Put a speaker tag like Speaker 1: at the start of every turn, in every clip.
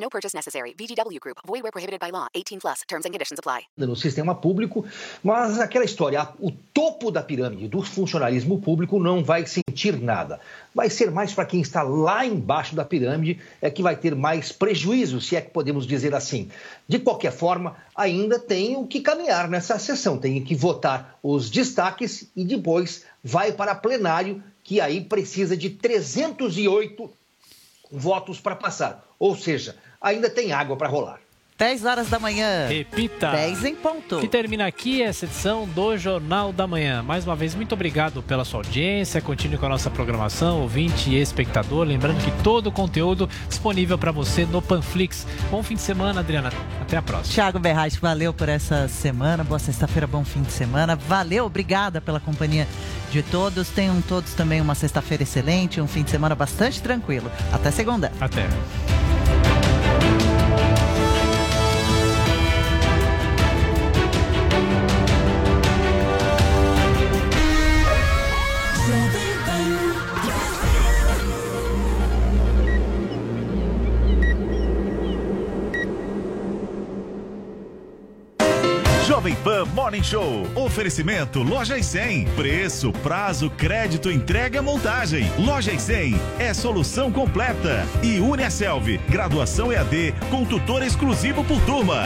Speaker 1: No purchase necessary. VGW Group. Void where prohibited by law. 18 plus. Terms and conditions apply.
Speaker 2: no sistema público, mas aquela história, o topo da pirâmide do funcionalismo público não vai sentir nada. Vai ser mais para quem está lá embaixo da pirâmide é que vai ter mais prejuízo, se é que podemos dizer assim. De qualquer forma, ainda tem o que caminhar nessa sessão, tem que votar os destaques e depois vai para plenário, que aí precisa de 308 votos para passar. Ou seja, ainda tem água para rolar.
Speaker 3: 10 horas da manhã.
Speaker 4: Repita.
Speaker 3: 10 em ponto.
Speaker 4: Que termina aqui essa edição do Jornal da Manhã. Mais uma vez, muito obrigado pela sua audiência. Continue com a nossa programação, ouvinte e espectador. Lembrando que todo o conteúdo disponível para você no Panflix. Bom fim de semana, Adriana. Até a próxima.
Speaker 3: Thiago Berrais, valeu por essa semana. Boa sexta-feira, bom fim de semana. Valeu, obrigada pela companhia de todos. Tenham todos também uma sexta-feira excelente, um fim de semana bastante tranquilo. Até segunda.
Speaker 4: Até.
Speaker 5: Jovem Pan Morning Show. Oferecimento Loja e 100. Preço, prazo, crédito, entrega, montagem. Loja e 100 é solução completa. E Uniaselv, graduação EAD com tutor exclusivo por turma.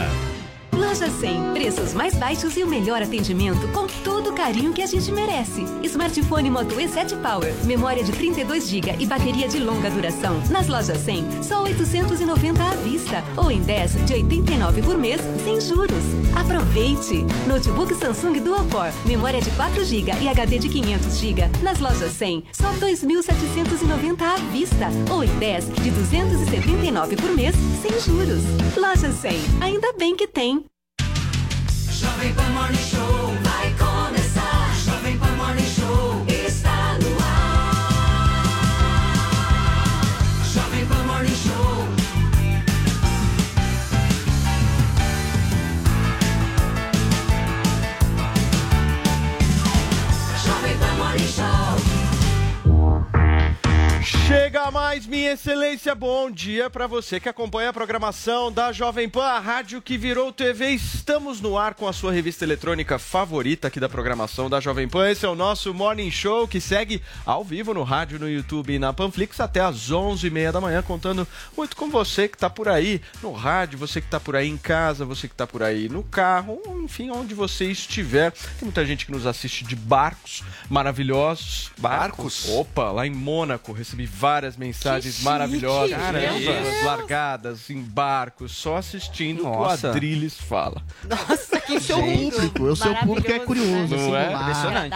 Speaker 6: Loja 100, preços mais baixos e o melhor atendimento com todo o carinho que a gente merece. Smartphone Moto E7 Power, memória de 32 GB e bateria de longa duração. Nas lojas 100, só 890 à vista ou em 10 de 89 por mês sem juros. Aproveite! Notebook Samsung Dual Core, memória de 4 GB e HD de 500 GB. Nas lojas 100, só 2.790 à vista ou em 10 de 279 por mês sem juros. Loja 100, ainda bem que tem.
Speaker 7: Jovem Pan
Speaker 8: Chega mais, minha excelência. Bom dia para você que acompanha a programação da Jovem Pan, a rádio que virou TV. Estamos no ar com a sua revista eletrônica favorita aqui da programação da Jovem Pan. Esse é o nosso Morning Show que segue ao vivo no rádio, no YouTube e na Panflix até às 11h30 da manhã, contando muito com você que está por aí no rádio, você que está por aí em casa, você que está por aí no carro, enfim, onde você estiver. Tem muita gente que nos assiste de barcos maravilhosos. Barcos? Opa, lá em Mônaco, recebi várias mensagens
Speaker 9: chique,
Speaker 8: maravilhosas. Caramba,
Speaker 9: Deus.
Speaker 8: largadas em barcos, só assistindo
Speaker 9: Nossa.
Speaker 8: o que o Adrilles fala.
Speaker 10: Nossa, que seu público. O seu público é curioso.
Speaker 8: Não é?
Speaker 10: Impressionante.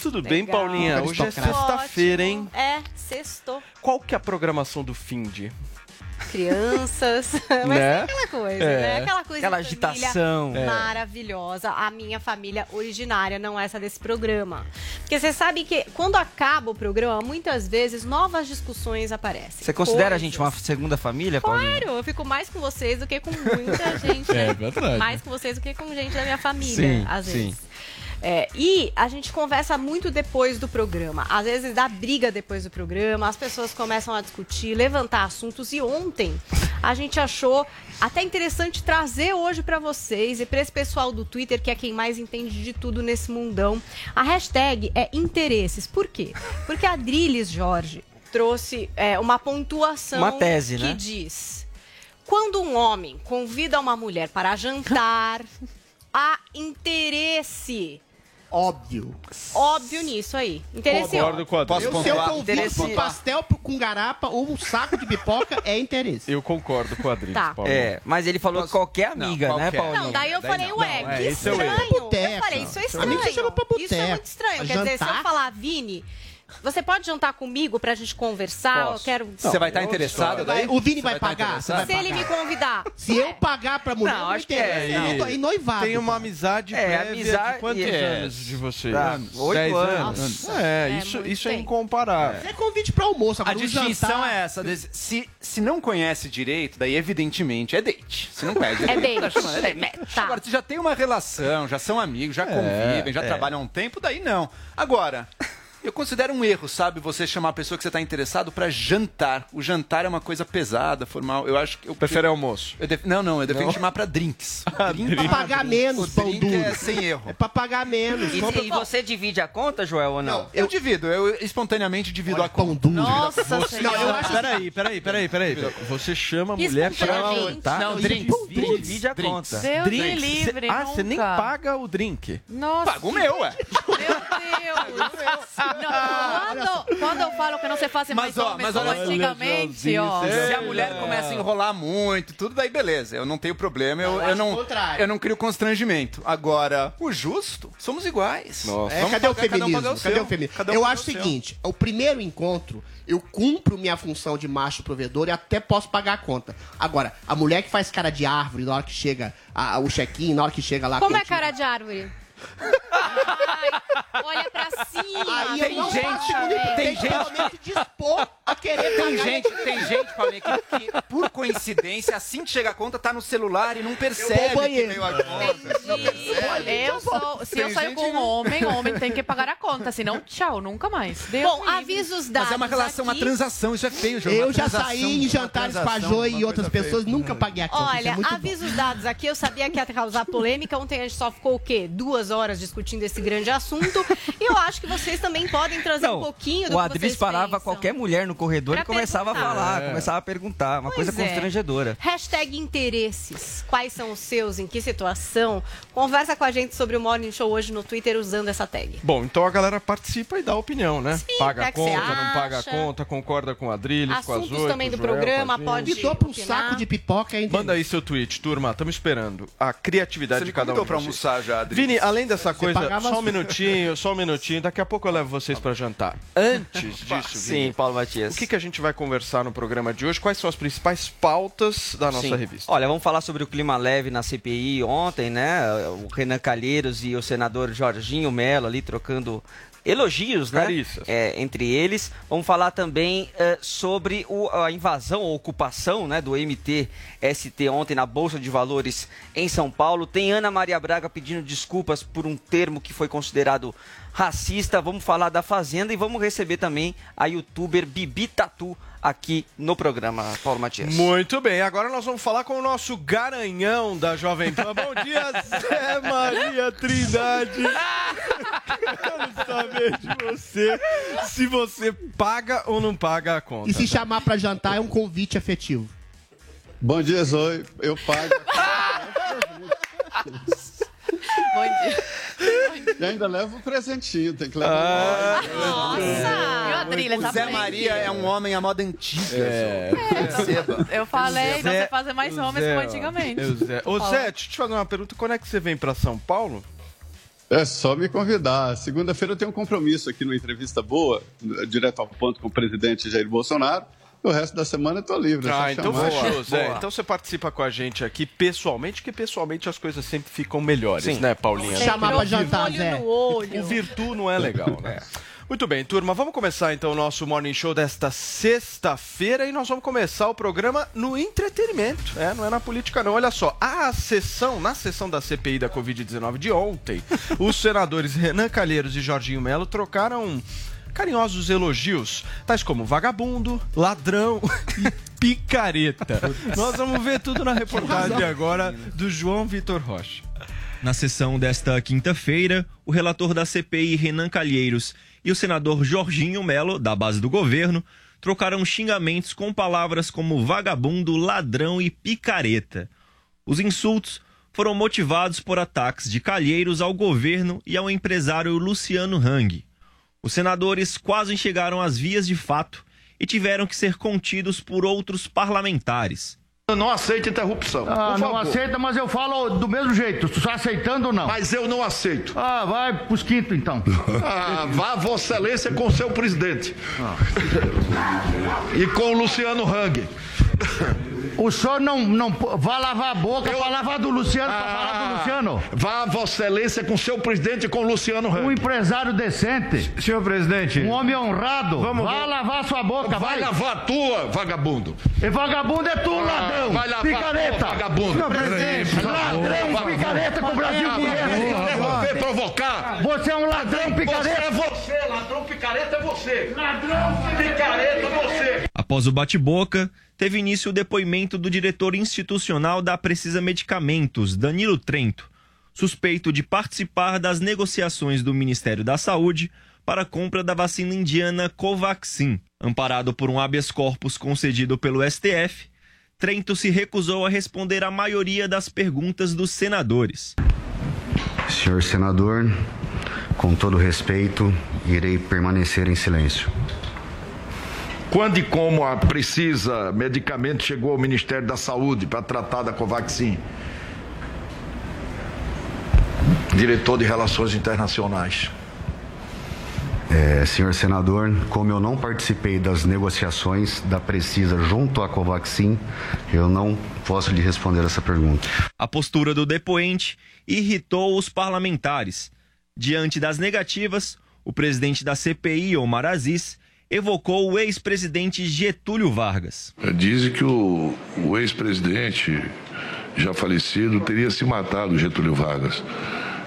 Speaker 8: Tudo bem,
Speaker 11: Legal.
Speaker 8: Paulinha? Hoje é sexta-feira, hein?
Speaker 11: É, sextou.
Speaker 8: Qual que é a programação do Finde?
Speaker 11: Crianças. Mas
Speaker 8: Né?
Speaker 11: tem aquela coisa,
Speaker 8: É.
Speaker 11: né? Aquela coisa
Speaker 8: Aquela agitação. É.
Speaker 11: maravilhosa. A minha família originária não é essa desse programa. Porque você sabe que quando acaba o programa, muitas vezes novas discussões aparecem.
Speaker 10: Você considera a
Speaker 11: Coisas.
Speaker 10: gente uma segunda família, Paulinho?
Speaker 11: Claro, eu fico mais com vocês do que com muita gente.
Speaker 10: É
Speaker 11: né?
Speaker 10: verdade.
Speaker 11: Mais com vocês do que com gente da minha família,
Speaker 10: Sim,
Speaker 11: às
Speaker 10: sim.
Speaker 11: É, e a gente conversa muito depois do programa. Às vezes dá briga depois do programa, as pessoas começam a discutir, levantar assuntos. E ontem a gente achou até interessante trazer hoje para vocês e para esse pessoal do Twitter, que é quem mais entende de tudo nesse mundão. A hashtag é interesses. Por quê? Porque a Drilis Jorge trouxe é, uma pontuação
Speaker 10: Uma tese,
Speaker 11: que
Speaker 10: né?
Speaker 11: diz: quando um homem convida uma mulher para jantar, há interesse.
Speaker 12: Óbvio.
Speaker 11: Óbvio nisso aí. Interesse óbvio.
Speaker 12: Eu, se eu convido pro pastel com garapa ou um saco de pipoca, é interesse.
Speaker 8: Eu concordo com a Adrilles,
Speaker 11: Tá.
Speaker 10: É, mas ele falou que qualquer amiga,
Speaker 12: Não,
Speaker 10: né,
Speaker 12: qualquer.
Speaker 10: Paulinho?
Speaker 11: Não, daí eu falei, ué,
Speaker 8: Não, é,
Speaker 11: que
Speaker 8: esse é
Speaker 11: estranho. eu
Speaker 12: Boteca.
Speaker 11: falei, isso é estranho.
Speaker 12: você chama pra
Speaker 11: Isso é muito estranho. Quer dizer, se eu falar Vini, Você pode jantar comigo pra gente conversar? Eu quero.
Speaker 9: Você vai estar interessado daí?
Speaker 12: O Vini
Speaker 9: Você
Speaker 12: vai
Speaker 9: estar
Speaker 12: pagar? Você vai
Speaker 11: Se ele me convidar.
Speaker 12: Se eu pagar pra mulher,
Speaker 8: Não,
Speaker 12: não,
Speaker 8: acho que é.
Speaker 12: interessa. E noivado.
Speaker 8: Tem uma amizade
Speaker 13: É,
Speaker 8: prévia
Speaker 13: amizade-
Speaker 8: de quantos
Speaker 13: é.
Speaker 8: anos de vocês?
Speaker 13: Tá, oito
Speaker 8: Dez
Speaker 13: anos.
Speaker 8: Nossa, É,
Speaker 13: É,
Speaker 8: isso,
Speaker 13: muito
Speaker 8: isso é incomparável.
Speaker 12: É convite pra almoço.
Speaker 9: A
Speaker 12: Agora, um
Speaker 9: distinção
Speaker 12: jantar-
Speaker 9: é essa. Se, se não conhece direito, daí evidentemente é date. Se não conhece
Speaker 11: É date.
Speaker 9: tá é date.
Speaker 11: Tá.
Speaker 9: Agora, se já tem uma relação, já são amigos, já convivem, já
Speaker 13: é.
Speaker 9: trabalham há um tempo, daí não. Agora, eu considero um erro, sabe, você chamar a pessoa que você está interessado para jantar. O jantar é uma coisa pesada, formal. Eu acho que eu
Speaker 8: Prefere almoço?
Speaker 9: eu def- Não, não, eu defendo
Speaker 8: Não?
Speaker 9: chamar para drinks.
Speaker 8: drink.
Speaker 12: Pra pagar menos,
Speaker 9: O
Speaker 12: pão
Speaker 9: drink
Speaker 12: duro.
Speaker 9: é sem erro.
Speaker 12: É pra pagar menos.
Speaker 13: E,
Speaker 12: Compra-
Speaker 13: e você divide a conta, Joel, ou não?
Speaker 9: Eu divido, eu espontaneamente divido a
Speaker 12: Pão
Speaker 9: conta.
Speaker 12: duro.
Speaker 11: Nossa
Speaker 8: Você,
Speaker 11: Senhora.
Speaker 8: não, eu acho... Peraí, peraí, peraí, peraí. Você chama a mulher pra
Speaker 11: Espontaneamente.
Speaker 8: jantar?
Speaker 13: Não, drinks. Divide a conta.
Speaker 14: Deus
Speaker 8: Drinks.
Speaker 14: livre,
Speaker 8: Ah, você nem paga o drink.
Speaker 14: Nossa,
Speaker 9: Paga o meu, ué.
Speaker 14: meu Deus. Não, quando, quando eu falo que não se faz mais
Speaker 9: Mas, ó,
Speaker 14: homens
Speaker 9: mas
Speaker 14: como
Speaker 9: olha-
Speaker 14: antigamente, ó.
Speaker 9: Se a mulher começa a enrolar muito, tudo daí beleza. Eu não tenho problema, eu,
Speaker 12: Eu
Speaker 9: não,
Speaker 12: o
Speaker 9: eu não crio constrangimento. Agora, o justo, somos iguais.
Speaker 8: Nossa.
Speaker 12: É,
Speaker 9: Vamos
Speaker 12: cadê o
Speaker 9: pagar- cada um
Speaker 12: feminismo?
Speaker 9: o
Speaker 12: cadê o feminismo?
Speaker 9: Cada um
Speaker 12: eu acho o
Speaker 9: o
Speaker 12: seguinte: o primeiro encontro, eu cumpro minha função de macho provedor e até posso pagar a conta. Agora, a mulher que faz cara de árvore na hora que chega a- o check-in, na hora que chega lá.
Speaker 11: Como é cara de árvore? Ai, olha pra cima.
Speaker 12: Aí
Speaker 9: Tem gente- tem
Speaker 12: tem
Speaker 9: gente-
Speaker 12: menos dispor a querer
Speaker 9: Tem gente, tem gente, que, que, por coincidência, assim que chega a conta, tá no celular e não percebe que veio a conta. Não percebe.
Speaker 14: Eu sou, se eu
Speaker 9: Tem
Speaker 14: saio
Speaker 9: gente-
Speaker 14: com um homem, o homem tem que pagar a conta, senão tchau, nunca mais. Deus
Speaker 11: Bom,
Speaker 14: me livre.
Speaker 11: avisos dados.
Speaker 9: Mas é uma relação, uma
Speaker 11: aqui.
Speaker 9: transação, isso é feio, João.
Speaker 12: Eu
Speaker 9: uma
Speaker 12: já
Speaker 9: transação,
Speaker 12: saí em
Speaker 9: uma
Speaker 12: jantares com a
Speaker 9: transação,
Speaker 12: Joy
Speaker 9: uma
Speaker 12: e outras
Speaker 9: coisa
Speaker 12: pessoas, nunca paguei a conta. isso é
Speaker 11: Olha,
Speaker 12: muito
Speaker 11: avisos dados aqui, eu sabia que ia causar polêmica. Ontem a gente só ficou o quê? Duas horas discutindo esse grande assunto. E eu acho que vocês também podem trazer um pouquinho do
Speaker 13: o
Speaker 11: que
Speaker 13: Adris
Speaker 11: vocês
Speaker 13: parava
Speaker 11: pensam.
Speaker 13: qualquer mulher no corredor
Speaker 11: Pra
Speaker 13: e começava
Speaker 11: perguntar.
Speaker 13: a falar,
Speaker 8: É.
Speaker 13: começava a perguntar. Uma coisa
Speaker 11: Pois é.
Speaker 13: constrangedora.
Speaker 11: Hashtag interesses. Quais são os seus? Em que situação? Conversa com a gente sobre o Morning Show hoje no Twitter usando essa tag.
Speaker 8: Bom, então a galera participa e dá opinião, né? paga
Speaker 11: o
Speaker 8: a
Speaker 11: que
Speaker 8: conta,
Speaker 11: você
Speaker 8: não paga a conta, concorda com a Adrilles, com as
Speaker 11: Assuntos
Speaker 8: oito,
Speaker 11: também do
Speaker 8: Joel,
Speaker 11: programa,
Speaker 8: com a
Speaker 11: pode-
Speaker 8: gente.
Speaker 12: Convidou pra um saco de pipoca ainda.
Speaker 8: Manda aí seu tweet, turma. Estamos esperando a criatividade
Speaker 9: Você
Speaker 8: de
Speaker 9: me
Speaker 8: cada um.
Speaker 9: pra almoçar já, Adri.
Speaker 8: Vini, além dessa coisa,
Speaker 12: pagava
Speaker 8: só um minutinho, só um minutinho. Daqui a pouco eu levo vocês pra jantar. Antes disso, Vini,
Speaker 13: Sim, Paulo Matias.
Speaker 8: O que, que a gente vai conversar no programa de hoje? Quais são as principais pautas da nossa
Speaker 13: Sim.
Speaker 8: revista?
Speaker 13: Olha, vamos falar sobre o clima leve na CPI ontem, né? O Renan Calheiros e o senador Jorginho Melo ali trocando elogios, né? É, entre eles. Vamos falar também eh, sobre o- a invasão ou ocupação né, do MT-ST ontem na Bolsa de Valores em São Paulo. Tem Ana Maria Braga pedindo desculpas por um termo que foi considerado racista. Vamos falar da Fazenda e vamos receber também a youtuber Bibi Tatu aqui no programa, Paulo Matias.
Speaker 8: Muito bem, agora nós vamos falar com o nosso garanhão da Jovem Pan. Bom dia, Zé Maria Trindade. Quero saber de você se você paga ou não paga a conta.
Speaker 12: E se chamar pra jantar é um convite afetivo.
Speaker 15: Bom dia, Zoe. Eu pago.
Speaker 14: Bom dia.
Speaker 15: E ainda levo um presentinho, tem que
Speaker 8: Ah,
Speaker 15: levar.
Speaker 11: Nossa!
Speaker 14: Eu, Adrilha,
Speaker 9: O
Speaker 14: tá
Speaker 9: Zé
Speaker 14: bem.
Speaker 9: Maria é um homem à moda antiga.
Speaker 8: É.
Speaker 9: Perceba.
Speaker 14: Eu falei, não
Speaker 8: Zé-
Speaker 14: sei fazer mais homens
Speaker 8: Zé,
Speaker 14: como antigamente.
Speaker 8: Ô, Zé, Ô. Zé, deixa eu te fazer uma pergunta. Quando é que você vem pra São Paulo?
Speaker 15: É só me convidar. Segunda-feira eu tenho um compromisso aqui numa entrevista boa, direto ao ponto com o presidente Jair Bolsonaro. O resto da semana eu tô livre. é
Speaker 8: Ah, então fechou, Zé.
Speaker 13: Boa.
Speaker 8: Então você participa com a gente aqui pessoalmente, que pessoalmente as coisas sempre ficam melhores,
Speaker 13: Sim.
Speaker 8: né, Paulinha?
Speaker 12: Chamar pra jantar,
Speaker 11: no
Speaker 12: Zé.
Speaker 8: O Virtu não é legal, né? Muito bem, turma, vamos começar então o nosso Morning Show desta sexta-feira e nós vamos começar o programa no entretenimento, é, não é na política não. Olha só, a sessão, na sessão da CPI da Covid-19 de ontem, os senadores Renan Calheiros e Jorginho Melo trocaram carinhosos elogios, tais como vagabundo, ladrão e picareta. Nós vamos ver tudo na reportagem agora do João Vitor Rocha.
Speaker 16: Na sessão desta quinta-feira, o relator da CPI, Renan Calheiros, e o senador Jorginho Melo, da base do governo, trocaram xingamentos com palavras como vagabundo, ladrão e picareta. Os insultos foram motivados por ataques de Calheiros ao governo e ao empresário Luciano Hang. Os senadores quase chegaram às vias de fato e tiveram que ser contidos por outros parlamentares.
Speaker 17: Eu não aceito interrupção.
Speaker 18: Ah, não aceita, mas eu falo do mesmo jeito. Tu está aceitando ou não?
Speaker 17: Mas eu não aceito.
Speaker 18: Ah, vai pros quinto então.
Speaker 17: Ah, vá Vossa Excelência com seu presidente.
Speaker 18: Ah.
Speaker 17: E com o Luciano Hang.
Speaker 18: O senhor não, não vai lavar a boca pra lavar do Luciano, pra falar do Luciano.
Speaker 17: Vá Vossa Excelência com seu presidente e com o Luciano Hang.
Speaker 18: Um empresário decente.
Speaker 10: Senhor presidente.
Speaker 18: Um homem honrado.
Speaker 17: Vamos-
Speaker 18: vai lavar sua boca,
Speaker 17: Vai
Speaker 18: vai.
Speaker 17: lavar a tua, vagabundo.
Speaker 18: E vagabundo é tu,
Speaker 17: Ah,
Speaker 18: ladrão.
Speaker 17: vai lavar
Speaker 18: picareta.
Speaker 17: a tua, vagabundo.
Speaker 18: Senhor presidente. Ladrão, picareta com o Brasil conhece.
Speaker 17: Provocar.
Speaker 18: Você é um ladrão, picareta.
Speaker 17: Você é você, ladrão picareta é você. Ladrão picareta é você.
Speaker 16: Após o bate-boca, teve início o depoimento do diretor institucional da Precisa Medicamentos, Danilo Trento, suspeito de participar das negociações do Ministério da Saúde para a compra da vacina indiana Covaxin. Amparado por um habeas corpus concedido pelo STF, Trento se recusou a responder a maioria das perguntas dos senadores.
Speaker 19: Senhor senador, com todo respeito, irei permanecer em silêncio.
Speaker 17: Quando e como a Precisa Medicamento chegou ao Ministério da Saúde para tratar da Covaxin? Diretor de Relações Internacionais.
Speaker 19: É, senhor senador, como eu não participei das negociações da Precisa junto à Covaxin, eu não posso lhe responder essa pergunta.
Speaker 16: A postura do depoente irritou os parlamentares. Diante das negativas, o presidente da CPI, Omar Aziz, evocou o ex-presidente Getúlio Vargas.
Speaker 20: Dizem que o, o ex-presidente, já falecido, teria se matado, Getúlio Vargas.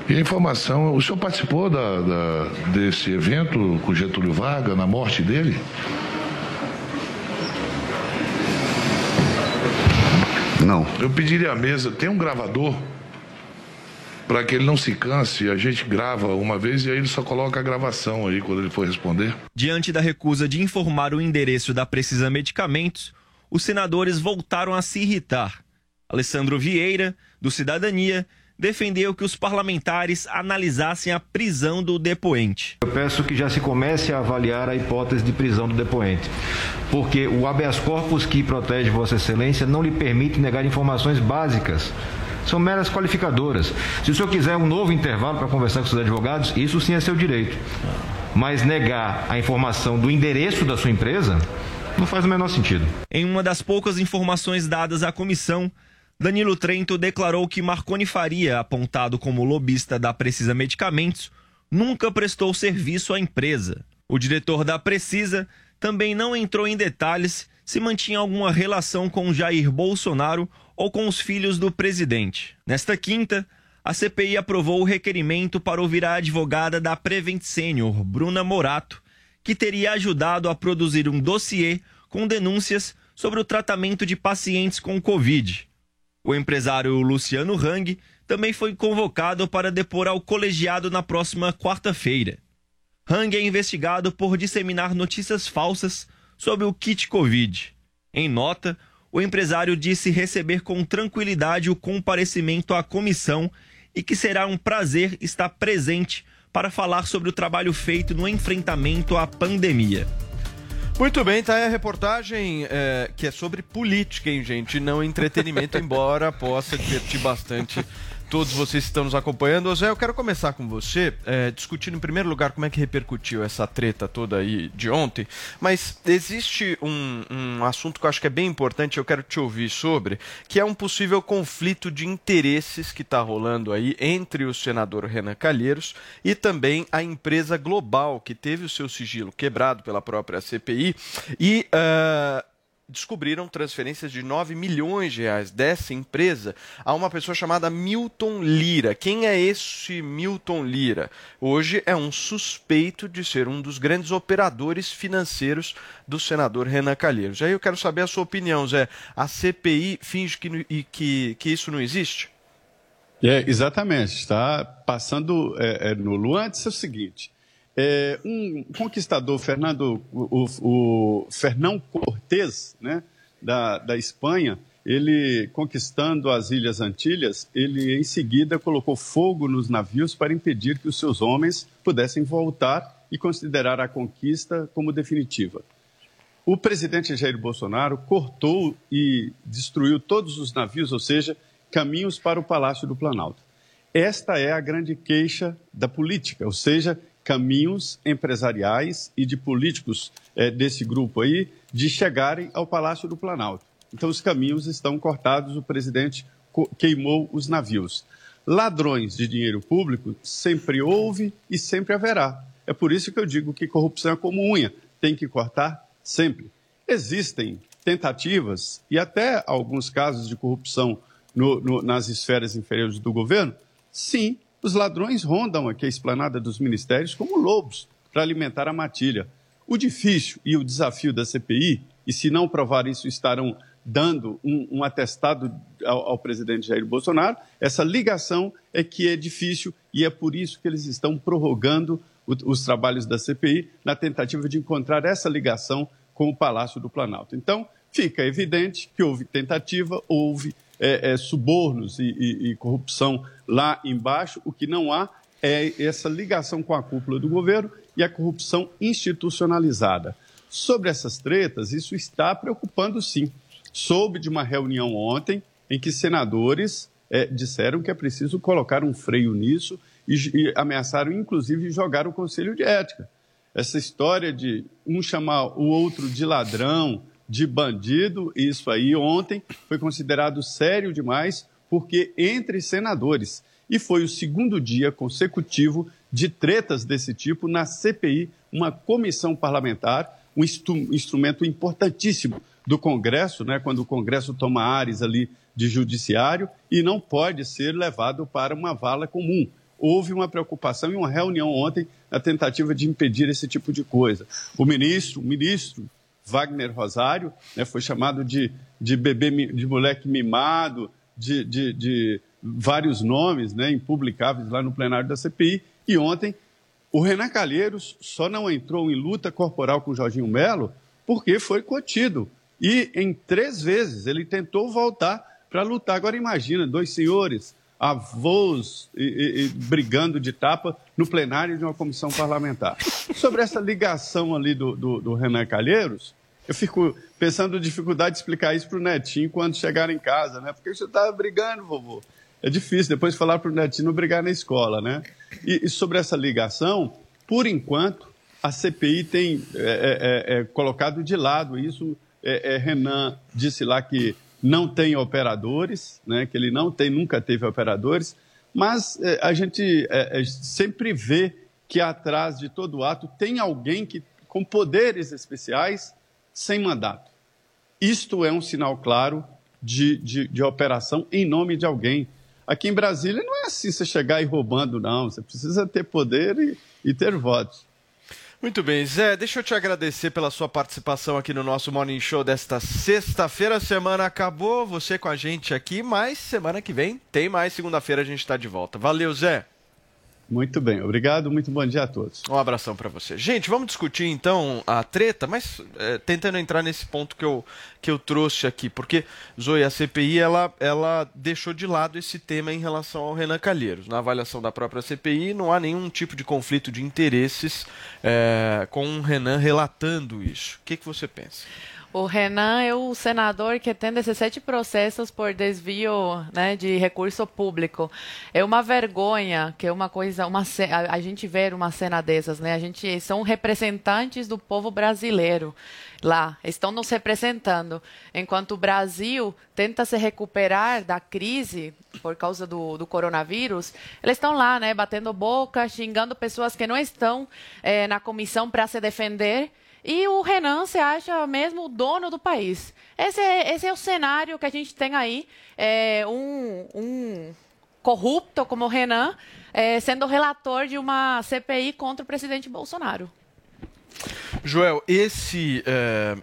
Speaker 20: E a informação, o senhor participou da, da- desse evento com Getúlio Vargas, na morte dele?
Speaker 19: Não.
Speaker 20: Eu pediria à mesa, tem um gravador para que ele não se canse. A gente grava uma vez e aí ele só coloca a gravação aí quando ele for responder.
Speaker 16: Diante da recusa de informar o endereço da Precisa Medicamentos, os senadores voltaram a se irritar. Alessandro Vieira, do Cidadania, defendeu que os parlamentares analisassem a prisão do depoente.
Speaker 21: Eu peço que já se comece a avaliar a hipótese de prisão do depoente, porque o habeas corpus que protege Vossa Excelência não lhe permite negar informações básicas. São meras qualificadoras. Se o senhor quiser um novo intervalo para conversar com seus advogados, isso sim é seu direito. Mas negar a informação do endereço da sua empresa não faz o menor sentido.
Speaker 16: Em uma das poucas informações dadas à comissão, Danilo Trento declarou que Marconi Faria, apontado como lobista da Precisa Medicamentos, nunca prestou serviço à empresa. O diretor da Precisa também não entrou em detalhes se mantinha alguma relação com Jair Bolsonaro ou com os filhos do presidente. Nesta quinta, a CPI aprovou o requerimento para ouvir a advogada da Prevent Senior, Bruna Morato, que teria ajudado a produzir um dossiê com denúncias sobre o tratamento de pacientes com Covid. O empresário Luciano Hang também foi convocado para depor ao colegiado na próxima quarta-feira. Hang é investigado por disseminar notícias falsas sobre o kit Covid. Em nota, o empresário disse receber com tranquilidade o comparecimento à comissão e que será um prazer estar presente para falar sobre o trabalho feito no enfrentamento à pandemia.
Speaker 8: Muito bem, tá aí a reportagem é, que é sobre política, hein, gente? Não entretenimento, embora possa divertir bastante todos vocês que estão nos acompanhando. Zé, eu quero começar com você, é, discutindo em primeiro lugar como é que repercutiu essa treta toda aí de ontem. Mas existe um, um assunto que eu acho que é bem importante, eu quero te ouvir sobre, que é um possível conflito de interesses que está rolando aí entre o senador Renan Calheiros e também a empresa Global, que teve o seu sigilo quebrado pela própria CPI e. ah, descobriram transferências de 9 milhões de reais dessa empresa a uma pessoa chamada Milton Lira. Quem é esse Milton Lira? Hoje é um suspeito de ser um dos grandes operadores financeiros do senador Renan Calheiros. Aí eu quero saber a sua opinião, Zé. A CPI finge que, que, que isso não existe?
Speaker 15: É, exatamente. Está passando é, é, no Luan. Antes é o seguinte: é, um conquistador, Fernando, o, o, Fernão Cortés, né, da, da Espanha, ele conquistando as Ilhas Antilhas, ele em seguida colocou fogo nos navios para impedir que os seus homens pudessem voltar e considerar a conquista como definitiva. o presidente Jair Bolsonaro cortou e destruiu todos os navios, ou seja, caminhos para o Palácio do Planalto. Esta é a grande queixa da política, ou seja, caminhos empresariais e de políticos eh, desse grupo aí de chegarem ao Palácio do Planalto. Então, os caminhos estão cortados, o presidente queimou os navios. Ladrões de dinheiro público sempre houve e sempre haverá. É por isso que eu digo que corrupção é como unha, tem que cortar sempre. Existem tentativas e até alguns casos de corrupção no- no- nas esferas inferiores do governo? Sim, os ladrões rondam aqui a esplanada dos ministérios como lobos para alimentar a matilha. O difícil e o desafio da CPI, e se não provar isso, estarão dando um, um atestado ao, ao presidente Jair Bolsonaro, essa ligação é que é difícil e é por isso que eles estão prorrogando o- os trabalhos da CPI na tentativa de encontrar essa ligação com o Palácio do Planalto. Então, fica evidente que houve tentativa, houve é, é, subornos e, e- e corrupção lá embaixo. O que não há é essa ligação com a cúpula do governo e a corrupção institucionalizada. Sobre essas tretas, isso está preocupando sim. Soube de uma reunião ontem em que senadores eh, disseram que é preciso colocar um freio nisso e, e ameaçaram, inclusive, jogar o Conselho de Ética. Essa história de um chamar o outro de ladrão, de bandido, isso aí ontem foi considerado sério demais, porque entre senadores. E foi o segundo dia consecutivo de tretas desse tipo na CPI, uma comissão parlamentar, um instru- instrumento importantíssimo do Congresso, né, quando o Congresso toma áreas ali de judiciário e não pode ser levado para uma vala comum. Houve uma preocupação e uma reunião ontem na tentativa de impedir esse tipo de coisa. O ministro, o ministro Wagner Rosário, né, foi chamado de, de bebê, de moleque mimado, de, de- de vários nomes né, impublicáveis lá no plenário da CPI. E ontem, o Renan Calheiros só não entrou em luta corporal com o Jorginho Melo porque foi contido. E em três vezes ele tentou voltar para lutar. Agora imagina, dois senhores, avós, e- e- brigando de tapa no plenário de uma comissão parlamentar. Sobre essa ligação ali do, do, do Renan Calheiros, eu fico pensando dificuldade de explicar isso para o Netinho quando chegar em casa, né? Porque você estava brigando, vovô. É difícil depois falar para o Netinho não brigar na escola, né? E, e sobre essa ligação, por enquanto, a CPI tem é, é, é, colocado de lado isso. É, é, Renan disse lá que não tem operadores, né? Que ele não tem, nunca teve operadores, mas é, a gente é, é, sempre vê que atrás de todo ato tem alguém que com poderes especiais sem mandato. Isto é um sinal claro de, de, de operação em nome de alguém. Aqui em Brasília não é assim você chegar e roubando, não. Você precisa ter poder e, e ter votos.
Speaker 8: Muito bem, Zé, deixa eu te agradecer pela sua participação aqui no nosso Morning Show desta sexta-feira. A semana acabou, você com a gente aqui, mas semana que vem tem mais. Segunda-feira a gente está de volta. Valeu, Zé.
Speaker 15: Muito bem, obrigado, muito bom dia a todos.
Speaker 8: Um abração para você. Gente, vamos discutir então a treta, mas é, tentando entrar nesse ponto que eu, que eu trouxe aqui, porque, Zoe, a CPI ela, ela deixou de lado esse tema em relação ao Renan Calheiros. Na avaliação da própria CPI, não há nenhum tipo de conflito de interesses é, com o Renan relatando isso. O que, que você pensa?
Speaker 14: O Renan é o senador que tem 17 processos por desvio né, de recurso público. É uma vergonha que é uma coisa, uma a, a gente ver uma cena dessas, né? A gente são representantes do povo brasileiro lá, estão nos representando, enquanto o Brasil tenta se recuperar da crise por causa do, do coronavírus, eles estão lá, né, batendo boca, xingando pessoas que não estão eh, na comissão para se defender. E o Renan se acha mesmo o dono do país. Esse é, esse é o cenário que a gente tem aí. É, um, um corrupto como o Renan é, sendo relator de uma CPI contra o presidente Bolsonaro.
Speaker 8: Joel, esse é,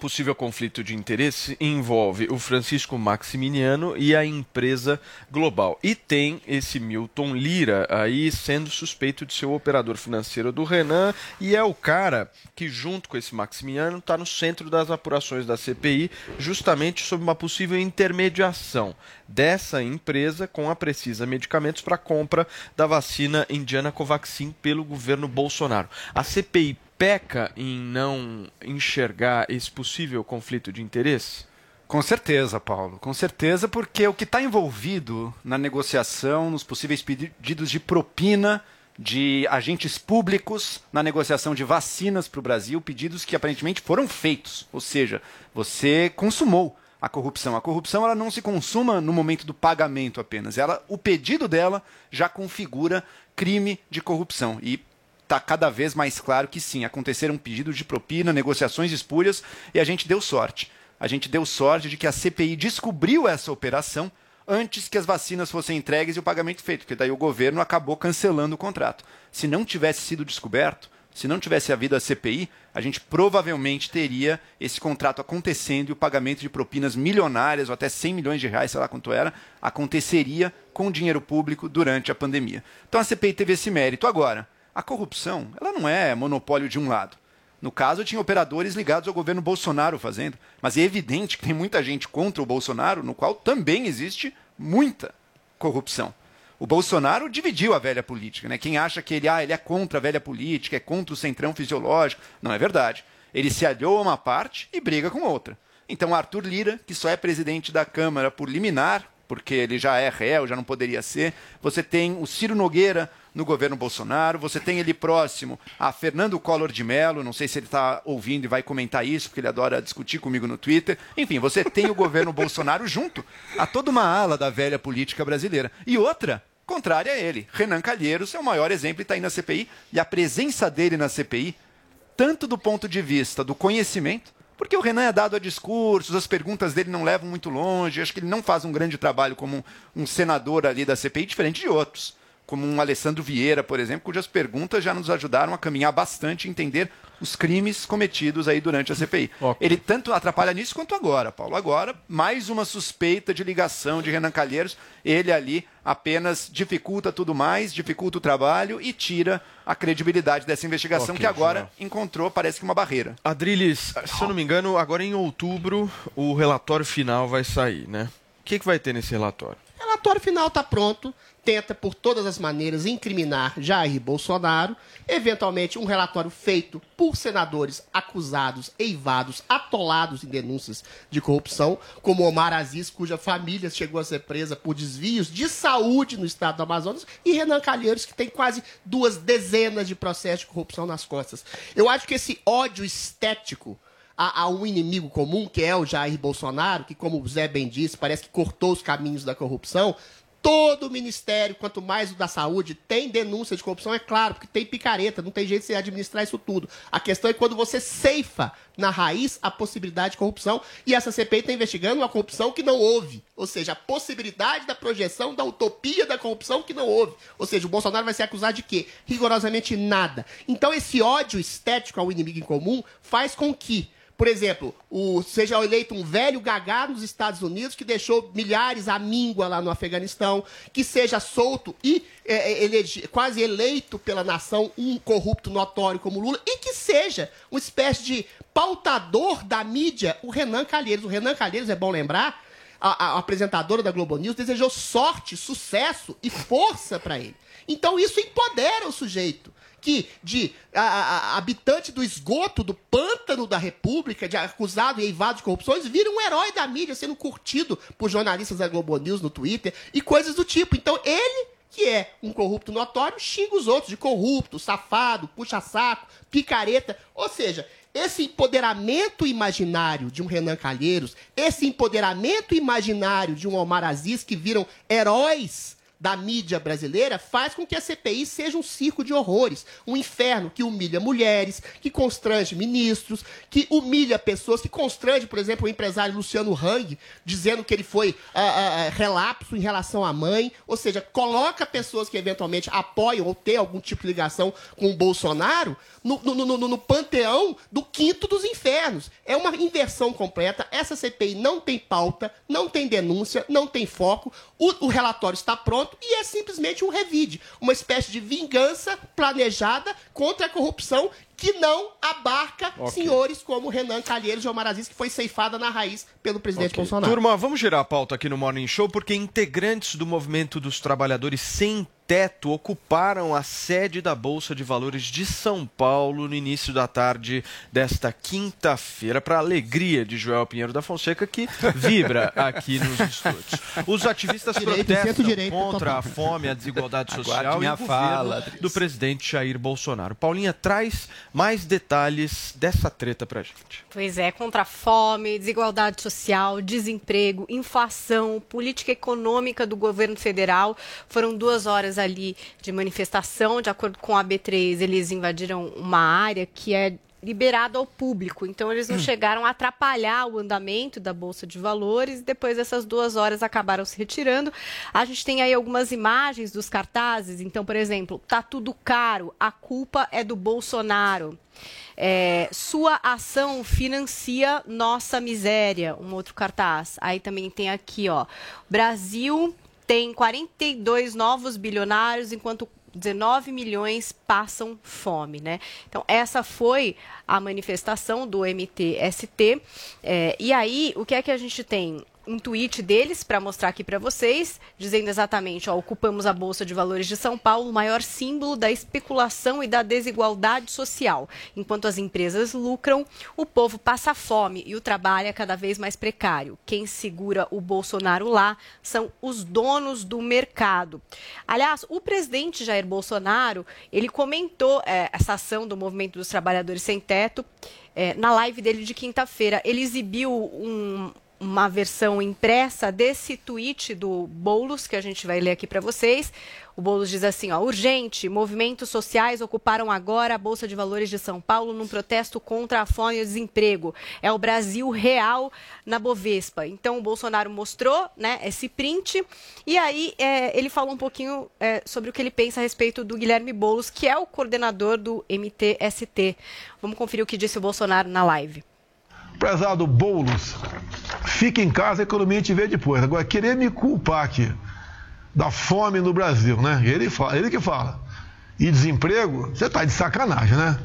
Speaker 8: possível conflito de interesse envolve o Francisco Maximiliano e a empresa global. E tem esse Milton Lira aí sendo suspeito de ser o operador financeiro do Renan e é o cara que, junto com esse Maximiliano, está no centro das apurações da CPI, justamente sobre uma possível intermediação dessa empresa com a Precisa Medicamentos para compra da vacina indiana Covaxin pelo governo Bolsonaro. A CPI peca em não enxergar esse possível conflito de interesse?
Speaker 9: Com certeza, Paulo. Com certeza, porque o que está envolvido na negociação, nos possíveis pedidos de propina de agentes públicos na negociação de vacinas para o Brasil, pedidos que aparentemente foram feitos. Ou seja, você consumou a corrupção. A corrupção ela não se consuma no momento do pagamento apenas. Ela, o pedido dela já configura crime de corrupção. E está cada vez mais claro que sim, aconteceram pedidos de propina, negociações espúrias e a gente deu sorte. A gente deu sorte de que a CPI descobriu essa operação antes que as vacinas fossem entregues e o pagamento feito, porque daí o governo acabou cancelando o contrato. Se não tivesse sido descoberto, se não tivesse havido a CPI, a gente provavelmente teria esse contrato acontecendo e o pagamento de propinas milionárias, ou até 100 milhões de reais, sei lá quanto era, aconteceria com dinheiro público durante a pandemia. Então a CPI teve esse mérito. Agora, a corrupção, ela não é monopólio de um lado. No caso, tinha operadores ligados ao governo Bolsonaro fazendo. Mas é evidente que tem muita gente contra o Bolsonaro, no qual também existe muita corrupção. O Bolsonaro dividiu a velha política. Né? Quem acha que ele, ah, ele é contra a velha política, é contra o centrão fisiológico, não é verdade. Ele se aliou a uma parte e briga com outra. Então, Arthur Lira, que só é presidente da Câmara por liminar, porque ele já é réu, já não poderia ser. Você tem o Ciro Nogueira no governo Bolsonaro, você tem ele próximo a Fernando Collor de Mello, não sei se ele está ouvindo e vai comentar isso, porque ele adora discutir comigo no Twitter. Enfim, você tem o governo Bolsonaro junto a toda uma ala da velha política brasileira. E outra, contrária a ele. Renan Calheiros é o maior exemplo e está aí na CPI, e a presença dele na CPI, tanto do ponto de vista do conhecimento, porque o Renan é dado a discursos, as perguntas dele não levam muito longe, acho que ele não faz um grande trabalho como um senador ali da CPI, diferente de outros como um Alessandro Vieira, por exemplo, cujas perguntas já nos ajudaram a caminhar bastante e entender os crimes cometidos aí durante a CPI. Okay. Ele tanto atrapalha nisso quanto agora, Paulo. Agora, mais uma suspeita de ligação de Renan Calheiros. Ele ali apenas dificulta tudo mais, dificulta o trabalho e tira a credibilidade dessa investigação okay, que agora João. encontrou, parece que uma barreira.
Speaker 8: Adriles, se eu não me engano, agora em outubro o relatório final vai sair, né? O que, que vai ter nesse relatório?
Speaker 12: O relatório final está pronto tenta, por todas as maneiras, incriminar Jair Bolsonaro. Eventualmente, um relatório feito por senadores acusados, eivados, atolados em denúncias de corrupção, como Omar Aziz, cuja família chegou a ser presa por desvios de saúde no estado do Amazonas, e Renan Calheiros, que tem quase duas dezenas de processos de corrupção nas costas. Eu acho que esse ódio estético a, um inimigo comum, que é o Jair Bolsonaro, que, como o Zé bem disse, parece que cortou os caminhos da corrupção, Todo o ministério, quanto mais o da saúde, tem denúncia de corrupção, é claro, porque tem picareta, não tem jeito de você administrar isso tudo. A questão é quando você ceifa na raiz a possibilidade de corrupção, e essa CPI está investigando uma corrupção que não houve. Ou seja, a possibilidade da projeção da utopia da corrupção que não houve. Ou seja, o Bolsonaro vai ser acusado de quê? Rigorosamente nada. Então, esse ódio estético ao inimigo em comum faz com que por exemplo, o, seja eleito um velho gagá nos Estados Unidos que deixou milhares à míngua lá no Afeganistão, que seja solto e é, elege, quase eleito pela nação um corrupto notório como Lula, e que seja uma espécie de pautador da mídia, o Renan Calheiros. O Renan Calheiros, é bom lembrar, a, a apresentadora da Globo News desejou sorte, sucesso e força para ele. Então isso empodera o sujeito que de a, a, habitante do esgoto, do pântano da República, de acusado e eivado de corrupções, vira um herói da mídia, sendo curtido por jornalistas da Globo News no Twitter e coisas do tipo. Então ele que é um corrupto notório, xinga os outros de corrupto, safado, puxa-saco, picareta. Ou seja, esse empoderamento imaginário de um Renan Calheiros, esse empoderamento imaginário de um Omar Aziz, que viram heróis da mídia brasileira faz com que a CPI seja um circo de horrores, um inferno que humilha mulheres, que constrange ministros, que humilha pessoas, que constrange, por exemplo, o empresário Luciano Hang, dizendo que ele foi ah, ah, ah, relapso em relação à mãe, ou seja, coloca pessoas que eventualmente apoiam ou têm algum tipo de ligação com o Bolsonaro no, no, no, no panteão do quinto dos infernos. É uma inversão completa. Essa CPI não tem pauta, não tem denúncia, não tem foco. O, o relatório está pronto e é simplesmente um revide, uma espécie de vingança planejada contra a corrupção que não abarca
Speaker 8: Ok.
Speaker 12: senhores como Renan Calheiros e Omar Aziz, que foi ceifada na raiz pelo presidente Bolsonaro.
Speaker 8: Turma, vamos girar a pauta aqui no Morning Show, porque integrantes do movimento dos trabalhadores sem teto ocuparam a sede da Bolsa de Valores de São Paulo no início da tarde desta quinta-feira, para alegria de Joel Pinheiro da Fonseca, que vibra aqui nos estúdios. Os ativistas
Speaker 12: Direito,
Speaker 8: protestam
Speaker 12: centro-direito,
Speaker 8: contra a fome, a desigualdade social e
Speaker 9: minha
Speaker 8: o
Speaker 9: fala,
Speaker 8: do presidente Jair Bolsonaro. Paulinha, traz mais detalhes dessa treta pra gente.
Speaker 11: Pois é, contra a fome, desigualdade social, desemprego, inflação, política econômica do governo federal. Foram duas horas ali de manifestação. De acordo com a B3, eles invadiram uma área que é liberado ao público. Então, eles não chegaram a atrapalhar o andamento da Bolsa de Valores. Depois dessas duas horas, acabaram se retirando. A gente tem aí algumas imagens dos cartazes. Então, por exemplo, tá tudo caro, a culpa é do Bolsonaro. É, sua ação financia nossa miséria. Um outro cartaz. Aí também tem aqui, ó. Brasil tem 42 novos bilionários, enquanto 19 milhões passam fome, né? Então, essa foi a manifestação do MTST. É, e aí, o que é que a gente tem? Um tweet deles para mostrar aqui para vocês, dizendo exatamente: ó, ocupamos a Bolsa de Valores de São Paulo, o maior símbolo da especulação e da desigualdade social. Enquanto as empresas lucram, o povo passa fome e o trabalho é cada vez mais precário. Quem segura o Bolsonaro lá são os donos do mercado. Aliás, o presidente Jair Bolsonaro ele comentou eh, essa ação do Movimento dos Trabalhadores Sem Teto eh, na live dele de quinta-feira. Ele exibiu um- uma versão impressa desse tweet do Boulos, que a gente vai ler aqui para vocês. O Boulos diz assim, ó, urgente, movimentos sociais ocuparam agora a Bolsa de Valores de São Paulo num protesto contra a fome e o desemprego. É o Brasil real na Bovespa. Então, o Bolsonaro mostrou né, esse print e aí é, ele falou um pouquinho é, sobre o que ele pensa a respeito do Guilherme Boulos, que é o coordenador do MTST. Vamos conferir o que disse o Bolsonaro na live.
Speaker 22: Prezado Boulos, fique em casa, a economia gente vê depois. Agora, querer me culpar aqui da fome no Brasil, né? Ele, fala, ele que fala. E desemprego, você está de sacanagem, né?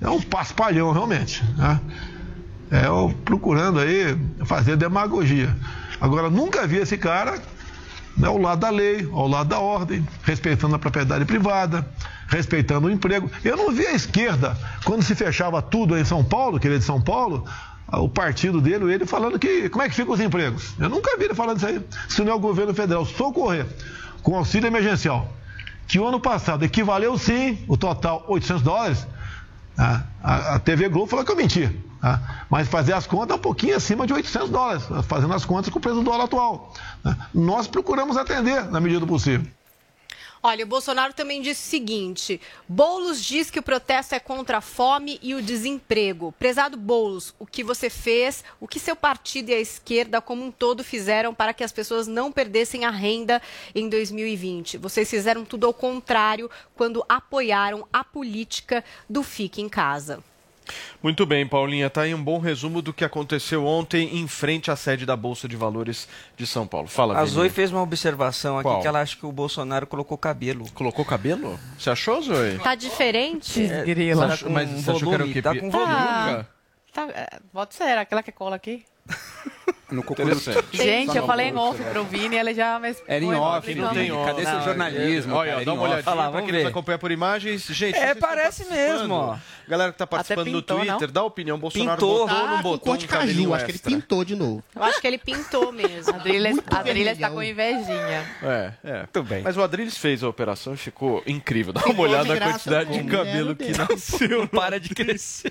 Speaker 22: É um paspalhão, realmente. Né? É eu procurando aí fazer demagogia. Agora, nunca vi esse cara né, ao lado da lei, ao lado da ordem, respeitando a propriedade privada, respeitando o emprego. Eu não vi a esquerda, quando se fechava tudo em São Paulo, que ele é de São Paulo, o partido dele, ele falando que como é que ficam os empregos. Eu nunca vi ele falando isso aí. Se não é o governo federal socorrer com auxílio emergencial, que o ano passado equivaleu sim, o total 800 dólares, a, a- a TV Globo falou que eu menti. tá? Mas fazer as contas é um pouquinho acima de 800 dólares, fazendo as contas com o preço do dólar atual. né? Nós procuramos atender na medida do possível.
Speaker 11: Olha, o Bolsonaro também disse o seguinte: Boulos diz que o protesto é contra a fome e o desemprego. Prezado Boulos, o que você fez, o que seu partido e a esquerda como um todo fizeram para que as pessoas não perdessem a renda em 2020? Vocês fizeram tudo ao contrário quando apoiaram a política do Fique em Casa.
Speaker 8: Muito bem, Paulinha. Tá aí um bom resumo do que aconteceu ontem em frente à sede da Bolsa de Valores de São Paulo. Fala,
Speaker 13: A. Zoe fez uma observação aqui
Speaker 8: Qual?
Speaker 13: que ela acha que o Bolsonaro colocou cabelo.
Speaker 8: Colocou cabelo? Você achou, Zoe?
Speaker 11: Tá diferente?
Speaker 13: É,
Speaker 8: Você
Speaker 13: tá com
Speaker 8: mas você achou que era o quê?
Speaker 13: Tá com volume.
Speaker 14: Tá, é, pode ser, aquela que cola aqui.
Speaker 9: No cocô
Speaker 8: Interessante.
Speaker 14: Gente, eu falei em off pro Vini, ele já me
Speaker 9: Era em off, não tem off. Cadê seu jornalismo?
Speaker 8: Olha,
Speaker 9: cara?
Speaker 8: dá uma olhadinha
Speaker 13: Olha lá,
Speaker 8: pra
Speaker 13: vamos
Speaker 8: quem nos acompanha por imagens. Gente,
Speaker 13: É, parece mesmo, ó.
Speaker 8: Galera que tá participando
Speaker 14: Até
Speaker 8: no
Speaker 14: pintou,
Speaker 8: Twitter,
Speaker 14: não?
Speaker 8: dá opinião. Bolsonaro
Speaker 13: Pintou.
Speaker 8: botou ou
Speaker 12: Tá
Speaker 8: não botou um
Speaker 12: de caju, acho que ele pintou de novo.
Speaker 11: Eu acho que ele pintou mesmo.
Speaker 14: A Adriles,
Speaker 12: Muito
Speaker 14: tá com invejinha.
Speaker 8: É, é.
Speaker 9: Tudo bem.
Speaker 8: Mas o Adriles fez a operação e ficou incrível. Dá uma olhada na quantidade de cabelo que nasceu.
Speaker 13: Para de crescer.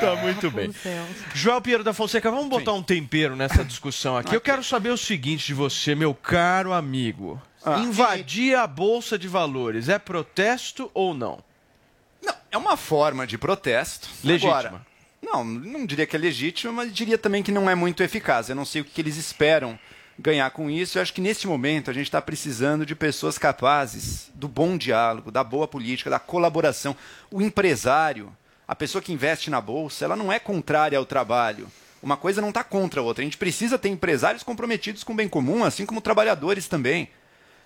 Speaker 8: Tá muito bem. João Pinheiro da Fonseca, vamos botar um tempero nessa discussão aqui. Eu quero saber o seguinte de você, meu caro amigo.
Speaker 9: Ah.
Speaker 8: Invadir a Bolsa de Valores é protesto ou não?
Speaker 9: Não, é uma forma de protesto.
Speaker 8: Legítima.
Speaker 9: Agora, não, não diria que é legítima, mas diria também que não é muito eficaz. Eu não sei o que eles esperam ganhar com isso. Eu acho que neste momento a gente está precisando de pessoas capazes do bom diálogo, da boa política, da colaboração. O empresário, a pessoa que investe na bolsa, ela não é contrária ao trabalho. Uma coisa não está contra a outra. A gente precisa ter empresários comprometidos com o bem comum, assim como trabalhadores também.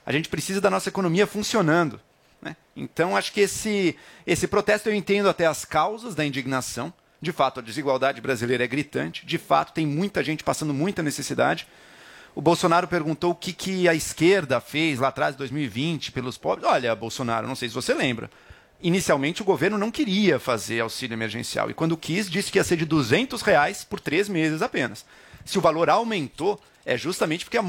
Speaker 9: A gente precisa da nossa economia funcionando. né? Então, acho que esse, esse protesto eu entendo até as causas da indignação. De fato, a desigualdade brasileira é gritante. De fato, tem muita gente passando muita necessidade. O Bolsonaro perguntou o que, que a esquerda fez lá atrás, em 2020, pelos pobres. Olha, Bolsonaro, não sei se você lembra. Inicialmente, o governo não queria fazer auxílio emergencial. E quando quis, disse que ia ser de 200 reais por três meses apenas. Se o valor aumentou, é justamente porque a,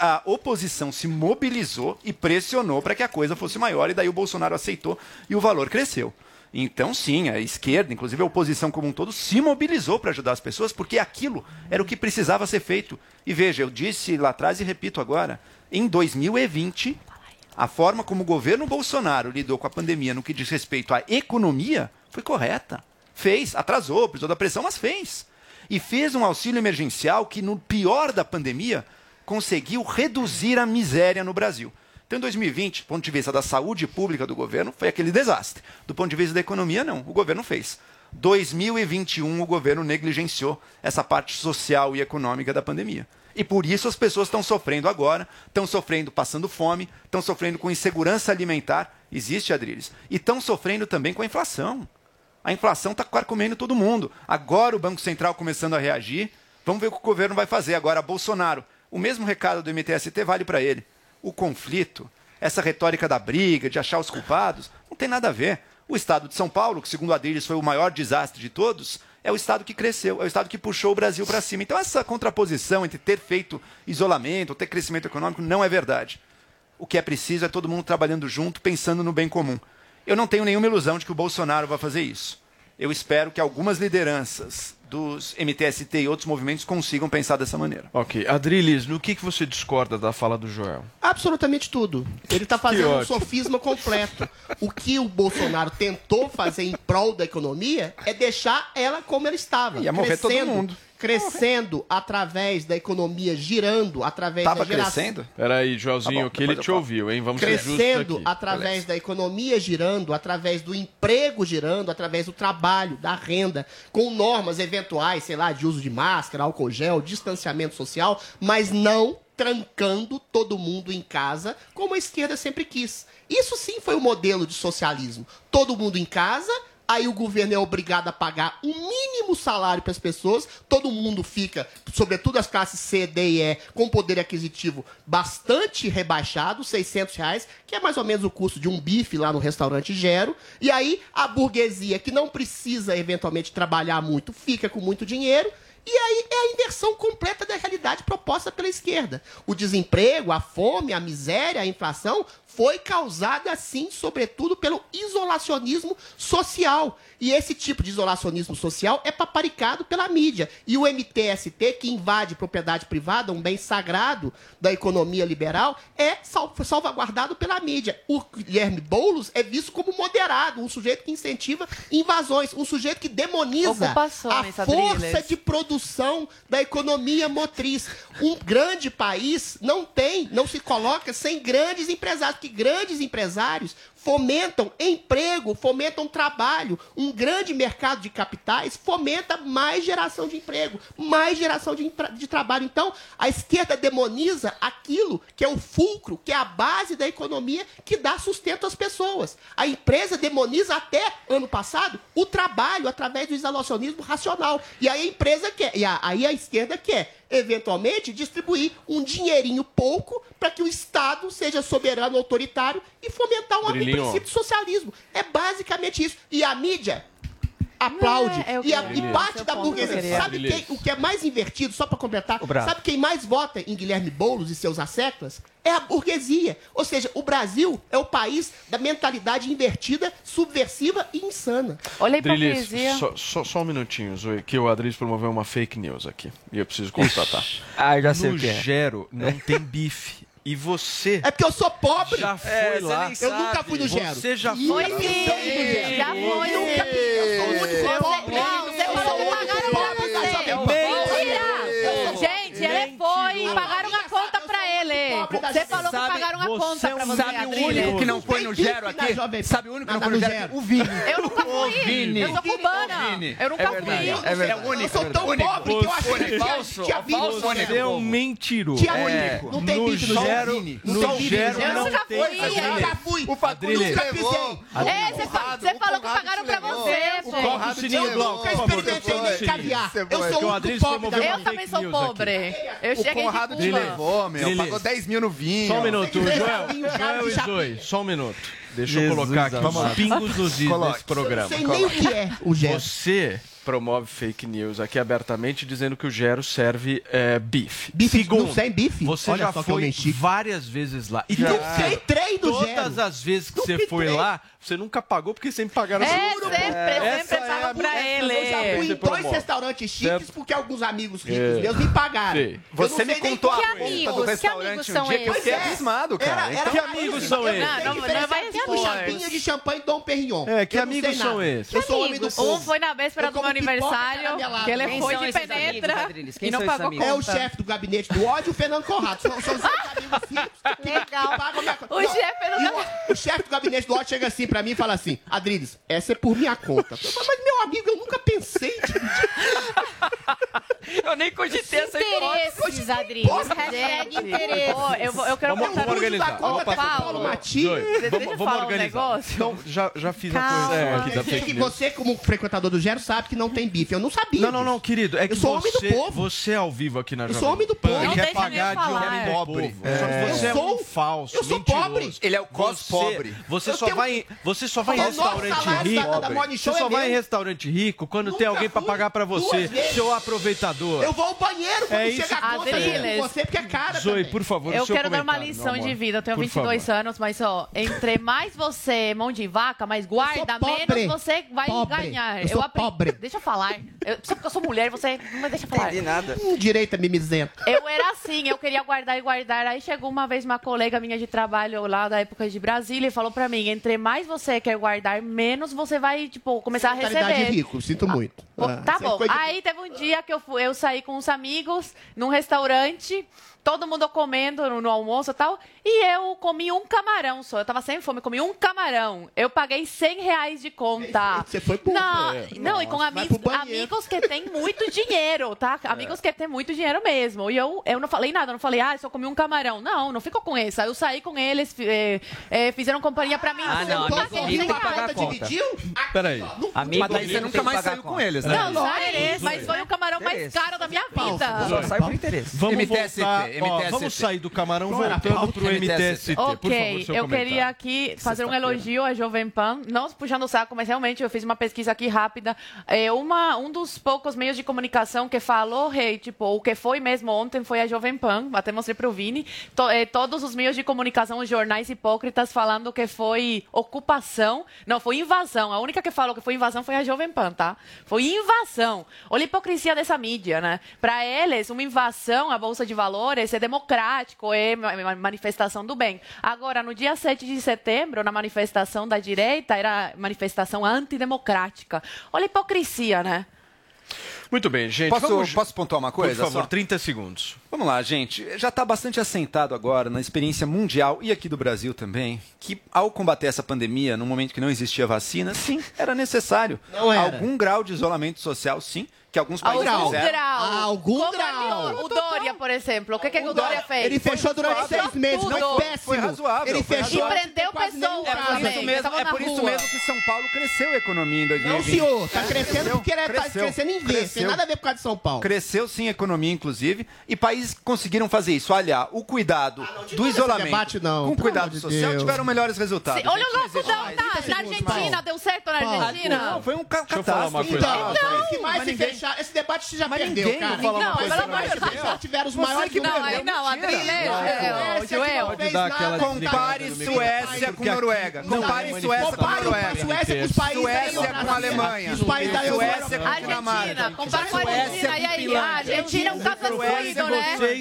Speaker 9: a oposição se mobilizou e pressionou para que a coisa fosse maior. E daí o Bolsonaro aceitou e o valor cresceu. Então, sim, a esquerda, inclusive a oposição como um todo, se mobilizou para ajudar as pessoas, porque aquilo era o que precisava ser feito. E veja, eu disse lá atrás e repito agora: em 2020, a forma como o governo Bolsonaro lidou com a pandemia no que diz respeito à economia foi correta. Fez, atrasou, precisou da pressão, mas fez. E fez um auxílio emergencial que, no pior da pandemia, conseguiu reduzir a miséria no Brasil. Então, em 2020, do ponto de vista da saúde pública do governo, foi aquele desastre. Do ponto de vista da economia, não. O governo fez. 2021, o governo negligenciou essa parte social e econômica da pandemia. E por isso as pessoas estão sofrendo agora, estão sofrendo passando fome, estão sofrendo com insegurança alimentar, existe, Adriles, e estão sofrendo também com a inflação. A inflação está carcomendo todo mundo. Agora o Banco Central começando a reagir. Vamos ver o que o governo vai fazer. Agora, Bolsonaro, o mesmo recado do MTST vale para ele. O conflito, essa retórica da briga, de achar os culpados, não tem nada a ver. O estado de São Paulo, que segundo Adriles foi o maior desastre de todos, é o estado que cresceu, é o estado que puxou o Brasil para cima. Então, essa contraposição entre ter feito isolamento ter crescimento econômico não é verdade. O que é preciso é todo mundo trabalhando junto, pensando no bem comum. Eu não tenho nenhuma ilusão de que o Bolsonaro vai fazer isso. Eu espero que algumas lideranças dos MTST e outros movimentos consigam pensar dessa maneira.
Speaker 8: Ok. Adriles, no que, que você discorda da fala do Joel?
Speaker 12: Absolutamente tudo. Ele está fazendo um sofisma completo. O que o Bolsonaro tentou fazer em prol da economia é deixar ela como ela estava.
Speaker 9: Ia morrer todo mundo.
Speaker 12: Crescendo através da economia girando, através
Speaker 9: Tava
Speaker 12: da geração.
Speaker 9: crescendo?
Speaker 8: Peraí, Joelzinho,
Speaker 9: Tá bom,
Speaker 8: que ele te
Speaker 9: falo.
Speaker 8: ouviu, hein? Vamos ser justos
Speaker 12: crescendo
Speaker 8: aqui.
Speaker 12: através da economia girando, através do emprego girando, através do trabalho, da renda, com normas eventuais, sei lá, de uso de máscara, álcool gel, distanciamento social, mas não trancando todo mundo em casa, como a esquerda sempre quis. Isso sim foi o modelo de socialismo. Todo mundo em casa, aí o governo é obrigado a pagar o mínimo salário para as pessoas, todo mundo fica, sobretudo as classes C, D e E, com poder aquisitivo bastante rebaixado, 600 reais, que é mais ou menos o custo de um bife lá no restaurante Gero, e aí a burguesia, que não precisa eventualmente trabalhar muito, fica com muito dinheiro, e aí é a inversão completa da realidade proposta pela esquerda. O desemprego, a fome, a miséria, a inflação foi causada, sim, sobretudo pelo isolacionismo social. E esse tipo de isolacionismo social é paparicado pela mídia. E o MTST, que invade propriedade privada, um bem sagrado da economia liberal, é sal- salvaguardado pela mídia. O Guilherme Boulos é visto como moderado, um sujeito que incentiva invasões, um sujeito que demoniza
Speaker 14: Ocupações,
Speaker 12: a força
Speaker 14: Adriles.
Speaker 12: de produção da economia motriz. Um grande país não tem, não se coloca sem grandes empresários, porque grandes empresários fomentam emprego, fomentam trabalho. Um grande mercado de capitais fomenta mais geração de emprego, mais geração de, de trabalho. Então, a esquerda demoniza aquilo que é o fulcro, que é a base da economia que dá sustento às pessoas. A empresa demoniza até ano passado o trabalho através do isolacionismo racional. E aí a empresa quer, e aí a esquerda quer eventualmente distribuir um dinheirinho pouco para que o Estado seja soberano, autoritário e fomentar um princípio de socialismo. É basicamente isso. E a mídia aplaude.
Speaker 14: É, é
Speaker 12: e, a, e parte
Speaker 14: é
Speaker 12: da burguesia. Sabe quem, o que é mais invertido, só para completar? Sabe quem mais vota em Guilherme Boulos e seus asseclas? É a burguesia. Ou seja, o Brasil é o país da mentalidade invertida, subversiva e insana.
Speaker 14: Olha a
Speaker 8: Drilis,
Speaker 14: hipocrisia.
Speaker 8: só, só, só um minutinho, Zoe, que o Adriles promoveu uma fake news aqui. E eu preciso constatar.
Speaker 13: Ah, já sei
Speaker 8: no
Speaker 13: o que é.
Speaker 8: Gero não tem bife. E você
Speaker 12: É porque eu sou pobre.
Speaker 8: já foi
Speaker 13: É, você
Speaker 8: lá.
Speaker 12: Eu nunca fui no Gero.
Speaker 8: Você já foi
Speaker 14: Foi
Speaker 8: lá.
Speaker 14: sim, já foi
Speaker 12: Nunca
Speaker 14: sim.
Speaker 12: Eu sou
Speaker 14: Lelê. Você falou que pagaram a conta
Speaker 12: é
Speaker 14: pra você.
Speaker 12: Sabe o único que não
Speaker 9: foi no Gero aqui? Sabe o único que não foi no Gero? O Vini.
Speaker 14: Eu nunca fui. Eu sou cubana. Eu nunca
Speaker 9: é
Speaker 14: fui.
Speaker 12: É,
Speaker 9: é o
Speaker 12: único. Eu sou tão pobre que eu
Speaker 9: acho
Speaker 12: que é
Speaker 9: falso.
Speaker 12: Vini.
Speaker 8: Você é um mentiroso.
Speaker 12: Tinha único. Não tem Vini no
Speaker 8: Gero. No Gero não tem.
Speaker 12: Eu já fui.
Speaker 8: O Padrilha.
Speaker 12: Nunca pisei.
Speaker 14: Você falou que pagaram pra você, pô.
Speaker 8: O sininho, Glauco. Eu
Speaker 12: experimentei caviar. Eu sou
Speaker 8: o
Speaker 12: único pobre. da
Speaker 8: minha vida.
Speaker 14: Eu também sou pobre. Eu cheguei de Cuba.
Speaker 9: Levou, meu, pagou 10 mil no vinho.
Speaker 8: Só um minuto, Joel. Joel e Zoe, só um minuto. Deixa
Speaker 4: Jesus, eu
Speaker 8: colocar aqui
Speaker 4: vamos
Speaker 8: os pingos dos is desse programa.
Speaker 12: Não sei nem o que é o Gero.
Speaker 8: Você promove fake news aqui abertamente, dizendo que o Gero serve é, bife.
Speaker 12: Bife
Speaker 8: Segundo,
Speaker 12: não sem bife?
Speaker 8: Você
Speaker 12: Olha
Speaker 8: já foi várias vezes lá. E
Speaker 12: não sei trem do
Speaker 8: Todas
Speaker 12: Gero.
Speaker 8: as vezes que
Speaker 12: não
Speaker 8: você foi
Speaker 12: trem.
Speaker 8: lá você nunca pagou porque sempre pagaram
Speaker 14: é,
Speaker 8: juro,
Speaker 14: sempre,
Speaker 8: é,
Speaker 14: sempre pagam
Speaker 8: é
Speaker 14: pra ele.
Speaker 12: Eu já fui
Speaker 8: é.
Speaker 12: em dois restaurantes chiques porque alguns amigos ricos
Speaker 8: é.
Speaker 12: meus me pagaram.
Speaker 9: Você me contou a conta
Speaker 11: amigos,
Speaker 9: do restaurante um dia que eu fiquei abismado, cara.
Speaker 8: Que amigos são esses?
Speaker 14: Não, não, não vai expor.
Speaker 12: Champinha de champanhe Dom Perignon.
Speaker 8: É, que amigos são esses?
Speaker 12: Eu sou homem do povo.
Speaker 14: Um foi na véspera do meu aniversário, que ele foi de penetra e não pagou
Speaker 13: conta.
Speaker 12: É o chefe do gabinete do ódio, o Fernando Conrado. São os
Speaker 11: Legal.
Speaker 14: O chefe
Speaker 12: o chefe do gabinete do ódio chega assim pra mim e fala assim: Adriles, essa é por minha conta. Falo, mas, meu amigo, eu nunca pensei. De...
Speaker 13: eu nem cogitei essa
Speaker 11: Interesses, Adriles. Hashtag interesses.
Speaker 14: Eu, eu quero
Speaker 8: Vamos,
Speaker 14: contar
Speaker 8: vamos organizar.
Speaker 12: Paulo Mati.
Speaker 14: Vamos, eu
Speaker 8: vamos
Speaker 14: organizar. um negócio.
Speaker 8: Então, já, já fiz a coisa. É, aqui da
Speaker 12: que você, como frequentador do Gero, sabe que não tem bife. Eu não sabia.
Speaker 8: Não, não, não, querido. É que
Speaker 12: sou homem do povo.
Speaker 8: você é ao vivo aqui na
Speaker 12: Eu sou homem do povo.
Speaker 14: Não
Speaker 8: quer pagar de homem
Speaker 14: é.
Speaker 8: pobre.
Speaker 12: É,
Speaker 8: é. Você
Speaker 12: eu
Speaker 8: é
Speaker 12: sou é
Speaker 8: um falso.
Speaker 12: Eu sou
Speaker 8: mentiroso.
Speaker 12: pobre.
Speaker 9: Ele é o é
Speaker 8: cos
Speaker 9: pobre.
Speaker 8: Você só,
Speaker 12: tenho...
Speaker 8: vai, você só vai em restaurante rico.
Speaker 12: Da, da
Speaker 8: você
Speaker 12: é
Speaker 8: só vai em restaurante rico quando
Speaker 12: Nunca
Speaker 8: tem alguém
Speaker 12: para
Speaker 8: pagar para você. Seu aproveitador.
Speaker 12: Eu vou ao banheiro quando
Speaker 8: é isso.
Speaker 12: chega a conta você, porque é cara
Speaker 8: Zoe, por favor,
Speaker 14: Eu quero dar uma lição de vida. Eu tenho 22 anos, mas ó, entre mais você mão de vaca, mais guarda, menos você vai ganhar.
Speaker 12: Eu, sou pobre.
Speaker 14: Deixa eu falar. Só porque eu sou mulher, você não me deixa falar.
Speaker 13: Não entendi nada.
Speaker 12: Hum, direita mimizenta.
Speaker 14: Eu era assim, eu queria guardar e guardar, aí chegou uma vez uma colega minha de trabalho lá da época de Brasília e falou para mim: entre mais você quer guardar, menos você vai, tipo, começar Sim,
Speaker 12: a
Speaker 14: receber.
Speaker 12: rico, sinto ah,
Speaker 14: muito.
Speaker 12: Ah,
Speaker 14: tá
Speaker 12: é
Speaker 14: bom.
Speaker 12: Coisa...
Speaker 14: Aí teve um dia que eu, fui, eu saí com uns amigos num restaurante todo mundo comendo no, no almoço e tal. E eu comi um camarão só. Eu tava sem fome, comi um camarão. Eu paguei 100 reais de conta.
Speaker 12: Você foi por
Speaker 14: Não,
Speaker 12: é.
Speaker 14: não Nossa, e com amigos, amigos que têm muito dinheiro, tá? É. Amigos que têm muito dinheiro mesmo. E eu, eu não falei nada, eu não falei, ah, eu só comi um camarão. Não, não ficou com esse. Aí eu saí com eles, é, é, fizeram companhia pra mim.
Speaker 13: Ah, não, amigo,
Speaker 14: amigo
Speaker 13: tem que pagar a conta.
Speaker 12: Dividiu?
Speaker 8: Peraí.
Speaker 13: Amigo,
Speaker 9: mas aí você nunca mais saiu com eles, né?
Speaker 14: Não,
Speaker 12: só
Speaker 14: eles, mas foi o camarão é
Speaker 13: mais
Speaker 14: caro da minha vida.
Speaker 13: Só saiu por interesse.
Speaker 8: Vamos voltar
Speaker 9: MTST.
Speaker 8: vamos sair do camarão voltando pro MTST.
Speaker 14: Ok, eu queria aqui fazer um elogio à Jovem Pan, não puxando o saco, mas realmente eu fiz uma pesquisa aqui rápida. É uma, um dos poucos meios de comunicação que falou, rei, hey, tipo, o que foi mesmo ontem foi a Jovem Pan, até mostrei pro Vini. To, é, todos os meios de comunicação, os jornais hipócritas falando que foi ocupação, não, foi invasão. A única que falou que foi invasão foi a Jovem Pan, tá? Foi invasão. Olha a hipocrisia dessa mídia, né? Para eles, uma invasão à Bolsa de Valores isso é democrático, é manifestação do bem. Agora, no dia 7 de setembro, na manifestação da direita, era manifestação antidemocrática. Olha a hipocrisia, né?
Speaker 8: Muito bem, gente.
Speaker 9: Posso,
Speaker 8: vamos...
Speaker 9: posso pontuar uma coisa?
Speaker 8: Por favor,
Speaker 9: só?
Speaker 8: 30 segundos.
Speaker 9: Vamos lá, gente. Já está bastante assentado agora na experiência mundial e aqui do Brasil também, que ao combater essa pandemia, no momento que não existia vacina, sim, era necessário.
Speaker 12: Não era.
Speaker 9: Algum grau de isolamento social, sim, que alguns países fizeram.
Speaker 14: Grau.
Speaker 12: Algum
Speaker 14: ah,
Speaker 12: grau.
Speaker 14: É o, o dólar Dória, por exemplo. O que, que o Dória, Dória fez?
Speaker 12: Ele fechou durante
Speaker 14: fechou
Speaker 12: seis meses,
Speaker 14: tudo.
Speaker 12: não péssimo.
Speaker 9: Foi razoável.
Speaker 12: Ele fechou.
Speaker 14: E prendeu pessoas.
Speaker 9: É por, isso mesmo, é por isso mesmo que São Paulo cresceu a economia em 2020.
Speaker 12: Não, senhor. Está crescendo
Speaker 9: cresceu,
Speaker 12: porque ele
Speaker 9: está
Speaker 12: crescendo em vez. Tem nada a ver por causa de São Paulo.
Speaker 9: Cresceu sim a economia, inclusive. E países conseguiram fazer isso. Olha, o cuidado
Speaker 12: ah, não, do
Speaker 9: isolamento
Speaker 12: debate, não.
Speaker 9: com cuidado social
Speaker 12: Deus.
Speaker 9: tiveram melhores resultados.
Speaker 14: Olha o lockdown tá, na Argentina. Deu certo na Argentina?
Speaker 9: Não, foi um catástrofe.
Speaker 12: Então, que mais se fechar. Esse debate já perdeu, cara.
Speaker 14: Não, pelo amor de Deus
Speaker 12: tiveram os maiores
Speaker 9: que
Speaker 14: Não, aí não,
Speaker 9: a
Speaker 14: é, Joel. É, é,
Speaker 8: Pode dar aquela
Speaker 9: Compare Suécia com Noruega. Compare Suécia com Noruega.
Speaker 8: Suécia com os países
Speaker 9: Suécia com
Speaker 8: a
Speaker 9: Alemanha.
Speaker 8: Os países da
Speaker 9: Suécia com
Speaker 14: Compare com a Argentina. E aí, a Argentina é um
Speaker 8: capa
Speaker 14: do né?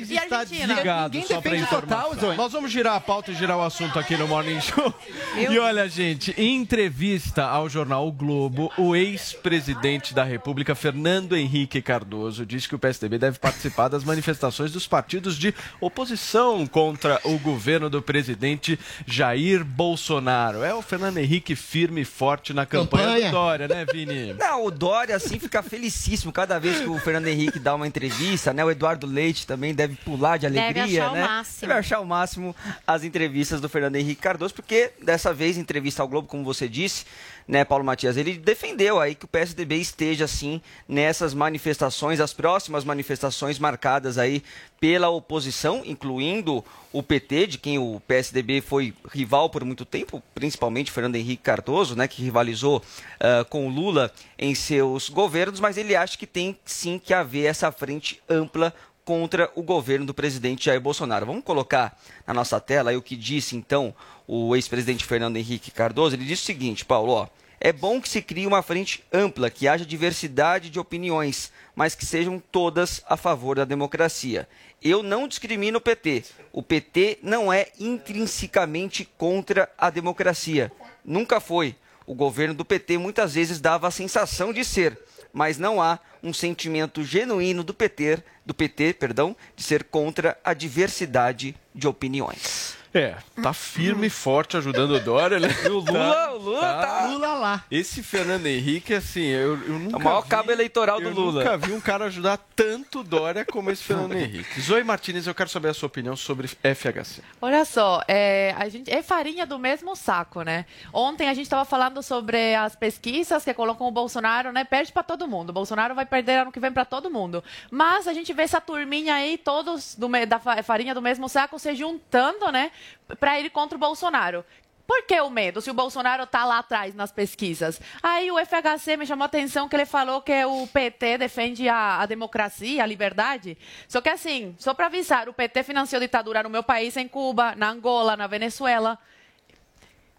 Speaker 14: E
Speaker 8: a
Speaker 14: Argentina.
Speaker 8: Ninguém depende total, Zoe. Nós vamos girar a pauta e girar o assunto aqui no Morning Show. E olha, gente, em entrevista ao jornal o Globo, o ex-presidente da República, Fernando Henrique Cardoso, disse que o PSDB deve participar das manifestações dos partidos de oposição contra o governo do presidente Jair Bolsonaro. É o Fernando Henrique firme e forte na campanha,
Speaker 13: Campanha.
Speaker 8: do Dória, né, Vini?
Speaker 13: Não, o Dória, assim, fica felicíssimo cada vez que o Fernando Henrique dá uma entrevista, né? O Eduardo Leite também deve pular de
Speaker 11: Deve
Speaker 13: alegria,
Speaker 11: achar o
Speaker 13: né?
Speaker 11: máximo.
Speaker 13: Deve achar o máximo as entrevistas do Fernando Henrique Cardoso, porque dessa vez, entrevista ao Globo, como você disse, né, Paulo Matias, ele defendeu aí que o PSDB esteja, assim, nessas manifestações, as próximas manifestações marcadas aí pela oposição, incluindo o PT, de quem o PSDB foi rival por muito tempo, principalmente Fernando Henrique Cardoso, né, que rivalizou ah, com Lula em seus governos, mas ele acha que tem sim que haver essa frente ampla contra o governo do presidente Jair Bolsonaro. Vamos colocar na nossa tela o que disse então o ex-presidente Fernando Henrique Cardoso. Ele disse o seguinte, Paulo, ó, é bom que se crie uma frente ampla, que haja diversidade de opiniões, mas que sejam todas a favor da democracia. Eu não discrimino o PT. O PT não é intrinsecamente contra a democracia. Nunca foi. O governo do PT muitas vezes dava a sensação de ser, mas não há um sentimento genuíno do PT, do PT, perdão, de ser contra a diversidade de opiniões.
Speaker 8: É, tá firme e forte ajudando o Dória. Né?
Speaker 13: E o Lula- o Lula tá-
Speaker 12: Lula lá.
Speaker 8: Esse Fernando Henrique, assim, eu, eu nunca
Speaker 13: É o maior
Speaker 8: vi-
Speaker 13: cabo eleitoral do
Speaker 8: eu
Speaker 13: Lula.
Speaker 8: nunca vi um cara ajudar tanto o Dória como esse Fernando Henrique. Zoe Martinez, eu quero saber a sua opinião sobre FHC.
Speaker 14: Olha só, é, a gente, é farinha do mesmo saco, né? Ontem a gente estava falando sobre as pesquisas que colocam o Bolsonaro, né? Perde para todo mundo. O Bolsonaro vai perder ano que vem para todo mundo. Mas a gente vê essa turminha aí, todos do, da fa- farinha do mesmo saco, se juntando, né? Para ir contra o Bolsonaro. Por que o medo, se o Bolsonaro tá lá atrás nas pesquisas? Aí o FHC me chamou a atenção que ele falou que o PT defende a, a democracia, a liberdade. Só que assim, só para avisar, o PT financiou ditadura no meu país, em Cuba, na Angola, na Venezuela.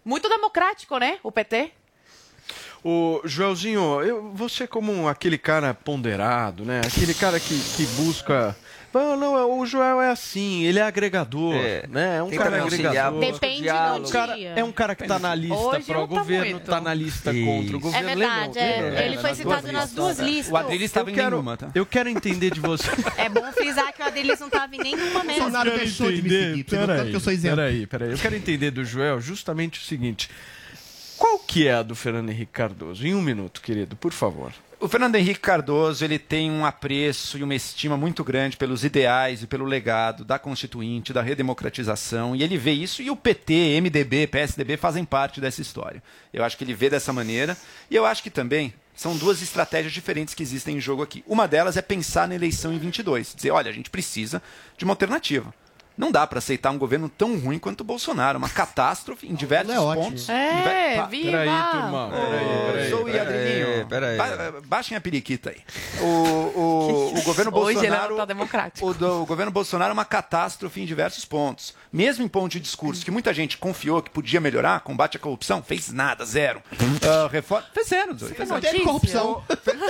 Speaker 14: Muito democrático, né, o PT?
Speaker 8: O Joelzinho, eu, você como aquele cara ponderado, né? Aquele cara que, que busca... Não, não, o Joel é assim, ele é agregador,
Speaker 13: É.
Speaker 8: né? É um
Speaker 13: Tenta
Speaker 8: cara agregador.
Speaker 13: o Depende do diálogo.
Speaker 8: Cara-
Speaker 11: dia.
Speaker 8: é um cara que tá na lista
Speaker 14: não tá
Speaker 8: governo,
Speaker 14: muito.
Speaker 8: tá na lista contra o
Speaker 13: Isso.
Speaker 8: governo.
Speaker 11: É verdade,
Speaker 8: Lembram?
Speaker 11: é. Ele foi citado
Speaker 8: duas
Speaker 11: nas duas listas.
Speaker 9: O Adriles estava em nenhuma, tá?
Speaker 8: Eu quero entender de você.
Speaker 11: É bom frisar que o Adelis não estava em nenhuma mesmo.
Speaker 12: Bolsonaro deixou de me seguir, que eu sou isento.
Speaker 8: Peraí, peraí. Eu quero entender do Joel justamente o seguinte. Qual que é a do Fernando Henrique Cardoso? Em um minuto, querido, por favor.
Speaker 9: O Fernando Henrique Cardoso ele tem um apreço e uma estima muito grande pelos ideais e pelo legado da Constituinte, da redemocratização, e ele vê isso, e o PT, MDB, PSDB fazem parte dessa história. Eu acho que ele vê dessa maneira, e eu acho que também são duas estratégias diferentes que existem em jogo aqui. Uma delas é pensar na eleição em 22, dizer, olha, a gente precisa de uma alternativa. Não dá para aceitar um governo tão ruim quanto o Bolsonaro, uma catástrofe em diversos
Speaker 12: é
Speaker 9: pontos.
Speaker 14: É, viva!
Speaker 8: Peraí, turma. Peraí.
Speaker 9: Zoe e Adrilinho,
Speaker 13: peraí.
Speaker 9: ba- baixem a periquita aí. O, o, o governo
Speaker 14: Hoje ele
Speaker 9: Bolsonaro.
Speaker 14: não tá democrático.
Speaker 9: o, do- o governo Bolsonaro é uma catástrofe em diversos pontos. Mesmo em ponto de discurso que muita gente confiou que podia melhorar, combate à corrupção, fez nada, zero. Ah, reforma. Fez zero, Zoe. Fez
Speaker 12: Não
Speaker 9: zero.
Speaker 12: teve corrupção.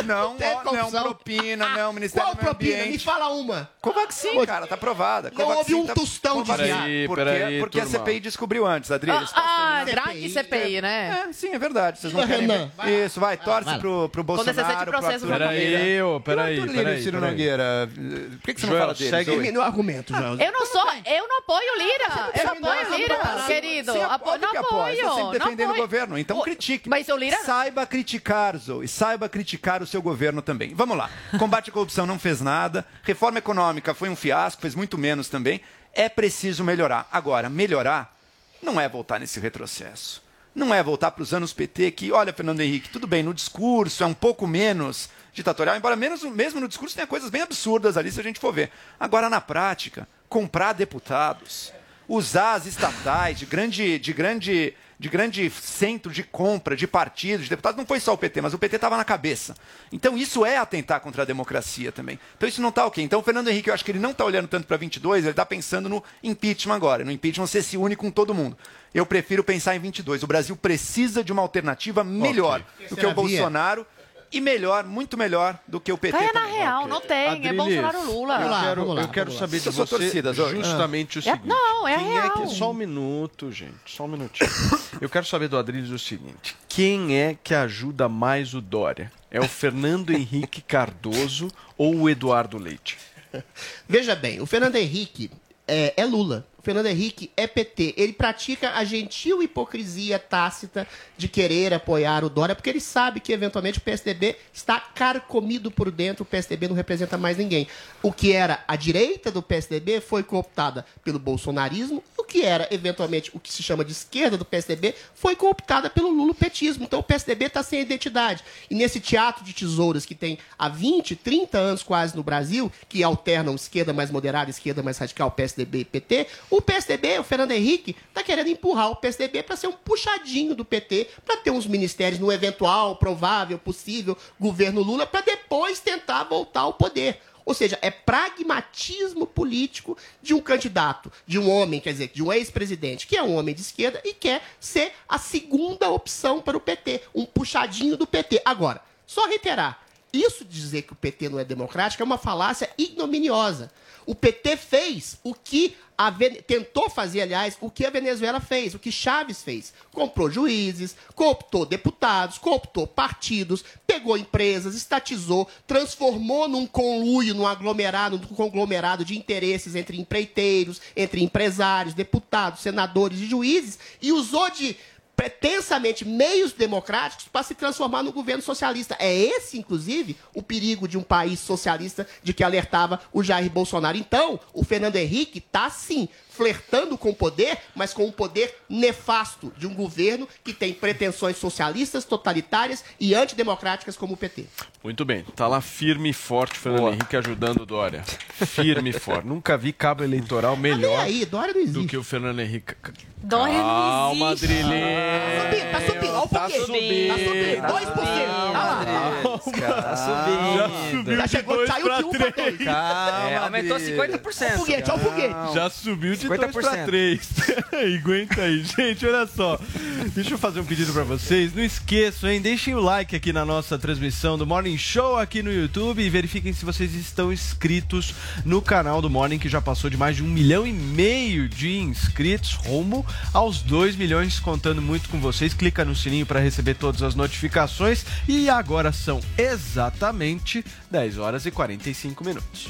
Speaker 9: Não,
Speaker 12: Teve
Speaker 9: ó, não,
Speaker 12: corrupção.
Speaker 9: propina, não, Ministério
Speaker 12: Qual
Speaker 9: do Meio
Speaker 12: propina? Me
Speaker 9: Ambiente.
Speaker 12: fala uma.
Speaker 9: Covaxin, cara, tá aprovada. Covaxin
Speaker 12: um
Speaker 9: tá-
Speaker 12: tostão de
Speaker 9: Covaxin.
Speaker 8: Peraí,
Speaker 9: Por quê?
Speaker 8: peraí,
Speaker 9: Porque a. CPI descobriu antes, Adriles.
Speaker 14: Ah, ah
Speaker 12: CPI,
Speaker 14: CPI, né?
Speaker 9: É, sim, é verdade. Vocês não querem. Isso, vai, torce
Speaker 12: vai
Speaker 9: pro, pro Bolsonaro.
Speaker 14: 17
Speaker 9: pro
Speaker 14: processos
Speaker 9: Arthur.
Speaker 8: Peraí, ô, peraí,
Speaker 9: o Arthur Lira
Speaker 8: peraí,
Speaker 9: Ciro. Nogueira. Por que, que você não fala deles?
Speaker 8: segue.
Speaker 12: Termina o argumento, Joel.
Speaker 14: Eu não sou, eu não apoio o Lira. Eu apoio o Lira, querido.
Speaker 9: Sim,
Speaker 14: Apo-
Speaker 9: óbvio
Speaker 14: não apoio.
Speaker 9: Você sempre defendendo o
Speaker 14: apoio.
Speaker 9: governo, então critique.
Speaker 14: Mas o Lira...
Speaker 9: Saiba criticar, Zoe. Saiba criticar o seu governo também. Vamos lá. Combate à corrupção não fez nada. Reforma econômica foi um fiasco, fez muito menos também. É preciso melhorar. Agora, melhorar não é voltar nesse retrocesso. Não é voltar para os anos PT que, olha, Fernando Henrique, tudo bem, no discurso é um pouco menos ditatorial, embora menos, mesmo no discurso tenha coisas bem absurdas ali se a gente for ver. Agora, na prática, comprar deputados, usar as estatais de grande, de grande, de grande centro de compra de partidos, de deputados, não foi só o PT, mas o PT estava na cabeça. Então isso é atentar contra a democracia também. Então isso não está ok. Então o Fernando Henrique, eu acho que ele não está olhando tanto para 22, ele está pensando no impeachment agora. No impeachment você se une com todo mundo. Eu prefiro pensar em 22. O Brasil precisa de uma alternativa melhor do que o. Bolsonaro e melhor, muito melhor do que o PT.
Speaker 14: Caia na
Speaker 9: também.
Speaker 14: real, não tem. É
Speaker 8: Adriles,
Speaker 14: Bolsonaro Lula.
Speaker 8: Eu
Speaker 12: lá,
Speaker 8: quero,
Speaker 12: lá,
Speaker 8: eu quero saber de você justamente o
Speaker 14: É-
Speaker 8: seguinte.
Speaker 14: não, é
Speaker 8: quem é
Speaker 14: real.
Speaker 8: que só um minuto, gente, só um minutinho. eu quero saber do Adriles o seguinte: quem é que ajuda mais o Dória? É o Fernando Henrique Cardoso ou o Eduardo Leite?
Speaker 12: Veja bem, o Fernando Henrique é, é Lula. Fernando Henrique é PT. Ele pratica a gentil hipocrisia tácita de querer apoiar o Dória, porque ele sabe que, eventualmente, o PSDB está carcomido por dentro, o PSDB não representa mais ninguém. O que era a direita do PSDB foi cooptada pelo bolsonarismo, que era, eventualmente, o que se chama de esquerda do PSDB foi cooptada pelo lulopetismo. Então, o PSDB está sem identidade. E nesse teatro de tesouras que tem há 20, 30 anos quase no Brasil, que alternam esquerda mais moderada, esquerda mais radical, PSDB e PT, o PSDB, o Fernando Henrique, está querendo empurrar o PSDB para ser um puxadinho do PT, para ter uns ministérios no eventual, provável, possível governo Lula, para depois tentar voltar ao poder. Ou seja, é pragmatismo político de um candidato, de um homem, quer dizer, de um ex-presidente, que é um homem de esquerda e quer ser a segunda opção para o PT, um puxadinho do PT. Agora, só reiterar, isso de dizer que o PT não é democrático é uma falácia ignominiosa. O PT fez o que a tentou fazer, aliás, o que a Venezuela fez, o que Chaves fez. Comprou juízes, cooptou deputados, cooptou partidos, pegou empresas, estatizou, transformou num conluio, num aglomerado, num conglomerado de interesses entre empreiteiros, entre empresários, deputados, senadores e juízes e usou de pretensamente meios democráticos para se transformar no governo socialista. É esse, inclusive, o perigo de um país socialista de que alertava o Jair Bolsonaro. Então, o Fernando Henrique está sim flertando com o poder, mas com um poder nefasto de um governo que tem pretensões socialistas, totalitárias e antidemocráticas como o PT.
Speaker 8: Muito bem, tá lá firme e forte o Fernando Henrique ajudando o Dória. Firme e forte. Nunca vi cabo eleitoral melhor
Speaker 12: aí, Dória não existe.
Speaker 8: do que o Fernando Henrique.
Speaker 11: Dória não
Speaker 8: Calma,
Speaker 11: existe.
Speaker 8: Adrilene.
Speaker 12: Tá subindo, olha o
Speaker 8: Tá
Speaker 12: foguete.
Speaker 8: subindo.
Speaker 12: Tá subindo,
Speaker 8: Tá
Speaker 12: 2%. Olha lá.
Speaker 13: Tá subindo.
Speaker 8: Já subiu
Speaker 12: Já
Speaker 8: de
Speaker 12: chegou, saiu de um pra
Speaker 8: três.
Speaker 12: dois.
Speaker 13: É, aumentou 50%.
Speaker 12: Olha o foguete, olha o foguete.
Speaker 8: Já subiu de 2
Speaker 13: 50%.
Speaker 8: para 3. Peraí, aguenta aí. Gente, olha só. Deixa eu fazer um pedido pra vocês. Não esqueçam, hein? Deixem o like aqui na nossa transmissão do Morning Show aqui no YouTube e verifiquem se vocês estão inscritos no canal do Morning, que já passou de mais de um milhão e meio de inscritos, rumo aos 2 milhões, contando muito com vocês. Clica no sininho para receber todas as notificações. E agora são exatamente 10 horas e 45 minutos.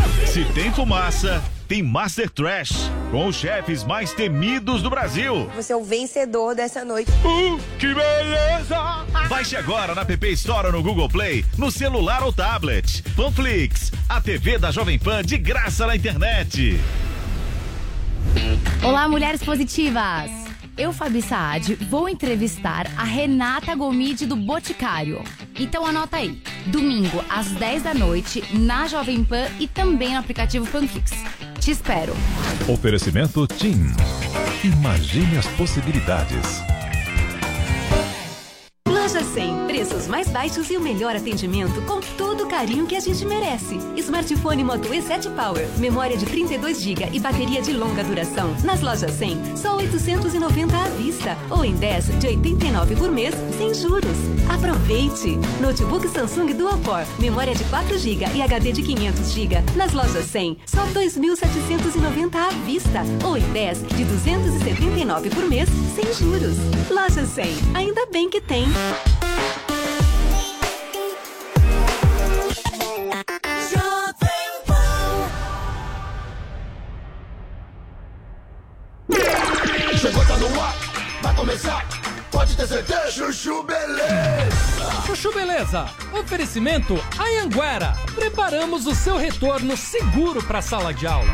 Speaker 5: Se tem fumaça, tem Master Trash, com os chefes mais temidos do Brasil.
Speaker 23: Você é o vencedor dessa noite.
Speaker 5: Uh, que beleza! Baixe agora na PP Store ou no Google Play, no celular ou tablet. Panflix, a TV da Jovem Pan de graça na internet.
Speaker 24: Olá, mulheres positivas! Eu, Fabi Saad, vou entrevistar a Renata Gomide do Boticário. Então anota aí, domingo às 10 da noite, na Jovem Pan e também no aplicativo Panflix. Te espero!
Speaker 25: Oferecimento TIM. Imagine as possibilidades.
Speaker 6: Loja 100, preços mais baixos e o melhor atendimento com todo o carinho que a gente merece. Smartphone Moto E7 Power, memória de 32 GB e bateria de longa duração. Nas lojas 100, só 890 à vista ou em 10 de 89 por mês, sem juros. Aproveite! Notebook Samsung Dual Core, memória de 4 GB e HD de 500 GB. Nas lojas 100, só 2.790 à vista ou em 10 de 279 por mês, sem juros. Loja 100, ainda bem que tem.
Speaker 7: Chegou, tá no ar, vai começar, pode ter certeza. Chuchu Beleza.
Speaker 26: Chuchu Beleza, oferecimento Anhanguera. Preparamos o seu retorno seguro para a sala de aula.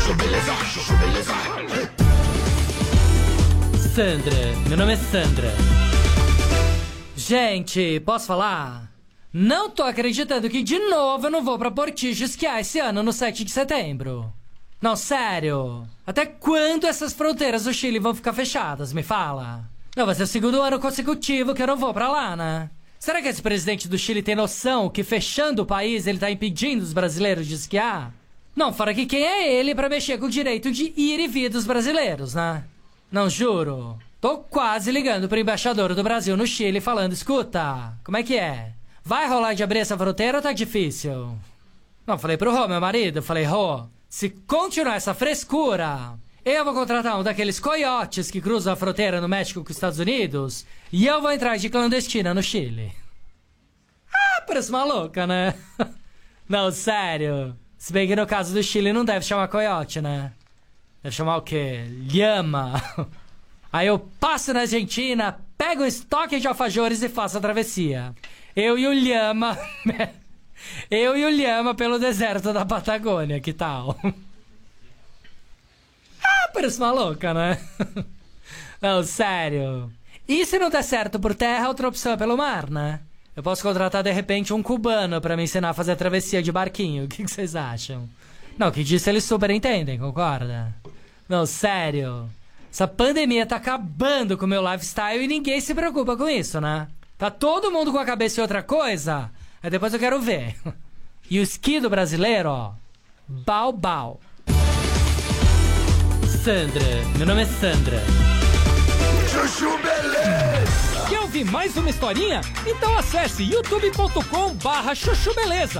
Speaker 26: Sandra, meu nome é Sandra. Gente, posso falar? Não tô acreditando que de novo eu não vou pra Portijo esquiar esse ano no 7 de setembro. Não, sério. Até quando essas fronteiras do Chile vão ficar fechadas? Me fala. Não, vai ser o segundo ano consecutivo que eu não vou pra lá, né? Será que esse presidente do Chile tem noção que fechando o país ele tá impedindo os brasileiros de esquiar? Não, fora que quem é ele pra mexer com o direito de ir e vir dos brasileiros, né? Não, juro. Tô quase ligando pro embaixador do Brasil no Chile falando: escuta, como é que é? Vai rolar de abrir essa fronteira ou tá difícil? Não, falei pro Rô, meu marido, falei, Rô, se continuar essa frescura, eu vou contratar um daqueles coiotes que cruzam a fronteira no México com os Estados Unidos e eu vou entrar de clandestina no Chile. Ah, parece maluca, né? Não, sério. Se bem que no caso do Chile não deve chamar coiote, né? Deve chamar o quê? Lhama. Aí eu passo na Argentina, pego um estoque de alfajores e faço a travessia. Eu e o Lhama. Eu e o Lhama pelo deserto da Patagônia, que tal? Ah, parece maluca, né? Não, sério. E se não der certo por terra, outra opção é pelo mar, né? Eu posso contratar de repente um cubano pra me ensinar a fazer a travessia de barquinho. O que que vocês acham? Não, que disso eles super entendem, concorda? Não, sério. Essa pandemia tá acabando com o meu lifestyle e ninguém se preocupa com isso, né? Tá todo mundo com a cabeça em outra coisa? Aí depois eu quero ver. E o esqui do brasileiro, ó. Bau, bau. Sandra, meu nome é Sandra.
Speaker 7: Chuchu Beleza!
Speaker 26: Ouvir mais uma historinha? Então acesse youtube.com barra chuchu beleza.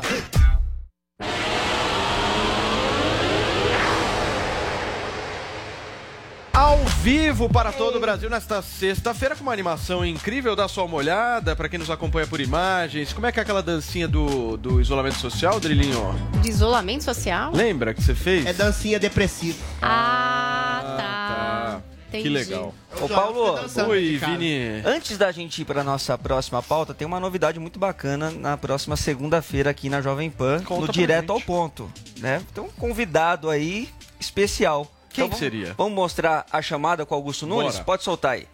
Speaker 8: Ao vivo para todo o Brasil nesta sexta-feira com uma animação incrível. Dá só uma olhada para quem nos acompanha por imagens. Como é que é aquela dancinha do, do isolamento social, Drilinho?
Speaker 11: De isolamento social?
Speaker 8: Lembra que você fez?
Speaker 12: É dancinha depressiva.
Speaker 11: Ah, tá. Entendi.
Speaker 8: Que legal.
Speaker 13: Ô Paulo,
Speaker 8: Oi, Vini.
Speaker 13: Antes da gente ir para nossa próxima pauta, tem uma novidade muito bacana na próxima segunda-feira aqui na Jovem Pan,
Speaker 8: Conta
Speaker 13: no Direto ao Ponto, né? Tem um convidado aí especial.
Speaker 8: Quem
Speaker 13: Então,
Speaker 8: que
Speaker 13: vamos-
Speaker 8: seria?
Speaker 13: Vamos mostrar a chamada com o Augusto Nunes?
Speaker 8: Bora.
Speaker 13: Pode soltar aí.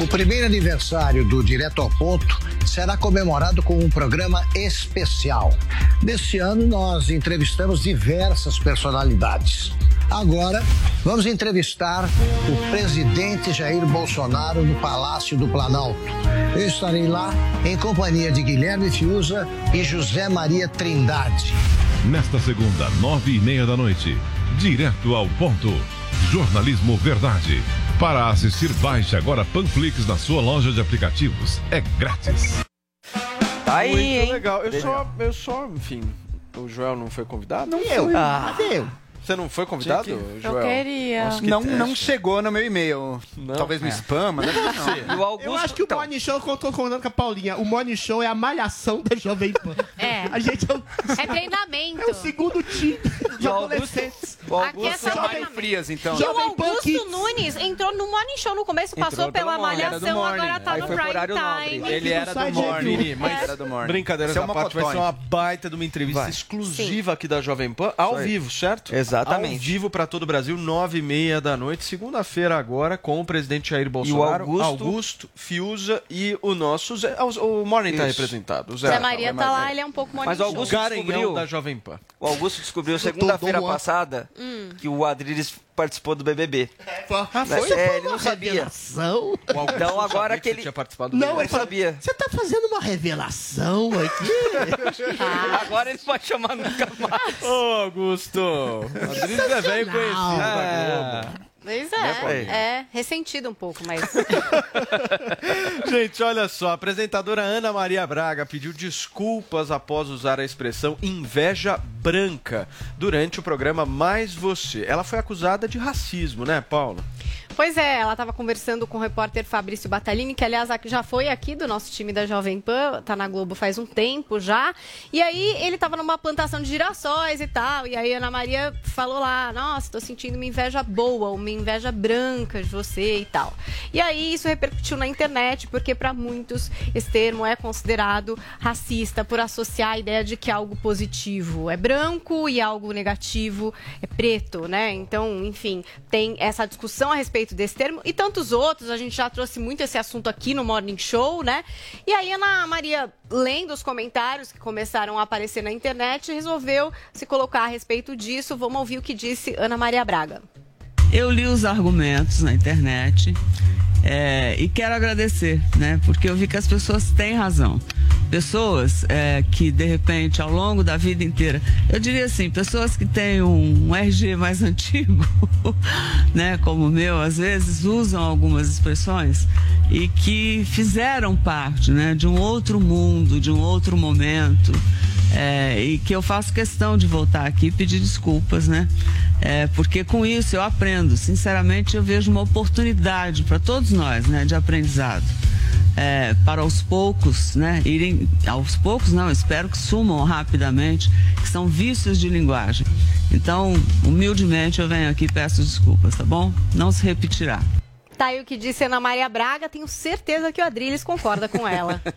Speaker 27: O primeiro aniversário do Direto ao Ponto será comemorado com um programa especial. Neste ano, nós entrevistamos diversas personalidades. Agora, vamos entrevistar o presidente Jair Bolsonaro no Palácio do Planalto. Eu estarei lá em companhia de Guilherme Fiuza e José Maria Trindade.
Speaker 25: Nesta segunda, nove e meia da noite, direto ao ponto. Jornalismo Verdade. Para assistir, baixe agora Panflix na sua loja de aplicativos. É grátis.
Speaker 13: Tá aí,
Speaker 8: Muito
Speaker 13: hein?
Speaker 8: legal. Eu
Speaker 13: Legal.
Speaker 8: só, eu só, enfim. O Joel não foi convidado?
Speaker 12: Não eu.
Speaker 8: Ah.
Speaker 12: Cadê eu?
Speaker 8: Você não foi convidado, Joel?
Speaker 14: queria.
Speaker 8: Nossa, que
Speaker 9: Não,
Speaker 8: teste.
Speaker 9: não chegou no meu e-mail. Talvez no
Speaker 8: É.
Speaker 9: spam, mas deve ser.
Speaker 13: O Augusto,
Speaker 12: Eu acho que
Speaker 13: então,
Speaker 12: o Morning Show, eu tô concordando com a Paulinha, o Morning Show é a malhação da Jovem Pan.
Speaker 11: É.
Speaker 12: A gente é o,
Speaker 11: É treinamento.
Speaker 12: é o segundo time de
Speaker 13: o Augusto-
Speaker 12: adolescentes.
Speaker 13: o
Speaker 11: Aqui
Speaker 13: Augusto
Speaker 11: é
Speaker 9: Jovem. Frias, então.
Speaker 11: E o Augusto. Nunes entrou no Morning Show no começo,
Speaker 8: Entrou
Speaker 11: passou pela
Speaker 8: Morning,
Speaker 11: malhação, agora tá
Speaker 13: Aí
Speaker 11: no prime time.
Speaker 9: Ele era do Morning.
Speaker 8: Mas
Speaker 9: Era do Morning.
Speaker 8: Brincadeiras
Speaker 9: Isso é
Speaker 8: parte, vai ser uma baita de uma entrevista exclusiva aqui da Jovem Pan, ao vivo, certo?
Speaker 13: Exatamente.
Speaker 8: Ao vivo para todo o Brasil, nove e meia da noite, segunda-feira agora, com o presidente Jair Bolsonaro,
Speaker 13: Augusto.
Speaker 8: Fiuza e o nosso Zé, o o Morning está representado. O
Speaker 11: Zé Maria tá lá, ele é um pouco Morning
Speaker 13: Mas o. Augusto descobriu,
Speaker 8: da Jovem Pan.
Speaker 13: o Augusto descobriu segunda-feira passada
Speaker 11: Hum.
Speaker 13: que o Adriles participou do BBB.
Speaker 12: Ah,
Speaker 13: foi? É, ele não sabia.
Speaker 12: Revelação?
Speaker 13: Então
Speaker 8: não
Speaker 13: agora
Speaker 8: sabia
Speaker 13: que ele-
Speaker 8: tinha participado do
Speaker 12: Não,
Speaker 8: BBB.
Speaker 12: ele
Speaker 13: sabia.
Speaker 12: Você tá fazendo uma revelação aqui?
Speaker 13: Agora ele pode chamar nunca mais.
Speaker 8: Ô, Augusto! Adriles é velho conhecido da
Speaker 13: Ah.
Speaker 8: Globo.
Speaker 11: Pois
Speaker 13: Né,
Speaker 11: é,
Speaker 13: pai?
Speaker 11: é, ressentido um pouco, mas
Speaker 8: Gente, olha só, a apresentadora Ana Maria Braga pediu desculpas após usar a expressão inveja branca durante o programa Mais Você. Ela foi acusada de racismo, né, Paulo?
Speaker 11: Pois é, ela estava conversando com o repórter Fabrício Batalini, que aliás já foi aqui do nosso time da Jovem Pan, tá na Globo faz um tempo já. E aí ele estava numa plantação de girassóis e tal. E aí a Ana Maria falou lá: Nossa, tô sentindo uma inveja boa, uma inveja branca de você e tal. E aí isso repercutiu na internet, porque para muitos esse termo é considerado racista por associar a ideia de que algo positivo é branco e algo negativo é preto, né? Então, enfim, tem essa discussão a respeito desse termo e tantos outros. A gente já trouxe muito esse assunto aqui no Morning Show, né? E aí, Ana Maria, lendo os comentários que começaram a aparecer na internet, resolveu se colocar a respeito disso. Vamos ouvir o que disse Ana Maria Braga.
Speaker 28: Eu li os argumentos na internet é, e quero agradecer, né? Porque eu vi que as pessoas têm razão. Pessoas é, que, de repente, ao longo da vida inteira, eu diria assim, pessoas que têm um, um RG mais antigo, né? Como o meu, às vezes usam algumas expressões e que fizeram parte, né? De um outro mundo, de um outro momento. É, e que eu faço questão de voltar aqui e pedir desculpas, né? É, porque com isso eu aprendo. Sinceramente, eu vejo uma oportunidade para todos nós, né, de aprendizado. É, para aos poucos, né, irem aos poucos não, espero que sumam rapidamente, que são vícios de linguagem. Então, humildemente eu venho aqui e peço desculpas, tá bom? Não se repetirá.
Speaker 11: Tá aí o que disse Ana Maria Braga. Tenho certeza que o Adriles concorda com ela.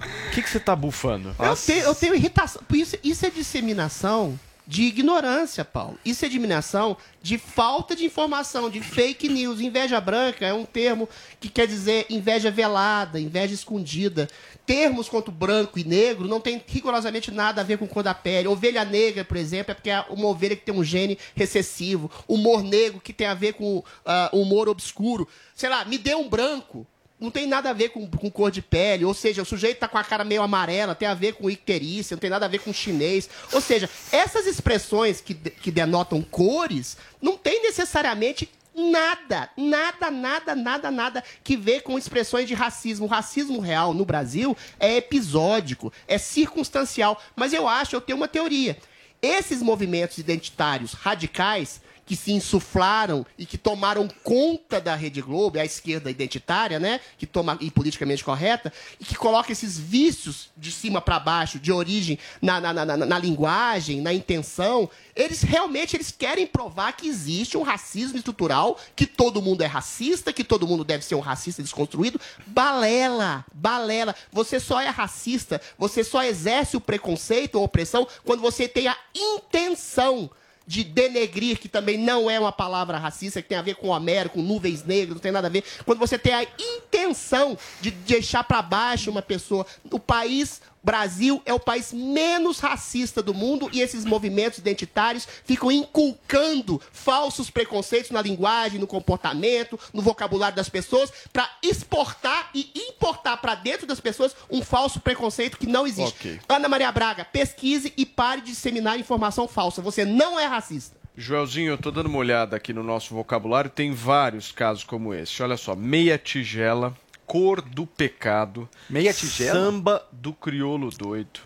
Speaker 8: O que, que você tá bufando?
Speaker 12: Eu tenho, eu tenho irritação. Por Isso, isso é disseminação de ignorância, Paulo. Isso é disseminação de falta de informação, de fake news. Inveja branca é um termo que quer dizer inveja velada, inveja escondida. Termos quanto branco e negro não tem rigorosamente nada a ver com cor da pele. Ovelha negra, por exemplo, é porque é uma ovelha que tem um gene recessivo. Humor negro, que tem a ver com ah, humor obscuro. Sei lá, me dê um branco não tem nada a ver com, com cor de pele, ou seja, o sujeito tá com a cara meio amarela, tem a ver com icterícia, não tem nada a ver com chinês. Ou seja, essas expressões que, que denotam cores não tem necessariamente nada, nada, nada, nada, nada que ver com expressões de racismo. O racismo real no Brasil é episódico, é circunstancial. Mas eu acho, eu tenho uma teoria. Esses movimentos identitários radicais que se insuflaram e que tomaram conta da Rede Globo, é a esquerda identitária, né? Que toma e politicamente correta, e que coloca esses vícios de cima para baixo, de origem na, na, na, na- linguagem, na intenção, eles realmente eles querem provar que existe um racismo estrutural, que todo mundo é racista, que todo mundo deve ser um racista desconstruído. Balela, balela. Você só é racista, você só exerce o preconceito ou opressão quando você tem a intenção de denegrir, que também não é uma palavra racista, que tem a ver com Homero, com nuvens negras, não tem nada a ver. Quando você tem a intenção de deixar para baixo uma pessoa. O país, Brasil, é o país menos racista do mundo e esses movimentos identitários ficam inculcando falsos preconceitos na linguagem, no comportamento, no vocabulário das pessoas, para exportar e importar para dentro das pessoas um falso preconceito que não existe.
Speaker 8: Ok.
Speaker 12: Ana Maria Braga, pesquise e pare de disseminar informação falsa. Você não é racista.
Speaker 8: Joelzinho, eu tô dando uma olhada aqui no nosso vocabulário, tem vários casos como esse. Olha só, meia tigela, cor do pecado,
Speaker 9: Meia tigela?
Speaker 8: samba do crioulo doido,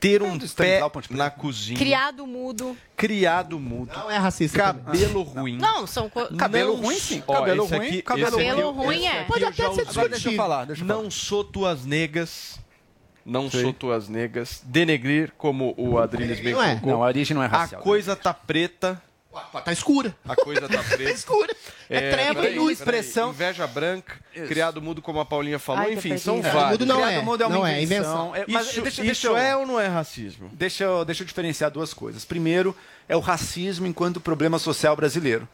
Speaker 8: ter um pé na cozinha,
Speaker 11: Criado mudo.
Speaker 8: criado mudo,
Speaker 12: Não é racista.
Speaker 8: cabelo ruim.
Speaker 11: Não, são. co-
Speaker 9: Cabelo
Speaker 8: Não
Speaker 9: ruim, sim.
Speaker 8: Ó,
Speaker 9: Cabelo
Speaker 8: esse
Speaker 9: ruim,
Speaker 8: aqui-
Speaker 9: cabelo
Speaker 8: esse
Speaker 11: Cabelo
Speaker 8: aqui-
Speaker 11: ruim
Speaker 8: esse
Speaker 11: é.
Speaker 8: aqui
Speaker 12: Pode
Speaker 8: eu
Speaker 12: até
Speaker 8: já
Speaker 12: ser
Speaker 8: usei.
Speaker 9: Agora deixa eu falar, deixa eu
Speaker 8: Não
Speaker 9: falar.
Speaker 8: sou tuas negas. Não
Speaker 9: Sim.
Speaker 8: sou tuas negas. Denegrir, como o Adriles bem
Speaker 12: Não é.
Speaker 8: colocou.
Speaker 9: Não, a origem não é
Speaker 8: A
Speaker 9: racial.
Speaker 8: coisa tá preta.
Speaker 12: Tá escura.
Speaker 8: A coisa tá
Speaker 12: Tá
Speaker 8: preta.
Speaker 12: escura. É, treva
Speaker 8: peraí,
Speaker 12: e luz.
Speaker 9: expressão-
Speaker 8: Inveja branca, criado mudo, como a Paulinha falou.
Speaker 14: Ai,
Speaker 8: Enfim, são
Speaker 14: perdida.
Speaker 8: vários.
Speaker 12: mudo não
Speaker 9: Criado
Speaker 12: é.
Speaker 9: mudo é uma
Speaker 12: Não é,
Speaker 9: invenção.
Speaker 12: invenção.
Speaker 9: É, mas
Speaker 8: isso
Speaker 9: deixa,
Speaker 8: isso
Speaker 9: deixa eu-
Speaker 8: é ou não é racismo?
Speaker 9: Deixa eu, deixa eu diferenciar duas coisas. Primeiro, é o racismo enquanto problema social brasileiro.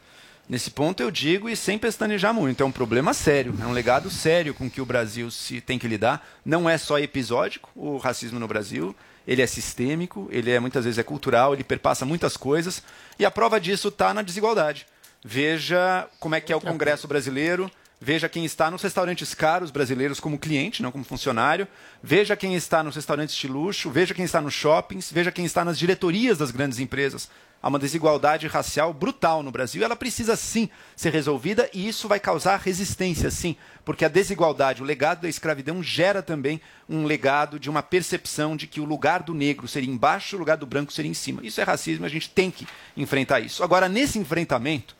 Speaker 9: Nesse ponto eu digo e sem pestanejar muito, é um problema sério, é um legado sério com que o Brasil se tem que lidar. Não é só episódico o racismo no Brasil, ele é sistêmico, ele é muitas vezes é cultural, ele perpassa muitas coisas e a prova disso está na desigualdade. Veja como é que é o Congresso brasileiro, veja quem está nos restaurantes caros brasileiros como cliente, não como funcionário, veja quem está nos restaurantes de luxo, veja quem está nos shoppings, veja quem está nas diretorias das grandes empresas. Há uma desigualdade racial brutal no Brasil. Ela precisa sim ser resolvida e isso vai causar resistência, sim, porque a desigualdade, o legado da escravidão gera também um legado de uma percepção de que o lugar do negro seria embaixo, o lugar do branco seria em cima. Isso é racismo, a gente tem que enfrentar isso. Agora, nesse enfrentamento,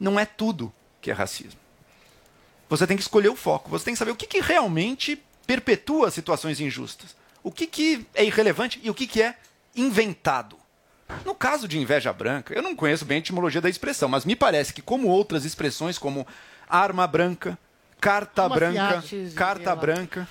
Speaker 9: não é tudo que é racismo. Você tem que escolher o foco. Você tem que saber o que, que realmente perpetua situações injustas. O que, que é irrelevante e o que, que é inventado. No caso de inveja branca, eu não conheço bem a etimologia da expressão, mas me parece que, como outras expressões, como arma branca, carta
Speaker 14: Uma
Speaker 9: branca, carta branca,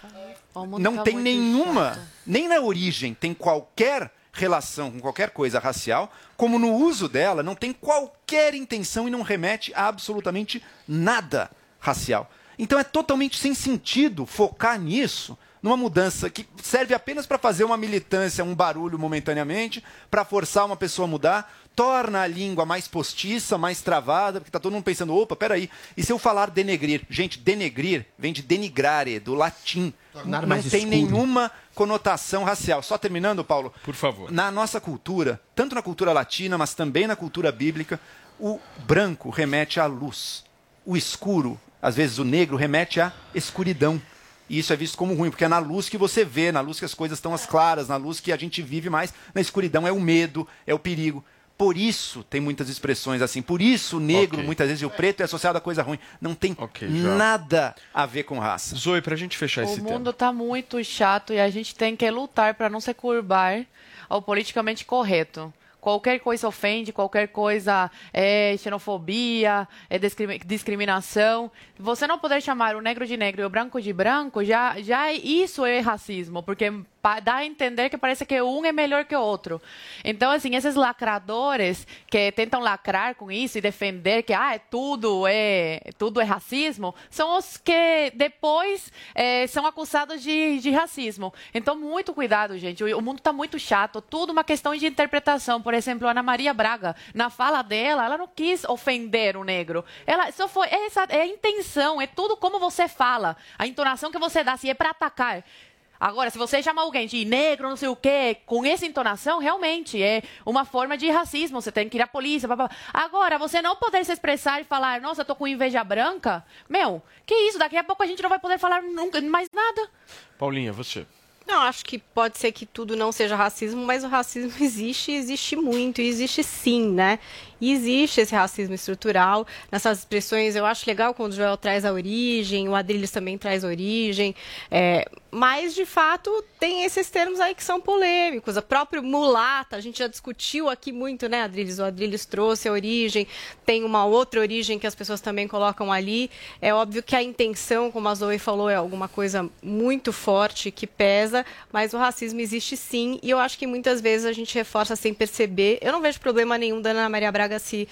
Speaker 9: não
Speaker 14: tá
Speaker 9: tem nenhuma,
Speaker 14: chato.
Speaker 9: nem na origem tem qualquer relação com qualquer coisa racial, como no uso dela não tem qualquer intenção e não remete a absolutamente nada racial. Então é totalmente sem sentido focar nisso, numa mudança que serve apenas para fazer uma militância, um barulho momentaneamente, para forçar uma pessoa a mudar, torna a língua mais postiça, mais travada, porque está todo mundo pensando, opa, peraí, e se eu falar denegrir? Gente, denegrir vem de denigrare, do latim.
Speaker 12: Tornar
Speaker 9: não
Speaker 12: mais
Speaker 9: tem
Speaker 12: escuro.
Speaker 9: nenhuma conotação racial. Só terminando, Paulo.
Speaker 8: Por favor.
Speaker 9: Na nossa cultura, tanto na cultura latina, mas também na cultura bíblica, o branco remete à luz. O escuro, às vezes o negro, remete à escuridão. E isso é visto como ruim, porque é na luz que você vê, na luz que as coisas estão as claras, na luz que a gente vive mais. Na escuridão é o medo, é o perigo. Por isso tem muitas expressões assim. Por isso o negro,
Speaker 8: Ok.
Speaker 9: muitas vezes, e o preto é associado a coisa ruim. Não tem
Speaker 8: Joel.
Speaker 9: nada a ver com raça.
Speaker 8: Zoe, pra gente fechar
Speaker 14: O
Speaker 8: esse tema.
Speaker 14: mundo tá muito chato e a gente tem que lutar para não se curvar ao politicamente correto. Qualquer coisa ofende, qualquer coisa é xenofobia, é discrimi- discriminação. Você não poder chamar o negro de negro e o branco de branco, já, já isso é racismo, porque dá a entender que parece que um é melhor que o outro. Então, assim, esses lacradores que tentam lacrar com isso e defender que ah, é tudo é tudo é racismo, são os que depois eh, são acusados de, de racismo. Então, muito cuidado, gente. O, o mundo está muito chato. Tudo uma questão de interpretação. Por exemplo, Ana Maria Braga, na fala dela, ela não quis ofender o negro. Ela só foi essa é a intenção, é tudo como você fala, a entonação que você dá, se é para atacar. Agora, se você chama alguém de negro, não sei o quê, com essa entonação, realmente é uma forma de racismo. Você tem que ir à polícia. Blá, blá. blá. Agora, você não poder se expressar e falar, nossa, eu tô com inveja branca. Meu, que isso? Daqui a pouco a gente não vai poder falar nunca mais nada.
Speaker 8: Paulinha, você.
Speaker 11: Não, acho que pode ser que tudo não seja racismo, mas o racismo existe, e existe muito, e existe sim, né? E existe esse racismo estrutural nessas expressões. Eu acho legal quando o Joel traz a origem, o Adriles também traz origem, é, mas de fato tem esses termos aí que são polêmicos. A própria mulata, a gente já discutiu aqui muito, né, Adriles? O Adriles trouxe a origem, tem uma outra origem que as pessoas também colocam ali. É óbvio que a intenção, como a Zoe falou, é alguma coisa muito forte que pesa, mas o racismo existe sim, e eu acho que muitas vezes a gente reforça sem perceber. Eu não vejo problema nenhum da Ana Maria Braga se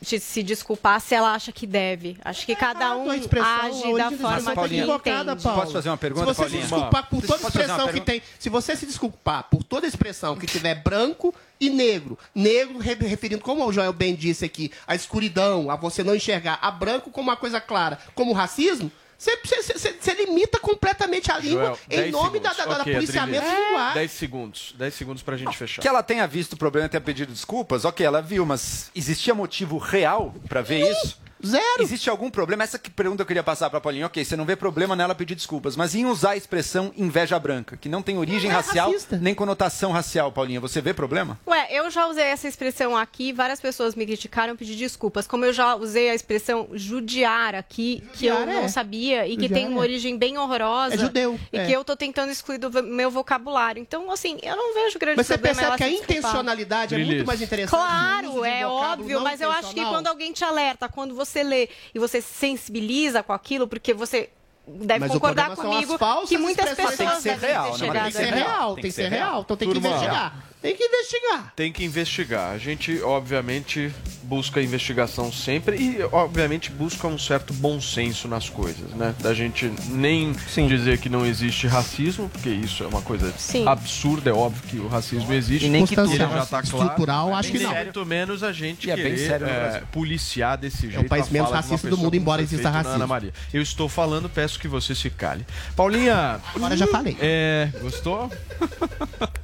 Speaker 11: de se desculpar se ela acha que deve. Acho que cada um
Speaker 12: a
Speaker 11: age da forma
Speaker 12: expressão
Speaker 11: que
Speaker 12: equivocada,
Speaker 11: entende.
Speaker 12: Paulo.
Speaker 9: Posso fazer uma pergunta,
Speaker 12: se você
Speaker 9: Paulinha?
Speaker 12: se desculpar por toda expressão que tem, se você se desculpar por toda expressão que tiver branco e negro, negro re- referindo como o Joel bem disse aqui, a escuridão, a você não enxergar, a branco como uma coisa clara, como racismo, você, limita completamente a língua
Speaker 8: Joel,
Speaker 12: em
Speaker 8: 10
Speaker 12: nome da,
Speaker 8: segundos.
Speaker 12: da, da
Speaker 8: Ok,
Speaker 12: policiamento
Speaker 8: Adriles.
Speaker 12: linguar.
Speaker 8: 10 segundos. 10 segundos pra gente fechar.
Speaker 9: Que ela tenha visto o problema e tenha pedido desculpas, ok, ela viu, mas existia motivo real pra ver isso?
Speaker 12: Zero.
Speaker 9: Existe algum problema? Essa que pergunta eu queria passar pra Paulinha. Ok, você não vê problema nela pedir desculpas, mas em usar a expressão inveja branca, que não tem origem
Speaker 11: Não é
Speaker 9: racial
Speaker 11: racista.
Speaker 9: nem conotação racial, Paulinha, você vê problema?
Speaker 11: Ué, eu já usei essa expressão aqui, várias pessoas me criticaram, pedi desculpas. Como eu já usei a expressão judiar aqui, que eu
Speaker 12: Judiar,
Speaker 11: não
Speaker 12: é.
Speaker 11: sabia e que
Speaker 12: Judiar,
Speaker 11: tem uma
Speaker 12: é.
Speaker 11: origem bem horrorosa.
Speaker 12: É judeu,
Speaker 11: E
Speaker 12: é.
Speaker 11: que eu tô tentando excluir do meu vocabulário. Então, assim, eu não vejo grande
Speaker 12: Mas você
Speaker 11: problema
Speaker 12: percebe
Speaker 11: ela
Speaker 12: que a intencionalidade é muito mais interessante.
Speaker 11: Claro, é óbvio, mas eu acho que quando alguém te alerta, quando você lê e você se sensibiliza com aquilo, porque você deve
Speaker 12: Mas
Speaker 11: concordar comigo que muitas pessoas
Speaker 12: Tem que ser
Speaker 11: devem
Speaker 12: real, né? Tem que ser real, tem que ser real, então tem que investigar. Tem que investigar.
Speaker 8: Tem que investigar. A gente, obviamente, busca investigação sempre e, obviamente, busca um certo bom senso nas coisas, né? Da gente nem dizer que não existe racismo, porque isso é uma coisa
Speaker 12: Sim.
Speaker 8: absurda, é óbvio que o racismo existe.
Speaker 12: E nem que tudo
Speaker 8: ele
Speaker 12: é
Speaker 8: já tá claro.
Speaker 12: estrutural, acho que não.
Speaker 8: Muito menos a gente
Speaker 9: E é bem
Speaker 8: querer
Speaker 9: sério
Speaker 8: é, policiar desse jeito.
Speaker 12: país
Speaker 8: a
Speaker 12: menos
Speaker 8: fala de uma
Speaker 12: racista do mundo, embora exista
Speaker 8: na
Speaker 12: racismo.
Speaker 8: Ana Maria. Eu estou falando, peço peço que você se cale. Paulinha.
Speaker 12: Agora já falei.
Speaker 8: É. Gostou?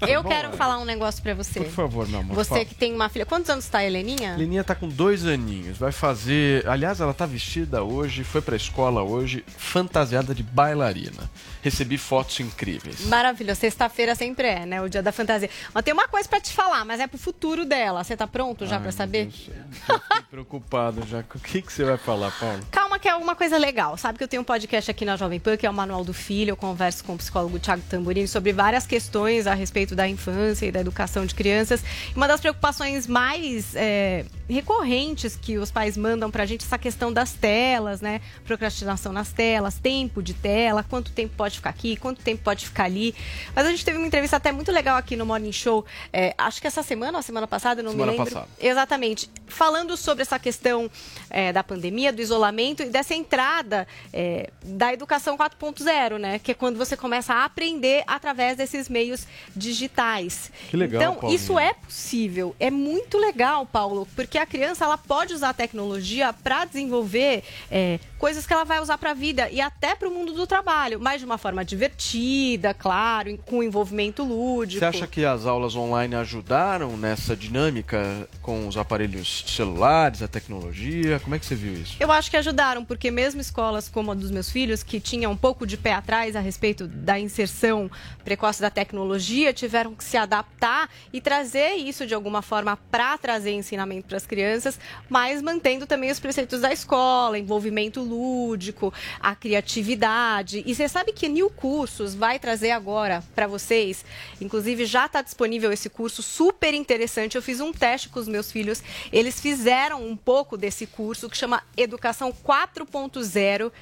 Speaker 11: Eu
Speaker 8: Bom,
Speaker 11: quero falar um negócio pra você.
Speaker 8: Por favor, meu amor.
Speaker 11: Você
Speaker 8: fala.
Speaker 11: que tem uma filha. Quantos anos tá a Heleninha?
Speaker 8: Leninha tá com dois aninhos, vai fazer. Aliás, ela tá vestida hoje, foi pra escola hoje, fantasiada de bailarina. Recebi fotos incríveis.
Speaker 11: Maravilhoso. Sexta-feira sempre é, né? O dia da fantasia. Mas tem uma coisa pra te falar, mas é pro futuro dela. Você tá pronto já
Speaker 8: meu
Speaker 11: saber?
Speaker 8: Deus, já fiquei preocupado já. O que, que você vai falar, Paulo?
Speaker 11: Calma que é alguma coisa legal. Sabe que eu tenho um podcast aqui na Jovem Pan, que é o Manual do Filho. Eu converso com o psicólogo Thiago Tamburini sobre várias questões a respeito da infância e da educação de crianças. Uma das preocupações mais é, recorrentes que os pais mandam pra gente é essa questão das telas, né? Procrastinação nas telas, tempo de tela, quanto tempo pode ficar aqui, quanto tempo pode ficar ali. Mas a gente teve uma entrevista até muito legal aqui no Morning Show, é, acho que essa semana ou semana passada, não
Speaker 8: Semana
Speaker 11: me lembro.
Speaker 8: passada.
Speaker 11: Exatamente. Falando sobre essa questão é, da pandemia, do isolamento e dessa entrada é, da educação 4.0, né? Que é quando você começa a aprender através desses meios digitais.
Speaker 8: Que legal,
Speaker 11: Então,
Speaker 8: Paulinha.
Speaker 11: isso é possível. É muito legal, Paulo, porque a criança ela pode usar a tecnologia para desenvolver é, coisas que ela vai usar para a vida e até para o mundo do trabalho, mas de uma forma divertida, claro, com envolvimento lúdico.
Speaker 8: Você acha que as aulas online ajudaram nessa dinâmica com os aparelhos celulares, a tecnologia? Como é que você viu isso?
Speaker 11: Eu acho que ajudaram, porque mesmo escolas como a dos meus filhos, que tinham um pouco de pé atrás a respeito da inserção precoce da tecnologia, tiveram que se adaptar e trazer isso de alguma forma para trazer ensinamento para as crianças, mas mantendo também os preceitos da escola, envolvimento lúdico, a criatividade. E você sabe que New Cursos vai trazer agora para vocês, inclusive já está disponível esse curso super interessante. Eu fiz um teste com os meus filhos, eles fizeram um pouco desse curso que chama Educação 4.0,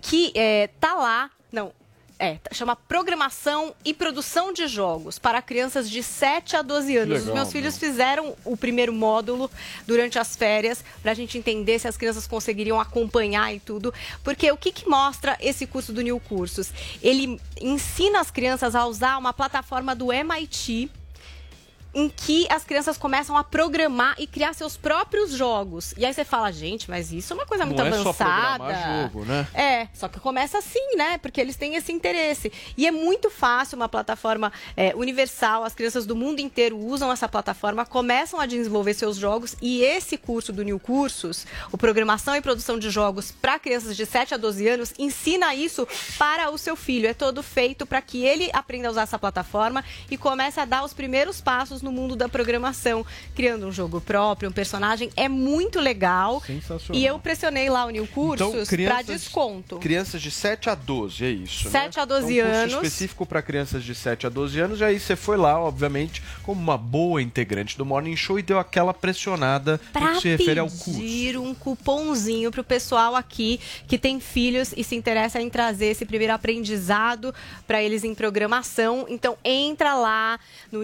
Speaker 11: que é, tá lá. Não, é, chama Programação e Produção de Jogos para crianças de 7 a 12 anos.
Speaker 8: legal,
Speaker 11: Os meus filhos fizeram o primeiro módulo durante as férias para a gente entender se as crianças conseguiriam acompanhar e tudo. Porque o que, que mostra esse curso do New Cursos? Ele ensina as crianças a usar uma plataforma do MIT em que as crianças começam a programar e criar seus próprios jogos. E aí você fala, gente, mas isso é uma coisa muito
Speaker 8: Não é só
Speaker 11: avançada.
Speaker 8: programar jogo, né?
Speaker 11: É, só que começa assim, né? Porque eles têm esse interesse. E é muito fácil, uma plataforma é, universal. As crianças do mundo inteiro usam essa plataforma, começam a desenvolver seus jogos. E esse curso do New Cursos, o Programação e Produção de Jogos para crianças de 7 a 12 anos, ensina isso para o seu filho. É todo feito para que ele aprenda a usar essa plataforma e comece a dar os primeiros passos no mundo da programação, criando um jogo próprio, um personagem. É muito legal.
Speaker 8: Sensacional.
Speaker 11: E eu pressionei lá o New Cursos
Speaker 8: Então,
Speaker 11: para desconto.
Speaker 8: Crianças de 7 a 12, é isso.
Speaker 11: 7
Speaker 8: né?
Speaker 11: a 12
Speaker 8: então, um
Speaker 11: anos.
Speaker 8: específico para crianças de 7 a 12 anos. E aí você foi lá, obviamente, como uma boa integrante do Morning Show e deu aquela pressionada
Speaker 11: Pra
Speaker 8: que se refere ao curso.
Speaker 11: pedir um cupomzinho pro pessoal aqui que tem filhos e se interessa em trazer esse primeiro aprendizado para eles em programação. Então entra lá no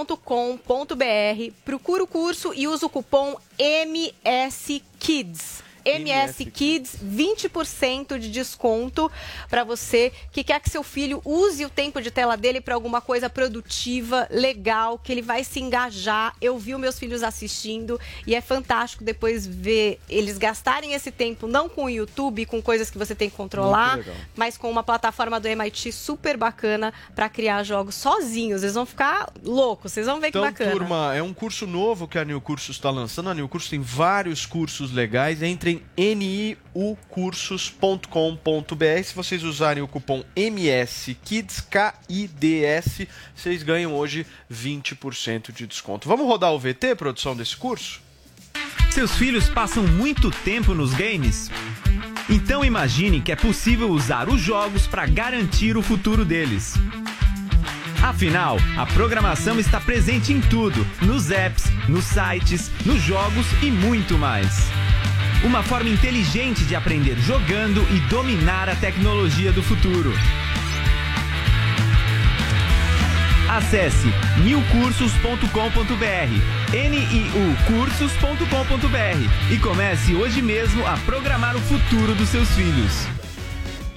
Speaker 11: newcursos.com.br, procura o curso e usa o cupom MSKids. MS Kids, 20% de desconto para você que quer que seu filho use o tempo de tela dele para alguma coisa produtiva, legal, que ele vai se engajar. Eu vi os meus filhos assistindo e é fantástico depois ver eles gastarem esse tempo não com o YouTube, com coisas que você tem que controlar, mas com uma plataforma do MIT super bacana para criar jogos sozinhos. Eles vão ficar loucos, vocês vão ver
Speaker 8: Então,
Speaker 11: que bacana.
Speaker 8: turma, é um curso novo que a New Cursos está lançando. A New Cursos tem vários cursos legais. Entre niucursos.com.br. Se vocês usarem o cupom MSKIDS, K-I-D-S, vocês ganham hoje 20% de desconto. Vamos rodar o VT, produção desse curso?
Speaker 29: Seus filhos passam muito tempo nos games? Então imagine que é possível usar os jogos para garantir o futuro deles. Afinal, a programação está presente em tudo: nos apps, nos sites, nos jogos e muito mais. Uma forma inteligente de aprender jogando e dominar a tecnologia do futuro. Acesse newcursos.com.br, niucursos.com.br e comece hoje mesmo a programar o futuro dos seus filhos.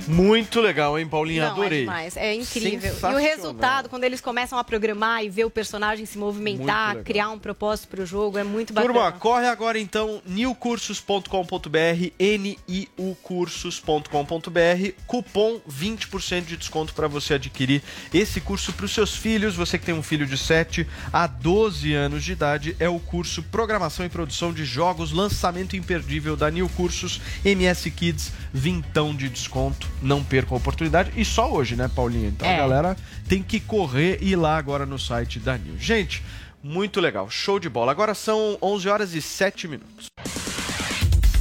Speaker 8: Muito legal, hein, Paulinha?
Speaker 11: Não,
Speaker 8: Adorei.
Speaker 11: é demais, é incrível. E o resultado, quando eles começam a programar e ver o personagem se movimentar, criar um propósito pro jogo, é muito bacana.
Speaker 8: Turma, corre agora então, newcursos.com.br, niucursos.com.br, cupom 20% de desconto para você adquirir esse curso para os seus filhos. Você que tem um filho de 7 a 12 anos de idade, é o curso Programação e Produção de Jogos, lançamento imperdível da New Cursos MS Kids, vintão de desconto. Não perca a oportunidade. E só hoje, né, Paulinha? Então
Speaker 7: É.
Speaker 8: a galera tem que correr e ir lá agora no site da New. Gente, muito legal, show de bola. Agora são 11 horas e 7 minutos.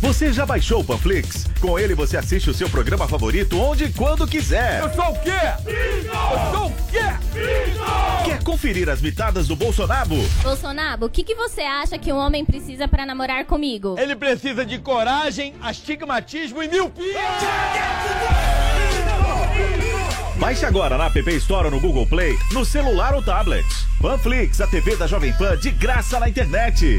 Speaker 5: Você já baixou o Panflix? Com ele você assiste o seu programa favorito onde e quando quiser.
Speaker 7: Eu sou o quê? Eu sou o quê?
Speaker 5: Quer conferir as mitadas do Bolsonaro?
Speaker 30: Bolsonaro, o que, que você acha que um homem precisa pra namorar comigo?
Speaker 31: Ele precisa de coragem, astigmatismo e miopia.
Speaker 5: Baixe agora na App Store ou no Google Play, no celular ou tablet. Panflix, a TV da Jovem Pan de graça na internet.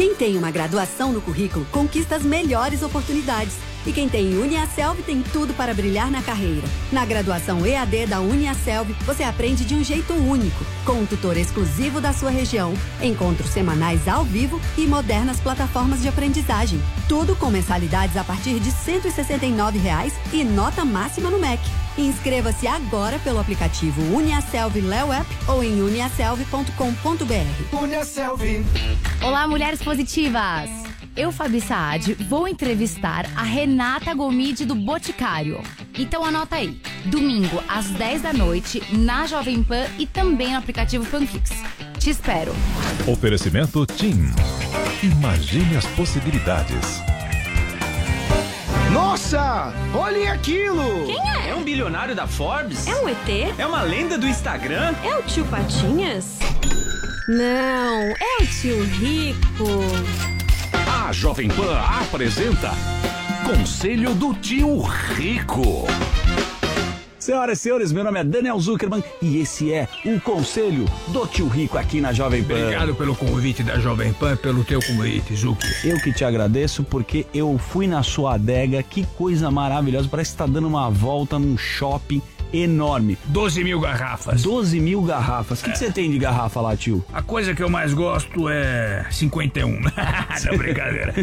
Speaker 32: Quem tem uma graduação no currículo conquista as melhores oportunidades. E quem tem Uniaselv tem tudo para brilhar na carreira. Na graduação EAD da Uniaselv, você aprende de um jeito único, com um tutor exclusivo da sua região, encontros semanais ao vivo e modernas plataformas de aprendizagem. Tudo com mensalidades a partir de 169 reais e nota máxima no MEC. Inscreva-se agora pelo aplicativo Uniaselv Léo App ou em uniaselv.com.br.
Speaker 24: Uniaselv. Olá, mulheres positivas! Eu, Fabi Saad, vou entrevistar a Renata Gomide do Boticário. Então anota aí, domingo às 10 da noite, na Jovem Pan e também no aplicativo Panflix. Te espero.
Speaker 25: Oferecimento TIM. Imagine as possibilidades.
Speaker 33: Nossa! Olhem aquilo!
Speaker 34: Quem é?
Speaker 29: É um bilionário da Forbes?
Speaker 34: É um ET?
Speaker 29: É uma lenda do Instagram?
Speaker 34: É o tio Patinhas? Não, é o tio Rico.
Speaker 35: A Jovem Pan apresenta Conselho do Tio Rico.
Speaker 36: Senhoras e senhores, meu nome é Daniel Zuckerman e esse é o Conselho do Tio Rico aqui na Jovem Pan.
Speaker 37: Obrigado pelo convite da Jovem Pan, pelo teu convite, Zuki.
Speaker 36: Eu que te agradeço porque eu fui na sua adega, que coisa maravilhosa, parece que tá dando uma volta num shopping enorme.
Speaker 37: 12 mil garrafas.
Speaker 36: 12 mil garrafas. O que que você tem de garrafa lá, tio?
Speaker 37: A coisa que eu mais gosto é 51. Não, brincadeira.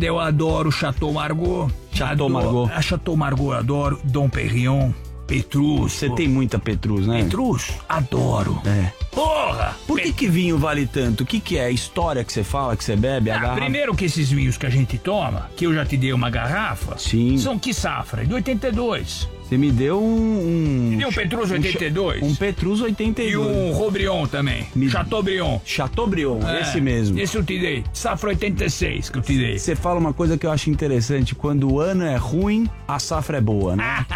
Speaker 37: eu adoro Chateau Margaux.
Speaker 36: Chateau Margaux.
Speaker 37: A Chateau Margaux eu adoro. Dom Perignon. Petrus.
Speaker 36: Você tem muita Petrus, né?
Speaker 37: Petrus? Adoro.
Speaker 36: É.
Speaker 37: Porra!
Speaker 36: Por que que vinho vale tanto? O que que é? A história que você fala, que você bebe? A
Speaker 37: Ah,
Speaker 36: garrafa?
Speaker 37: primeiro que esses vinhos que a gente toma, que eu já te dei uma garrafa,
Speaker 36: Sim.
Speaker 37: são que safra? De 82.
Speaker 36: Você me deu um...
Speaker 37: Me deu um Petrus 82.
Speaker 36: Um Petrus 82.
Speaker 37: E um Robrion também. Chateaubriand.
Speaker 36: Chateaubriand,
Speaker 37: É,
Speaker 36: esse mesmo.
Speaker 37: Esse eu te dei. Safra 86 que eu te dei.
Speaker 36: Você fala uma coisa que eu acho interessante. Quando o ano é ruim, a safra é boa, né?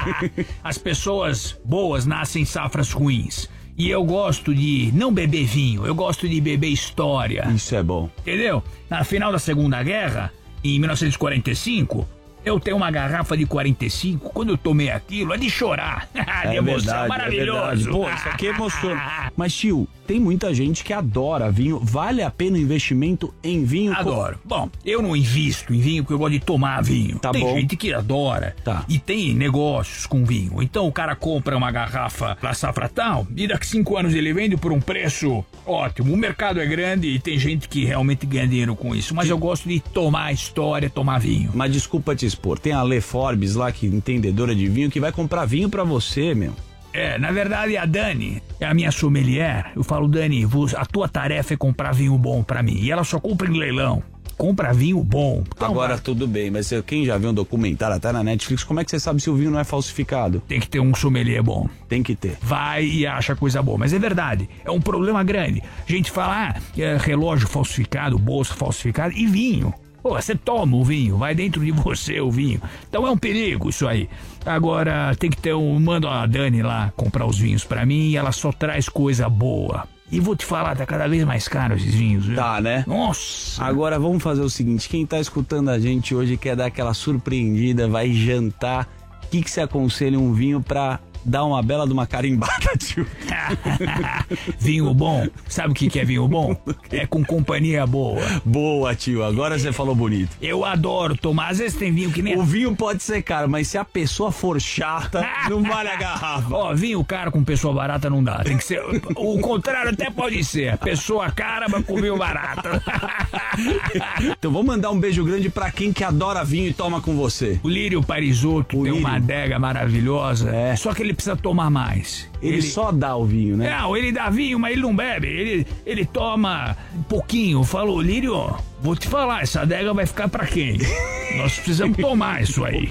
Speaker 37: As pessoas boas nascem em safras ruins. E eu gosto de não beber vinho, eu gosto de beber história.
Speaker 36: Isso é bom.
Speaker 37: Entendeu? Na final da Segunda Guerra, em 1945, eu tenho uma garrafa de 45. Quando eu tomei aquilo, é de chorar. de emoção, maravilhoso.
Speaker 36: Pô, isso aqui é emociona. Mas, tio, tem muita gente que adora vinho. Vale a pena o investimento em vinho?
Speaker 37: Adoro. Bom, eu não invisto em vinho porque eu gosto de tomar vinho.
Speaker 36: Tá
Speaker 37: tem
Speaker 36: bom.
Speaker 37: gente que adora.
Speaker 36: Tá.
Speaker 37: E tem negócios com vinho. Então o cara compra uma garrafa da safra tal e daqui cinco anos ele vende por um preço ótimo. O mercado é grande e tem gente que realmente ganha dinheiro com isso. Mas eu gosto de tomar a história, tomar vinho.
Speaker 36: Mas desculpa te expor. Tem a Lê Forbes lá, que é entendedora de vinho, que vai comprar vinho pra você, meu.
Speaker 37: É, na verdade a Dani é a minha sommelier. Eu falo, Dani, a tua tarefa é comprar vinho bom pra mim. E ela só compra em leilão. Compra vinho bom. Então,
Speaker 36: Agora tudo bem, mas quem já viu um documentário até na Netflix, como é que você sabe se o vinho não é falsificado?
Speaker 37: Tem que ter um sommelier bom.
Speaker 36: Tem que ter.
Speaker 37: vai e acha coisa boa. Mas é verdade, é um problema grande. A gente fala, ah, é relógio falsificado, bolsa falsificada e vinho. Pô, você toma o vinho, vai dentro de você o vinho. Então é um perigo isso aí. Agora tem que ter um. Mando a Dani lá comprar os vinhos pra mim e ela só traz coisa boa. E vou te falar, tá cada vez mais caro esses vinhos, viu?
Speaker 36: Tá, né?
Speaker 37: Nossa!
Speaker 36: Agora vamos fazer o seguinte: quem tá escutando a gente hoje quer dar aquela surpreendida, vai jantar. O que, que você aconselha um vinho pra dá uma bela de uma carimbada, tio.
Speaker 37: vinho bom. Sabe o que, é vinho bom? É com companhia boa.
Speaker 36: Boa, tio. Agora você falou bonito.
Speaker 37: Eu adoro tomar. Às vezes tem vinho que nem.
Speaker 36: O vinho pode ser caro, mas se a pessoa for chata, não vale a garrafa.
Speaker 37: Ó, vinho caro com pessoa barata não dá. Tem que ser. O contrário até pode ser. Pessoa cara, mas com vinho barato.
Speaker 36: Então vou mandar um beijo grande pra quem que adora vinho e toma com você.
Speaker 37: O Lírio Parisotto tem
Speaker 36: Lírio.
Speaker 37: uma adega maravilhosa.
Speaker 36: É.
Speaker 37: Só que ele precisa tomar mais.
Speaker 36: Ele, só dá o vinho, né?
Speaker 37: Não, ele dá vinho, mas ele não bebe. Ele, ele toma um pouquinho. Falou, Lírio, vou te falar, essa adega vai ficar pra quem? Nós precisamos tomar isso aí.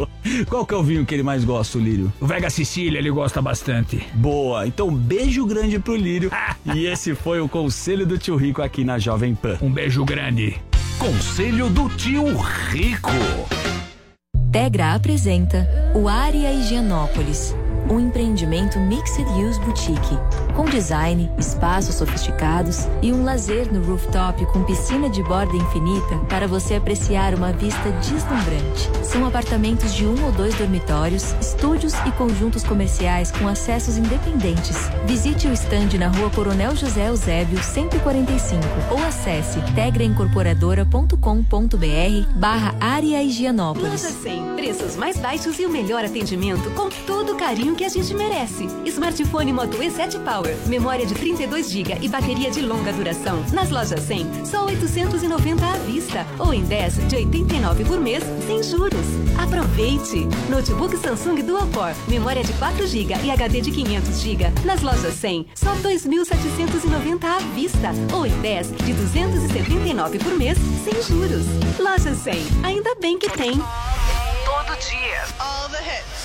Speaker 36: Qual que é o vinho que ele mais gosta, o Lírio?
Speaker 37: O Vega Sicília ele gosta bastante.
Speaker 36: Boa, então beijo grande pro Lírio. e esse foi o conselho do tio Rico aqui na Jovem Pan.
Speaker 37: Um beijo grande.
Speaker 35: Conselho do tio Rico.
Speaker 38: Tegra apresenta o Área Higienópolis, um empreendimento Mixed Use Boutique, com design, espaços sofisticados e um lazer no rooftop com piscina de borda infinita para você apreciar uma vista deslumbrante. São apartamentos de um ou dois dormitórios, estúdios e conjuntos comerciais com acessos independentes. Visite o estande na rua Coronel José Eusébio, 145 ou acesse tegraincorporadora.com.br barra área Higienópolis.
Speaker 39: Loja 100. Preços mais baixos e o melhor atendimento com todo carinho que a gente merece. Smartphone Moto E7 Power, memória de 32 GB e bateria de longa duração. Nas lojas 100, só 890 à vista ou em 10 de 89 por mês, sem juros. Aproveite! Notebook Samsung Dual Core, memória de 4 GB e HD de 500 GB. Nas lojas 100, só 2.790 à vista ou em 10 de 279 por mês, sem juros. Loja 100, ainda bem que tem.
Speaker 7: Todo dia. All the hits.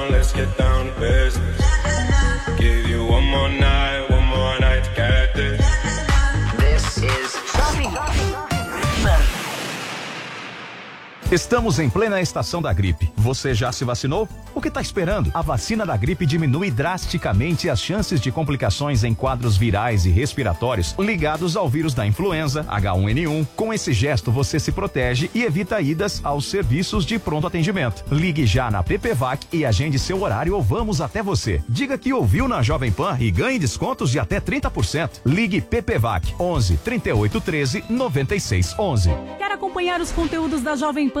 Speaker 5: Estamos em plena estação da gripe. Você já se vacinou? O que está esperando? A vacina da gripe diminui drasticamente as chances de complicações em quadros virais e respiratórios ligados ao vírus da influenza H1N1. Com esse gesto, você se protege e evita idas aos serviços de pronto atendimento. Ligue já na PPVAC e agende seu horário ou vamos até você. Diga que ouviu na Jovem Pan e ganhe descontos de até 30%. Ligue PPVAC 11 38 13 96 11.
Speaker 40: Quer acompanhar os conteúdos da Jovem Pan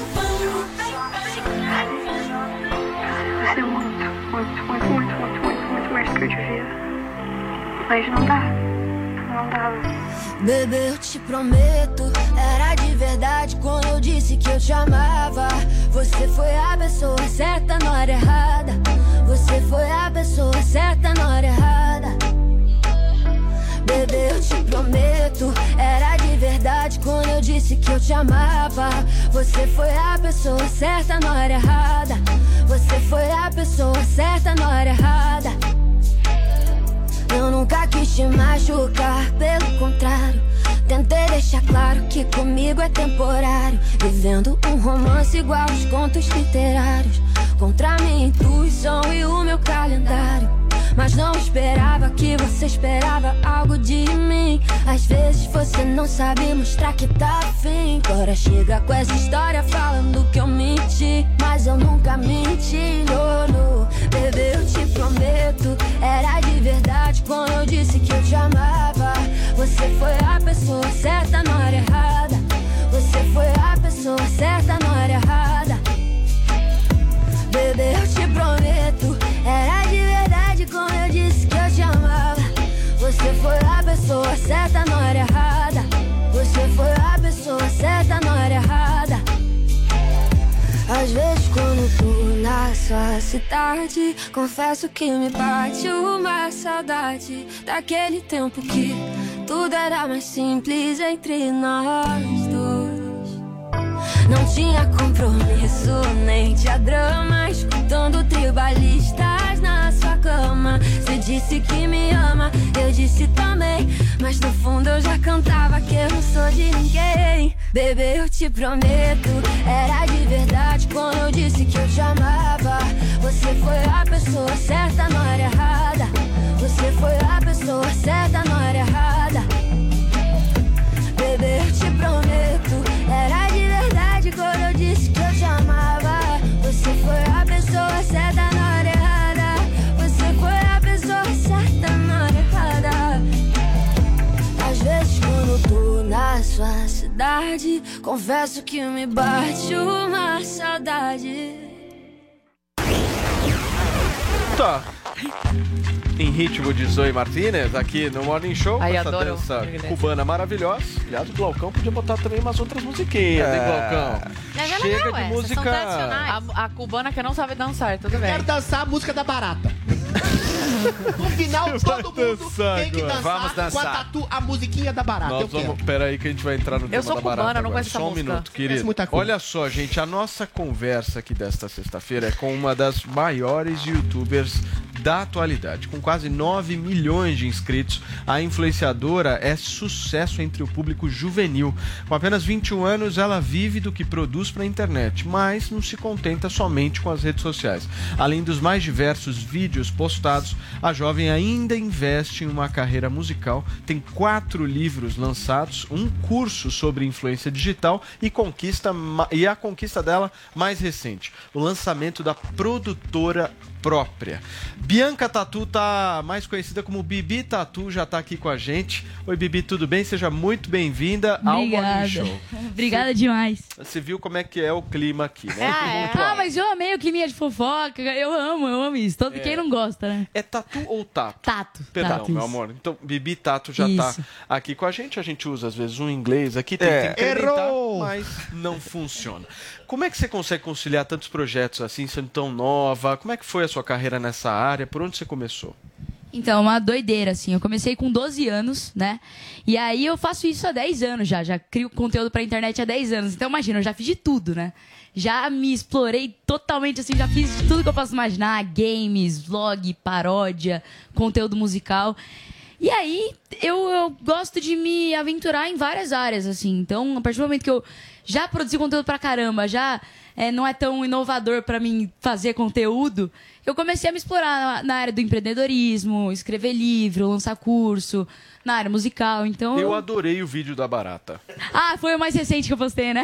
Speaker 41: eu devia. Mas não dá. Não dá.
Speaker 42: Bebê, eu te prometo, era de verdade quando eu disse que eu te amava. Você foi a pessoa certa na hora errada. Você foi a pessoa certa na hora errada. Bebê, eu te prometo, era de verdade quando eu disse que eu te amava. Você foi a pessoa certa na hora errada. Você foi a pessoa certa na hora errada. Eu nunca quis te machucar, pelo contrário. Tentei deixar claro que comigo é temporário. Vivendo um romance igual aos contos literários. Contra minha intuição e o meu calendário. Mas não esperava que você esperava algo de mim. Às vezes você não sabe mostrar que tá afim. Agora chega com essa história falando que eu menti. Mas eu nunca menti, no. Bebê, eu te prometo. Era de verdade quando eu disse que eu te amava. Você foi a pessoa certa na hora errada. Você foi a pessoa certa na hora errada. Bebê, eu te prometo. Pessoa certa na hora errada. Você foi a pessoa certa na hora errada. Às vezes quando tô na sua cidade Confesso que me bate uma saudade Daquele tempo que tudo era mais simples entre nós dois Não tinha compromisso, nem tinha drama Escutando tribalistas na sua cama. Você disse que me ama, eu disse também. Mas no fundo eu já cantava que eu não sou de ninguém. Bebê, eu te prometo, era de verdade quando eu disse que eu te amava. Você foi a pessoa certa na hora errada. Você foi a pessoa certa na hora errada cidade, confesso que me bate uma saudade.
Speaker 8: Tá. Em ritmo de Zoe Martinez, aqui no Morning Show,
Speaker 43: Ai,
Speaker 8: com essa
Speaker 43: adoro
Speaker 8: dança cubana maravilhosa. Aliás, o Glaucão podia botar também umas outras musiquinhas, hein,
Speaker 43: É.
Speaker 8: Glaucão?
Speaker 43: É
Speaker 8: Chega
Speaker 43: legal,
Speaker 8: de
Speaker 43: é,
Speaker 8: música.
Speaker 43: A, a cubana que não sabe dançar, tudo bem.
Speaker 44: Quero dançar a música da barata. No final, todo mundo tem que dançar,
Speaker 8: Vamos dançar.
Speaker 44: com a tatu, a musiquinha da barata. eu
Speaker 8: Nós
Speaker 44: quero.
Speaker 8: vamos. Pera aí que a gente vai entrar no tema
Speaker 43: sou
Speaker 8: da
Speaker 43: cubana,
Speaker 8: barata
Speaker 43: não
Speaker 8: agora.
Speaker 43: conheço essa
Speaker 8: Só um
Speaker 43: música.
Speaker 8: minuto,
Speaker 44: Conheço
Speaker 8: querido.
Speaker 44: muita coisa.
Speaker 8: Olha só, gente, a nossa conversa aqui desta sexta-feira é com uma das maiores youtubers da atualidade. Com quase 9 milhões de inscritos, a influenciadora é sucesso entre o público juvenil. Com apenas 21 anos, ela vive do que produz para a internet, mas não se contenta somente com as redes sociais. Além dos mais diversos vídeos postados, a jovem ainda investe em uma carreira musical, tem quatro livros lançados, um curso sobre influência digital e conquista e a conquista dela mais recente, o lançamento da produtora própria. Bianca Tatu tá mais conhecida como Bibi Tatu, já tá aqui com a gente. Oi Bibi, tudo bem? Seja muito bem-vinda ao Morning. Show.
Speaker 45: Obrigada demais.
Speaker 8: Você viu como é que é o clima aqui, né?
Speaker 45: Ah, mas eu amei o clima de fofoca. Eu amo, eu amo isso. Todo
Speaker 8: É.
Speaker 45: quem não gosta, né?
Speaker 8: É tatu ou tato?
Speaker 45: Tato.
Speaker 8: Perdão,
Speaker 45: tato,
Speaker 8: meu
Speaker 45: isso.
Speaker 8: amor. Então, Bibi Tato já
Speaker 45: Isso.
Speaker 8: tá aqui com a gente. A gente usa, às vezes, um inglês aqui, tenta
Speaker 44: É.
Speaker 8: incrementar,
Speaker 44: Errou!
Speaker 8: mas não funciona. Como é que você consegue conciliar tantos projetos assim, sendo tão nova? Como é que foi a sua carreira nessa área? Por onde você começou?
Speaker 45: Então, uma doideira, assim. Eu comecei com 12 anos, né? E aí eu faço isso há 10 anos já. Já crio conteúdo pra internet há 10 anos. Então, imagina, eu já fiz de tudo, né? Já me explorei totalmente, assim. Já fiz de tudo que eu posso imaginar. Games, vlog, paródia, conteúdo musical. E aí, eu, eu gosto de me aventurar em várias áreas, assim. Então, a partir do momento que eu já produzi conteúdo pra caramba, já é, não é tão inovador pra mim fazer conteúdo, eu comecei a me explorar na, na área do empreendedorismo, escrever livro, lançar curso, na área musical. Então.
Speaker 8: Eu adorei o vídeo da Barata.
Speaker 45: Ah, foi o mais recente que eu postei, né?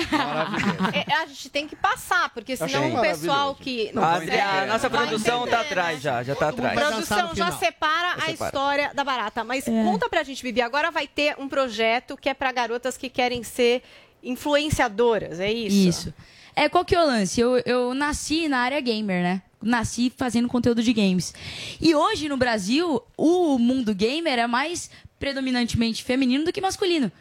Speaker 46: É, a gente tem que passar, porque senão
Speaker 8: Achei
Speaker 46: o pessoal que.
Speaker 47: A, Adri- a nossa produção tá
Speaker 46: entender,
Speaker 47: atrás já, já tá
Speaker 46: A
Speaker 47: atrás.
Speaker 46: produção já separa
Speaker 47: Já
Speaker 46: a
Speaker 47: separa.
Speaker 46: história da barata. Mas
Speaker 45: É.
Speaker 46: conta pra gente, Bibi. Agora vai ter um projeto que é pra garotas que querem ser influenciadoras, é isso?
Speaker 45: Isso. É, qual que é o lance? Eu, eu nasci na área gamer, né? Nasci fazendo conteúdo de games. E hoje no Brasil, o mundo gamer é mais predominantemente feminino do que masculino.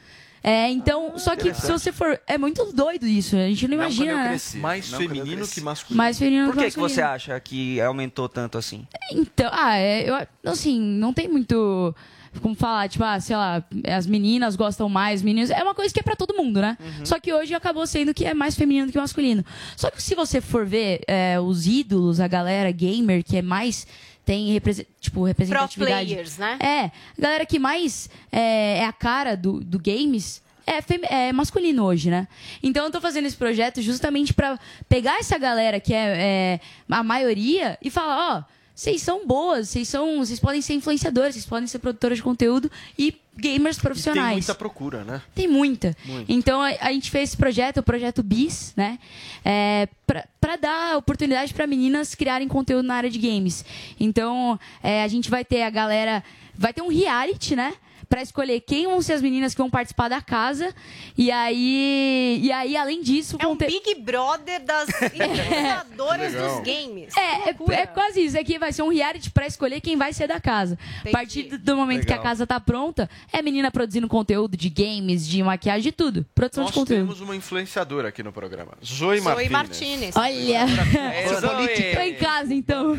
Speaker 45: É, então, só que se você for. É muito doido isso. A gente não imagina, né?
Speaker 8: Mais
Speaker 47: Não
Speaker 8: feminino que masculino.
Speaker 45: Mais feminino
Speaker 47: Por
Speaker 45: que
Speaker 47: que, que você acha que aumentou tanto assim?
Speaker 45: Então, ah, é, eu, assim, não tem muito como falar, tipo, ah, sei lá, as meninas gostam mais, os meninos. É uma coisa que é pra todo mundo, né? Só que hoje acabou sendo que é mais feminino do que masculino. Só que se você for ver é, os ídolos, a galera gamer que é mais. Tem tipo, representatividade.
Speaker 46: players, né?
Speaker 45: É, a galera que mais é, é a cara do, do games é, é masculino hoje, né? Então eu tô fazendo esse projeto justamente pra pegar essa galera que é, é a maioria e falar, ó, vocês são boas, vocês são, vocês podem ser influenciadoras, vocês podem ser produtoras de conteúdo e gamers
Speaker 8: Tem
Speaker 45: profissionais.
Speaker 8: muita procura, né?
Speaker 45: Tem muita.
Speaker 8: Muito.
Speaker 45: Então a, a gente fez esse projeto, o projeto BIS, né? É, pra dar oportunidade para meninas criarem conteúdo na área de games. Então é, a gente vai ter a galera. Vai ter um reality, né? Pra escolher quem vão ser as meninas que vão participar da casa. E aí, e aí além disso,
Speaker 11: É um Big Brother das influenciadoras
Speaker 45: Legal.
Speaker 11: dos games.
Speaker 45: É, é, é quase isso. Aqui vai ser um reality pra escolher quem vai ser da casa. A partir do- momento que a
Speaker 8: Legal.
Speaker 45: casa tá pronta, é menina produzindo conteúdo de games, de maquiagem, de tudo. Produção
Speaker 8: Nós
Speaker 45: de conteúdo.
Speaker 8: temos uma influenciadora aqui no programa. Zoe,
Speaker 11: Zoe
Speaker 8: Martinez.
Speaker 11: Martinez.
Speaker 45: Olha,
Speaker 8: É, Zoe.
Speaker 45: tô em casa então.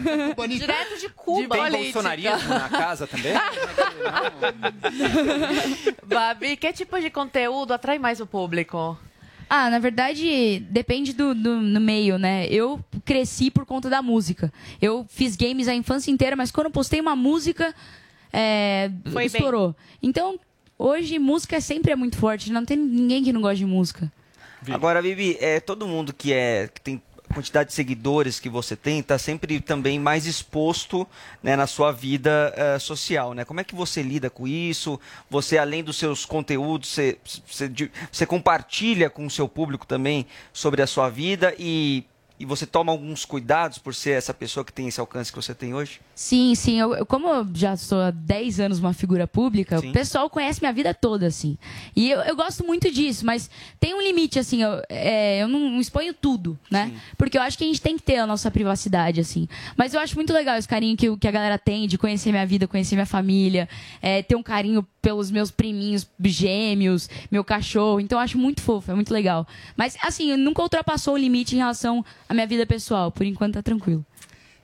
Speaker 11: Direto de Cuba.
Speaker 14: Tem bolsonarismo na
Speaker 9: casa também?
Speaker 14: Babi, que tipo de conteúdo atrai mais o público?
Speaker 45: Ah, na verdade, depende do, do no meio, né? Eu cresci por conta da música. Eu fiz games a infância inteira, mas quando eu postei uma música, é,
Speaker 11: Foi
Speaker 45: estourou. Então, hoje, música sempre é muito forte. Não tem ninguém que não gosta de música.
Speaker 13: Agora, Bibi, é, todo mundo que é que tem quantidade de seguidores que você tem, está sempre também mais exposto né, na sua vida eh, social, né? Como é que você lida com isso? Você, além dos seus conteúdos, você, você, você compartilha com o seu público também sobre a sua vida e, e você toma alguns cuidados por ser essa pessoa que tem esse alcance que você tem hoje?
Speaker 45: Sim, sim. Eu, como eu já sou há 10 anos uma figura pública, o pessoal conhece minha vida toda, assim. E eu, eu gosto muito disso, mas tem um limite, assim. Eu, é, eu não exponho tudo, né? Porque eu acho que a gente tem que ter a nossa privacidade, assim. Mas eu acho muito legal esse carinho que, o- que a galera tem de conhecer minha vida, conhecer minha família, é, ter um carinho pelos meus priminhos gêmeos, meu cachorro. Então eu acho muito fofo, é muito legal. Mas, assim, nunca ultrapassou o limite em relação à minha vida pessoal. Por enquanto tá tranquilo.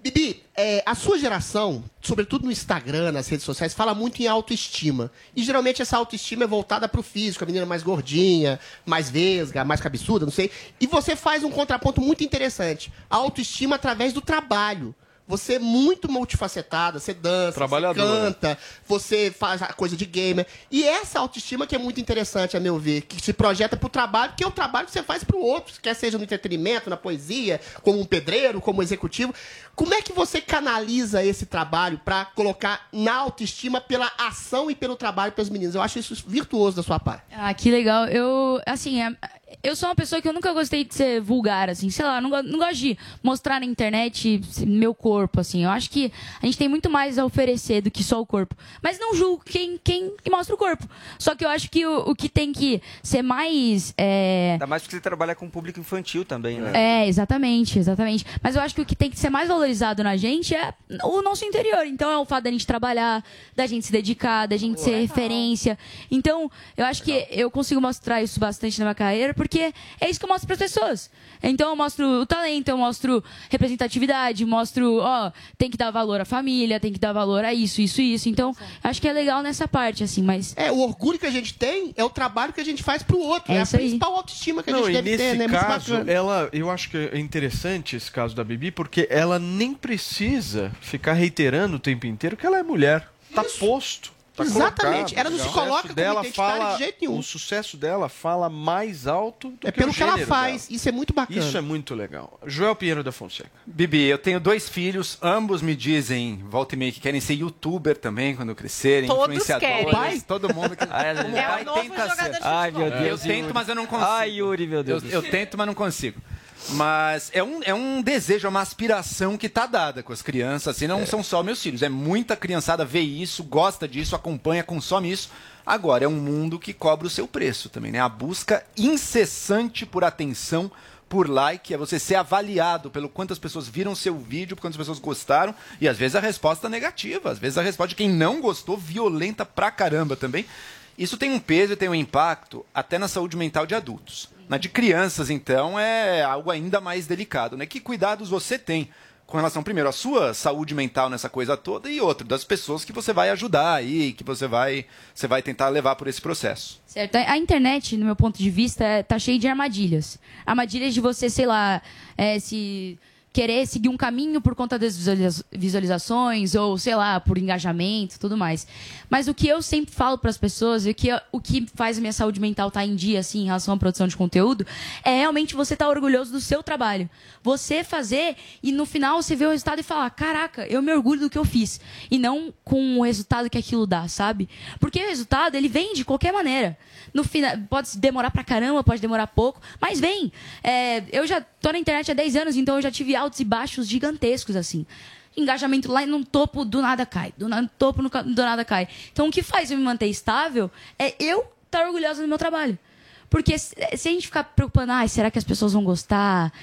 Speaker 12: Bibi, é, a sua geração, sobretudo no Instagram, nas redes sociais, fala muito em autoestima. E geralmente essa autoestima é voltada pro físico, a menina mais gordinha, mais vesga, mais cabeçuda, não sei. E você faz um contraponto muito interessante. A autoestima através do trabalho. Você é muito multifacetada, você dança, você canta, você faz a coisa de gamer. E essa autoestima que é muito interessante, a meu ver, que se projeta pro trabalho, que é o trabalho que você faz pro outro, quer seja no entretenimento, na poesia, como um pedreiro, como executivo. Como é que você canaliza esse trabalho pra colocar na autoestima pela ação e pelo trabalho pras meninas? Eu acho isso virtuoso da sua parte.
Speaker 45: Ah, que legal. Eu, assim, é- eu sou uma pessoa que eu nunca gostei de ser vulgar, assim, sei lá, não, não gosto de mostrar na internet meu corpo, assim. Eu acho que a gente tem muito mais a oferecer do que só o corpo. Mas não julgo quem, quem mostra o corpo. Só que eu acho que o, o que tem que ser mais. É...
Speaker 13: Ainda mais porque você trabalha com público infantil também, né?
Speaker 45: É, exatamente, exatamente. Mas eu acho que o que tem que ser mais valorizado na gente é o nosso interior. Então é o fato da gente trabalhar, da gente se dedicar, da gente ser referência. Então, eu acho que eu consigo mostrar isso bastante na minha carreira, porque é isso que eu mostro para as pessoas. Então eu mostro o talento, eu mostro representatividade, mostro, ó, tem que dar valor à família, tem que dar valor a isso, isso e isso. Então, acho que é legal nessa parte, assim, mas.
Speaker 12: É, o orgulho que a gente tem é o trabalho que a gente faz pro outro. É,
Speaker 45: É
Speaker 12: a
Speaker 45: isso aí.
Speaker 12: principal autoestima que a
Speaker 8: Não,
Speaker 12: gente
Speaker 8: e
Speaker 12: deve
Speaker 8: nesse
Speaker 12: ter, né? Muito
Speaker 8: caso, ela, eu acho que é interessante esse caso da Bibi, porque ela nem precisa ficar reiterando o tempo inteiro que ela é mulher. Tá posto. Tá
Speaker 12: Exatamente.
Speaker 8: colocado.
Speaker 12: Ela não se coloca como
Speaker 8: dela
Speaker 12: identitária
Speaker 8: fala,
Speaker 12: de jeito nenhum.
Speaker 8: O sucesso dela fala mais alto do
Speaker 12: É
Speaker 8: que
Speaker 12: pelo
Speaker 8: o
Speaker 12: que ela faz.
Speaker 8: dela.
Speaker 12: Isso é muito bacana.
Speaker 8: Isso é muito legal. Joel Pinheiro da Fonseca.
Speaker 9: Bibi, eu tenho dois filhos, ambos me dizem, volta e meia, que querem ser youtuber também quando crescerem,
Speaker 11: Todos
Speaker 9: influenciadores.
Speaker 11: querem.
Speaker 9: Pai? Todo mundo que...
Speaker 13: Ah,
Speaker 9: Como
Speaker 11: É
Speaker 9: pai
Speaker 11: o novo
Speaker 9: tenta
Speaker 11: jogador
Speaker 9: ser.
Speaker 11: de futebol.
Speaker 13: Ai, meu Deus,
Speaker 9: Eu tento, mas eu não consigo.
Speaker 13: Ai, Yuri, meu Deus
Speaker 9: Eu, eu tento, mas não consigo. Mas é um, é um desejo, é uma aspiração que tá dada com as crianças. Assim, não são só meus filhos. É muita criançada vê isso, gosta disso, acompanha, consome isso. Agora, é um mundo que cobra o seu preço também, né? A busca incessante por atenção, por like, é você ser avaliado pelo quantas pessoas viram seu vídeo, por quantas pessoas gostaram, e às vezes a resposta é negativa, às vezes a resposta de quem não gostou, violenta pra caramba também. Isso tem um peso e tem um impacto até na saúde mental de adultos. Na de crianças, então, é algo ainda mais delicado, né? Que cuidados você tem com relação, primeiro, à sua saúde mental nessa coisa toda e outro, das pessoas que você vai ajudar aí, que você vai, você vai tentar levar por esse processo.
Speaker 45: Certo. A internet, no meu ponto de vista, é- tá cheia de armadilhas. Armadilhas de você, sei lá, é, se querer seguir um caminho por conta das visualiza- visualizações ou, sei lá, por engajamento, tudo mais. Mas o que eu sempre falo para as pessoas, e o que, o que faz a minha saúde mental estar em dia, assim, em relação à produção de conteúdo, é realmente você estar orgulhoso do seu trabalho. Você fazer e no final você ver o resultado e falar: caraca, eu me orgulho do que eu fiz. E não com o resultado que aquilo dá, sabe? Porque o resultado, ele vem de qualquer maneira. No final, pode demorar pra caramba, pode demorar pouco, mas vem. É, eu já tô na internet há 10 anos, então eu já tive altos e baixos gigantescos, assim. Engajamento lá no topo do nada cai, do na- topo no, do nada cai. Então o que faz eu me manter estável é eu estar orgulhosa do meu trabalho. Porque se, a gente ficar preocupando, ai, será que as pessoas vão gostar?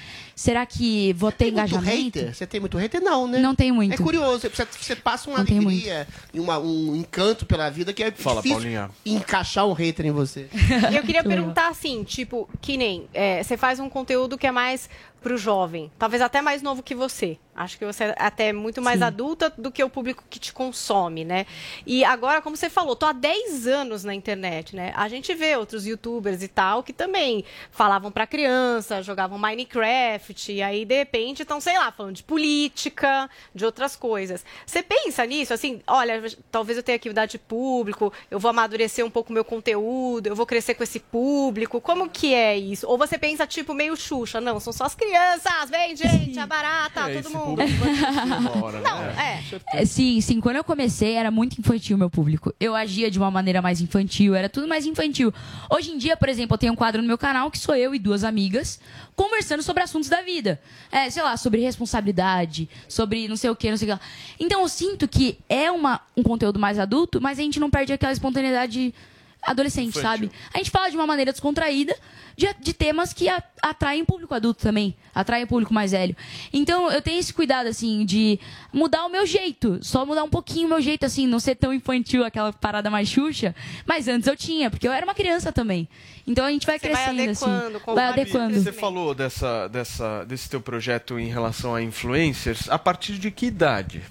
Speaker 45: Será que vou ter
Speaker 12: Muito
Speaker 45: engajamento?
Speaker 12: hater? Você tem muito hater? Não, né?
Speaker 45: Não tenho muito.
Speaker 12: É curioso, você, você passa uma
Speaker 45: Não tem
Speaker 12: alegria e uma- um encanto pela vida que é
Speaker 8: Fala,
Speaker 12: difícil
Speaker 8: Paulinha.
Speaker 12: encaixar um hater em você.
Speaker 11: Eu queria perguntar assim, tipo, que nem, é, você faz um conteúdo que é mais pro jovem, talvez até mais novo que você. Acho que você é até muito mais
Speaker 45: Sim.
Speaker 11: adulta do que o público que te consome, né? E agora, como você falou, tô há 10 anos na internet, né? A gente vê outros youtubers e tal que também falavam pra criança, jogavam Minecraft, e aí de repente estão, sei lá, falando de política, de outras coisas. Você pensa nisso, assim, olha, talvez eu tenha que mudar de público, eu vou amadurecer um pouco o meu conteúdo, eu vou crescer com esse público. Como que é isso? Ou você pensa, tipo, meio Xuxa, não, são só as crianças, vem, gente, é barata,
Speaker 8: É,
Speaker 11: todo
Speaker 8: esse
Speaker 11: mundo.
Speaker 8: hora, né?
Speaker 11: Não, é.
Speaker 45: É, sim, sim. Quando eu comecei, era muito infantil o meu público. Eu agia de uma maneira mais infantil, era tudo mais infantil. Hoje em dia, por exemplo, eu tenho um quadro no meu canal que sou eu e duas amigas conversando sobre assuntos da vida. É, sei lá, sobre responsabilidade, sobre não sei o que, não sei o que lá. Então eu sinto que é uma, um conteúdo mais adulto, mas a gente não perde aquela espontaneidade adolescente,
Speaker 8: Infantil.
Speaker 45: sabe? A gente fala de uma maneira descontraída de, de temas que a- atraem público adulto também, atraem público mais velho. Então eu tenho esse cuidado, assim, de mudar o meu jeito, só mudar um pouquinho o meu jeito, assim, não ser tão infantil, aquela parada mais xuxa. Mas antes eu tinha, porque eu era uma criança também. Então a gente vai
Speaker 11: Você vai
Speaker 45: crescendo,
Speaker 11: adequando,
Speaker 45: assim.
Speaker 11: com
Speaker 45: Vai
Speaker 11: o
Speaker 45: adequando.
Speaker 8: Você falou dessa, dessa, desse teu projeto em relação a influencers. A partir de que idade?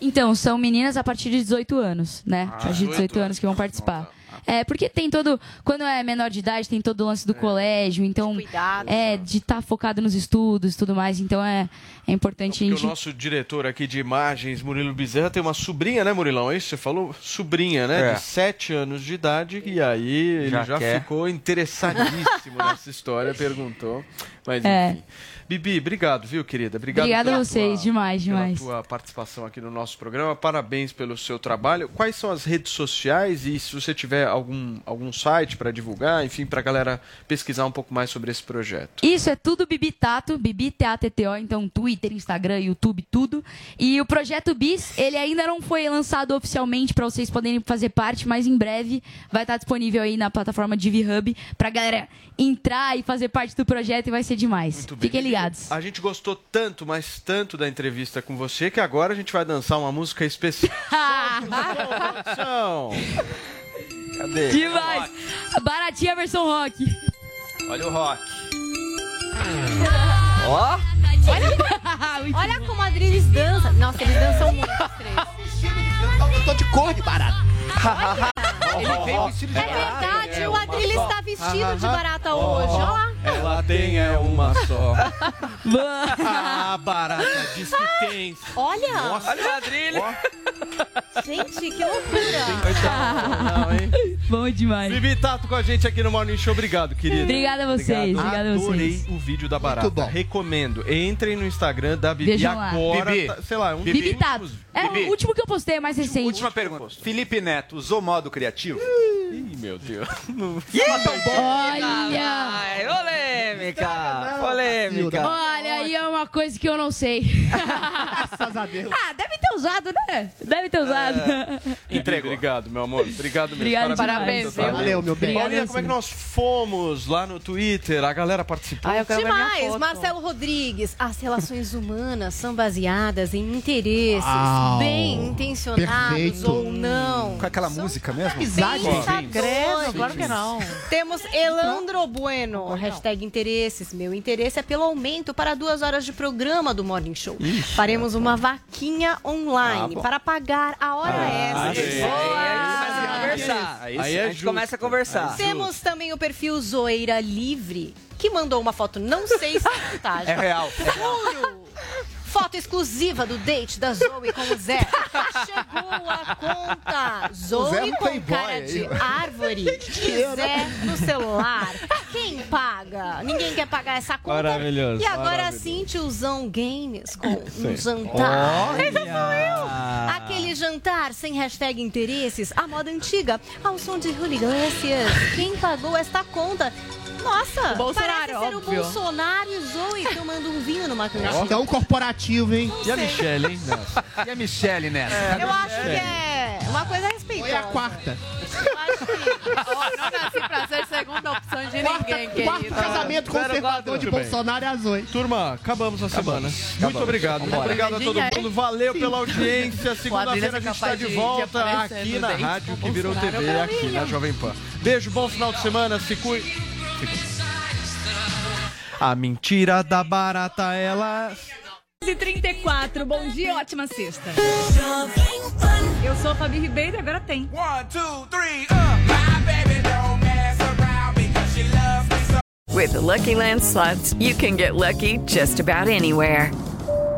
Speaker 45: Então, são meninas a partir de 18 anos, né? a partir de 18 anos que vão participar. É, porque tem todo. Quando é menor de idade, tem todo o lance do colégio, então. é, de estar focado nos estudos e tudo mais. Então é, é importante a
Speaker 8: Porque
Speaker 45: gente.
Speaker 8: o nosso diretor aqui de imagens, Murilo Bezerra, tem uma sobrinha, né, Murilão? É isso que você falou? Sobrinha, né?
Speaker 13: É.
Speaker 8: De 7 anos de idade. E aí ele
Speaker 13: Já
Speaker 8: já, ficou interessadíssimo nessa história, perguntou. Mas
Speaker 45: É.
Speaker 8: Bibi, obrigado, viu, querida? Obrigado
Speaker 45: Obrigada a
Speaker 8: pela
Speaker 45: vocês,
Speaker 8: tua-
Speaker 45: demais,
Speaker 8: pela
Speaker 45: demais.
Speaker 8: tua participação aqui no nosso programa. Parabéns pelo seu trabalho. Quais são as redes sociais e se você tiver algum, algum site para divulgar, enfim, para a galera pesquisar um pouco mais sobre esse projeto.
Speaker 45: Isso é tudo Bibi Tato, Bibi T-A-T-T-O, então Twitter, Instagram, YouTube, tudo. E o projeto Bis, ele ainda não foi lançado oficialmente para vocês poderem fazer parte, mas em breve vai estar disponível aí na plataforma Divi Hub pra galera entrar e fazer parte do projeto e vai ser demais.
Speaker 8: Muito bem.
Speaker 45: Fiquem ligados.
Speaker 8: A gente gostou tanto, mas tanto da entrevista com você que agora a gente vai dançar uma música especial. Cadê?
Speaker 45: Demais! Baratinha versão rock.
Speaker 9: Olha o rock.
Speaker 13: Ó!
Speaker 11: Olha, olha como a Adriles dança. Nossa, eles dançam muito, os três.
Speaker 12: Eu tô de cor de barato.
Speaker 9: Ele veio vestido de
Speaker 11: É verdade, o Adriles está vestido de barata hoje. Olha lá.
Speaker 8: Ela tem é uma só. ah, barata, diz que tem.
Speaker 11: Olha.
Speaker 8: Nossa.
Speaker 13: Olha o ladrilho.
Speaker 11: Gente, que loucura.
Speaker 8: Não, hein?
Speaker 45: Bom demais.
Speaker 8: Bibi Tato com a gente aqui no Morning Show. Obrigado, querido.
Speaker 45: Obrigada a vocês, obrigada a
Speaker 8: Adorei
Speaker 45: vocês.
Speaker 8: o vídeo da Barata.
Speaker 12: bom.
Speaker 8: Recomendo. Entrem no Instagram da Bibi
Speaker 45: Vejam
Speaker 8: agora.
Speaker 9: Bibi.
Speaker 8: tá- sei lá, um
Speaker 45: Bibi Tato. É
Speaker 9: Bibi.
Speaker 45: o último que eu postei, é mais recente.
Speaker 9: Última pergunta. Felipe Neto usou modo criativo?
Speaker 8: Ih, meu Deus.
Speaker 45: Olha!
Speaker 13: Ai, polêmica! Polêmica!
Speaker 45: Olha, aí é uma coisa que eu não sei.
Speaker 12: Graças a Deus.
Speaker 45: ah, deve ter usado, né? Deve ter usado.
Speaker 8: Entregou. Obrigado, meu amor. Obrigado mesmo.
Speaker 45: Obrigado
Speaker 11: Parabéns,
Speaker 8: trabalho.
Speaker 12: Valeu, meu bem.
Speaker 45: Obrigada
Speaker 8: Paulinha,
Speaker 45: a
Speaker 8: como é que nós fomos lá no Twitter? A galera participou.
Speaker 11: Demais. Marcelo Rodrigues. As relações humanas são baseadas em interesses
Speaker 12: Uau.
Speaker 11: bem intencionados
Speaker 12: Perfeito.
Speaker 11: ou não.
Speaker 9: Com aquela música mesmo?
Speaker 12: Amizade.
Speaker 14: Credo, claro que não.
Speaker 11: Temos Elandro Bueno, hashtag interesses. Meu interesse é pelo aumento para duas horas de programa do Morning Show. Faremos uma vaquinha online para pagar a hora
Speaker 13: Ah,
Speaker 11: extra.
Speaker 13: sim. Aí a gente começa a conversar.
Speaker 8: Aí é
Speaker 13: a gente
Speaker 8: justo.
Speaker 13: começa a conversar.
Speaker 11: Temos também o perfil Zoeira Livre, que mandou uma foto, não sei se é montagem.
Speaker 9: É real. É
Speaker 11: Juro! Foto exclusiva do date da Zoe com o Zé. Chegou a conta.
Speaker 12: Zé
Speaker 11: Zoe com cara de árvore e Zé no celular. Quem paga? Ninguém quer pagar essa conta.
Speaker 8: Maravilhoso,
Speaker 11: E agora sim, tiozão Games com um jantar. Essa sou eu. Aquele jantar sem hashtag interesses, a moda antiga, ao som de Iglesias. Quem pagou esta conta? Nossa,
Speaker 14: O Bolsonaro,
Speaker 11: parece ser o
Speaker 14: óbvio.
Speaker 11: Bolsonaro e Zoe tomando um vinho numa cantina.
Speaker 12: Tão corporativo, hein?
Speaker 8: E a Michelle, hein?
Speaker 9: E a Michelle nessa?
Speaker 11: Eu acho que é uma coisa respeitosa.
Speaker 12: Foi a quarta.
Speaker 14: Ó, não nasci pra ser segunda opção de ninguém,
Speaker 12: Quarto
Speaker 14: querido.
Speaker 12: casamento conservador de
Speaker 8: Muito.
Speaker 12: Bolsonaro e a Zoe.
Speaker 8: Turma, acabamos a semana. Muito
Speaker 9: Acabamos.
Speaker 8: obrigado.
Speaker 9: Vambora.
Speaker 8: Obrigado a todo mundo. Valeu pela audiência. Segunda-feira a gente está de
Speaker 14: de-
Speaker 8: volta aqui na rádio que virou TV, aqui na. Jovem Pan. Beijo, bom final de semana. Se cuide. A mentira da barata, ela.
Speaker 40: 34, bom dia, ótima sexta. Eu sou a Fabi Ribeiro e agora tem.
Speaker 48: With the Lucky Land slots, you can get lucky just about anywhere.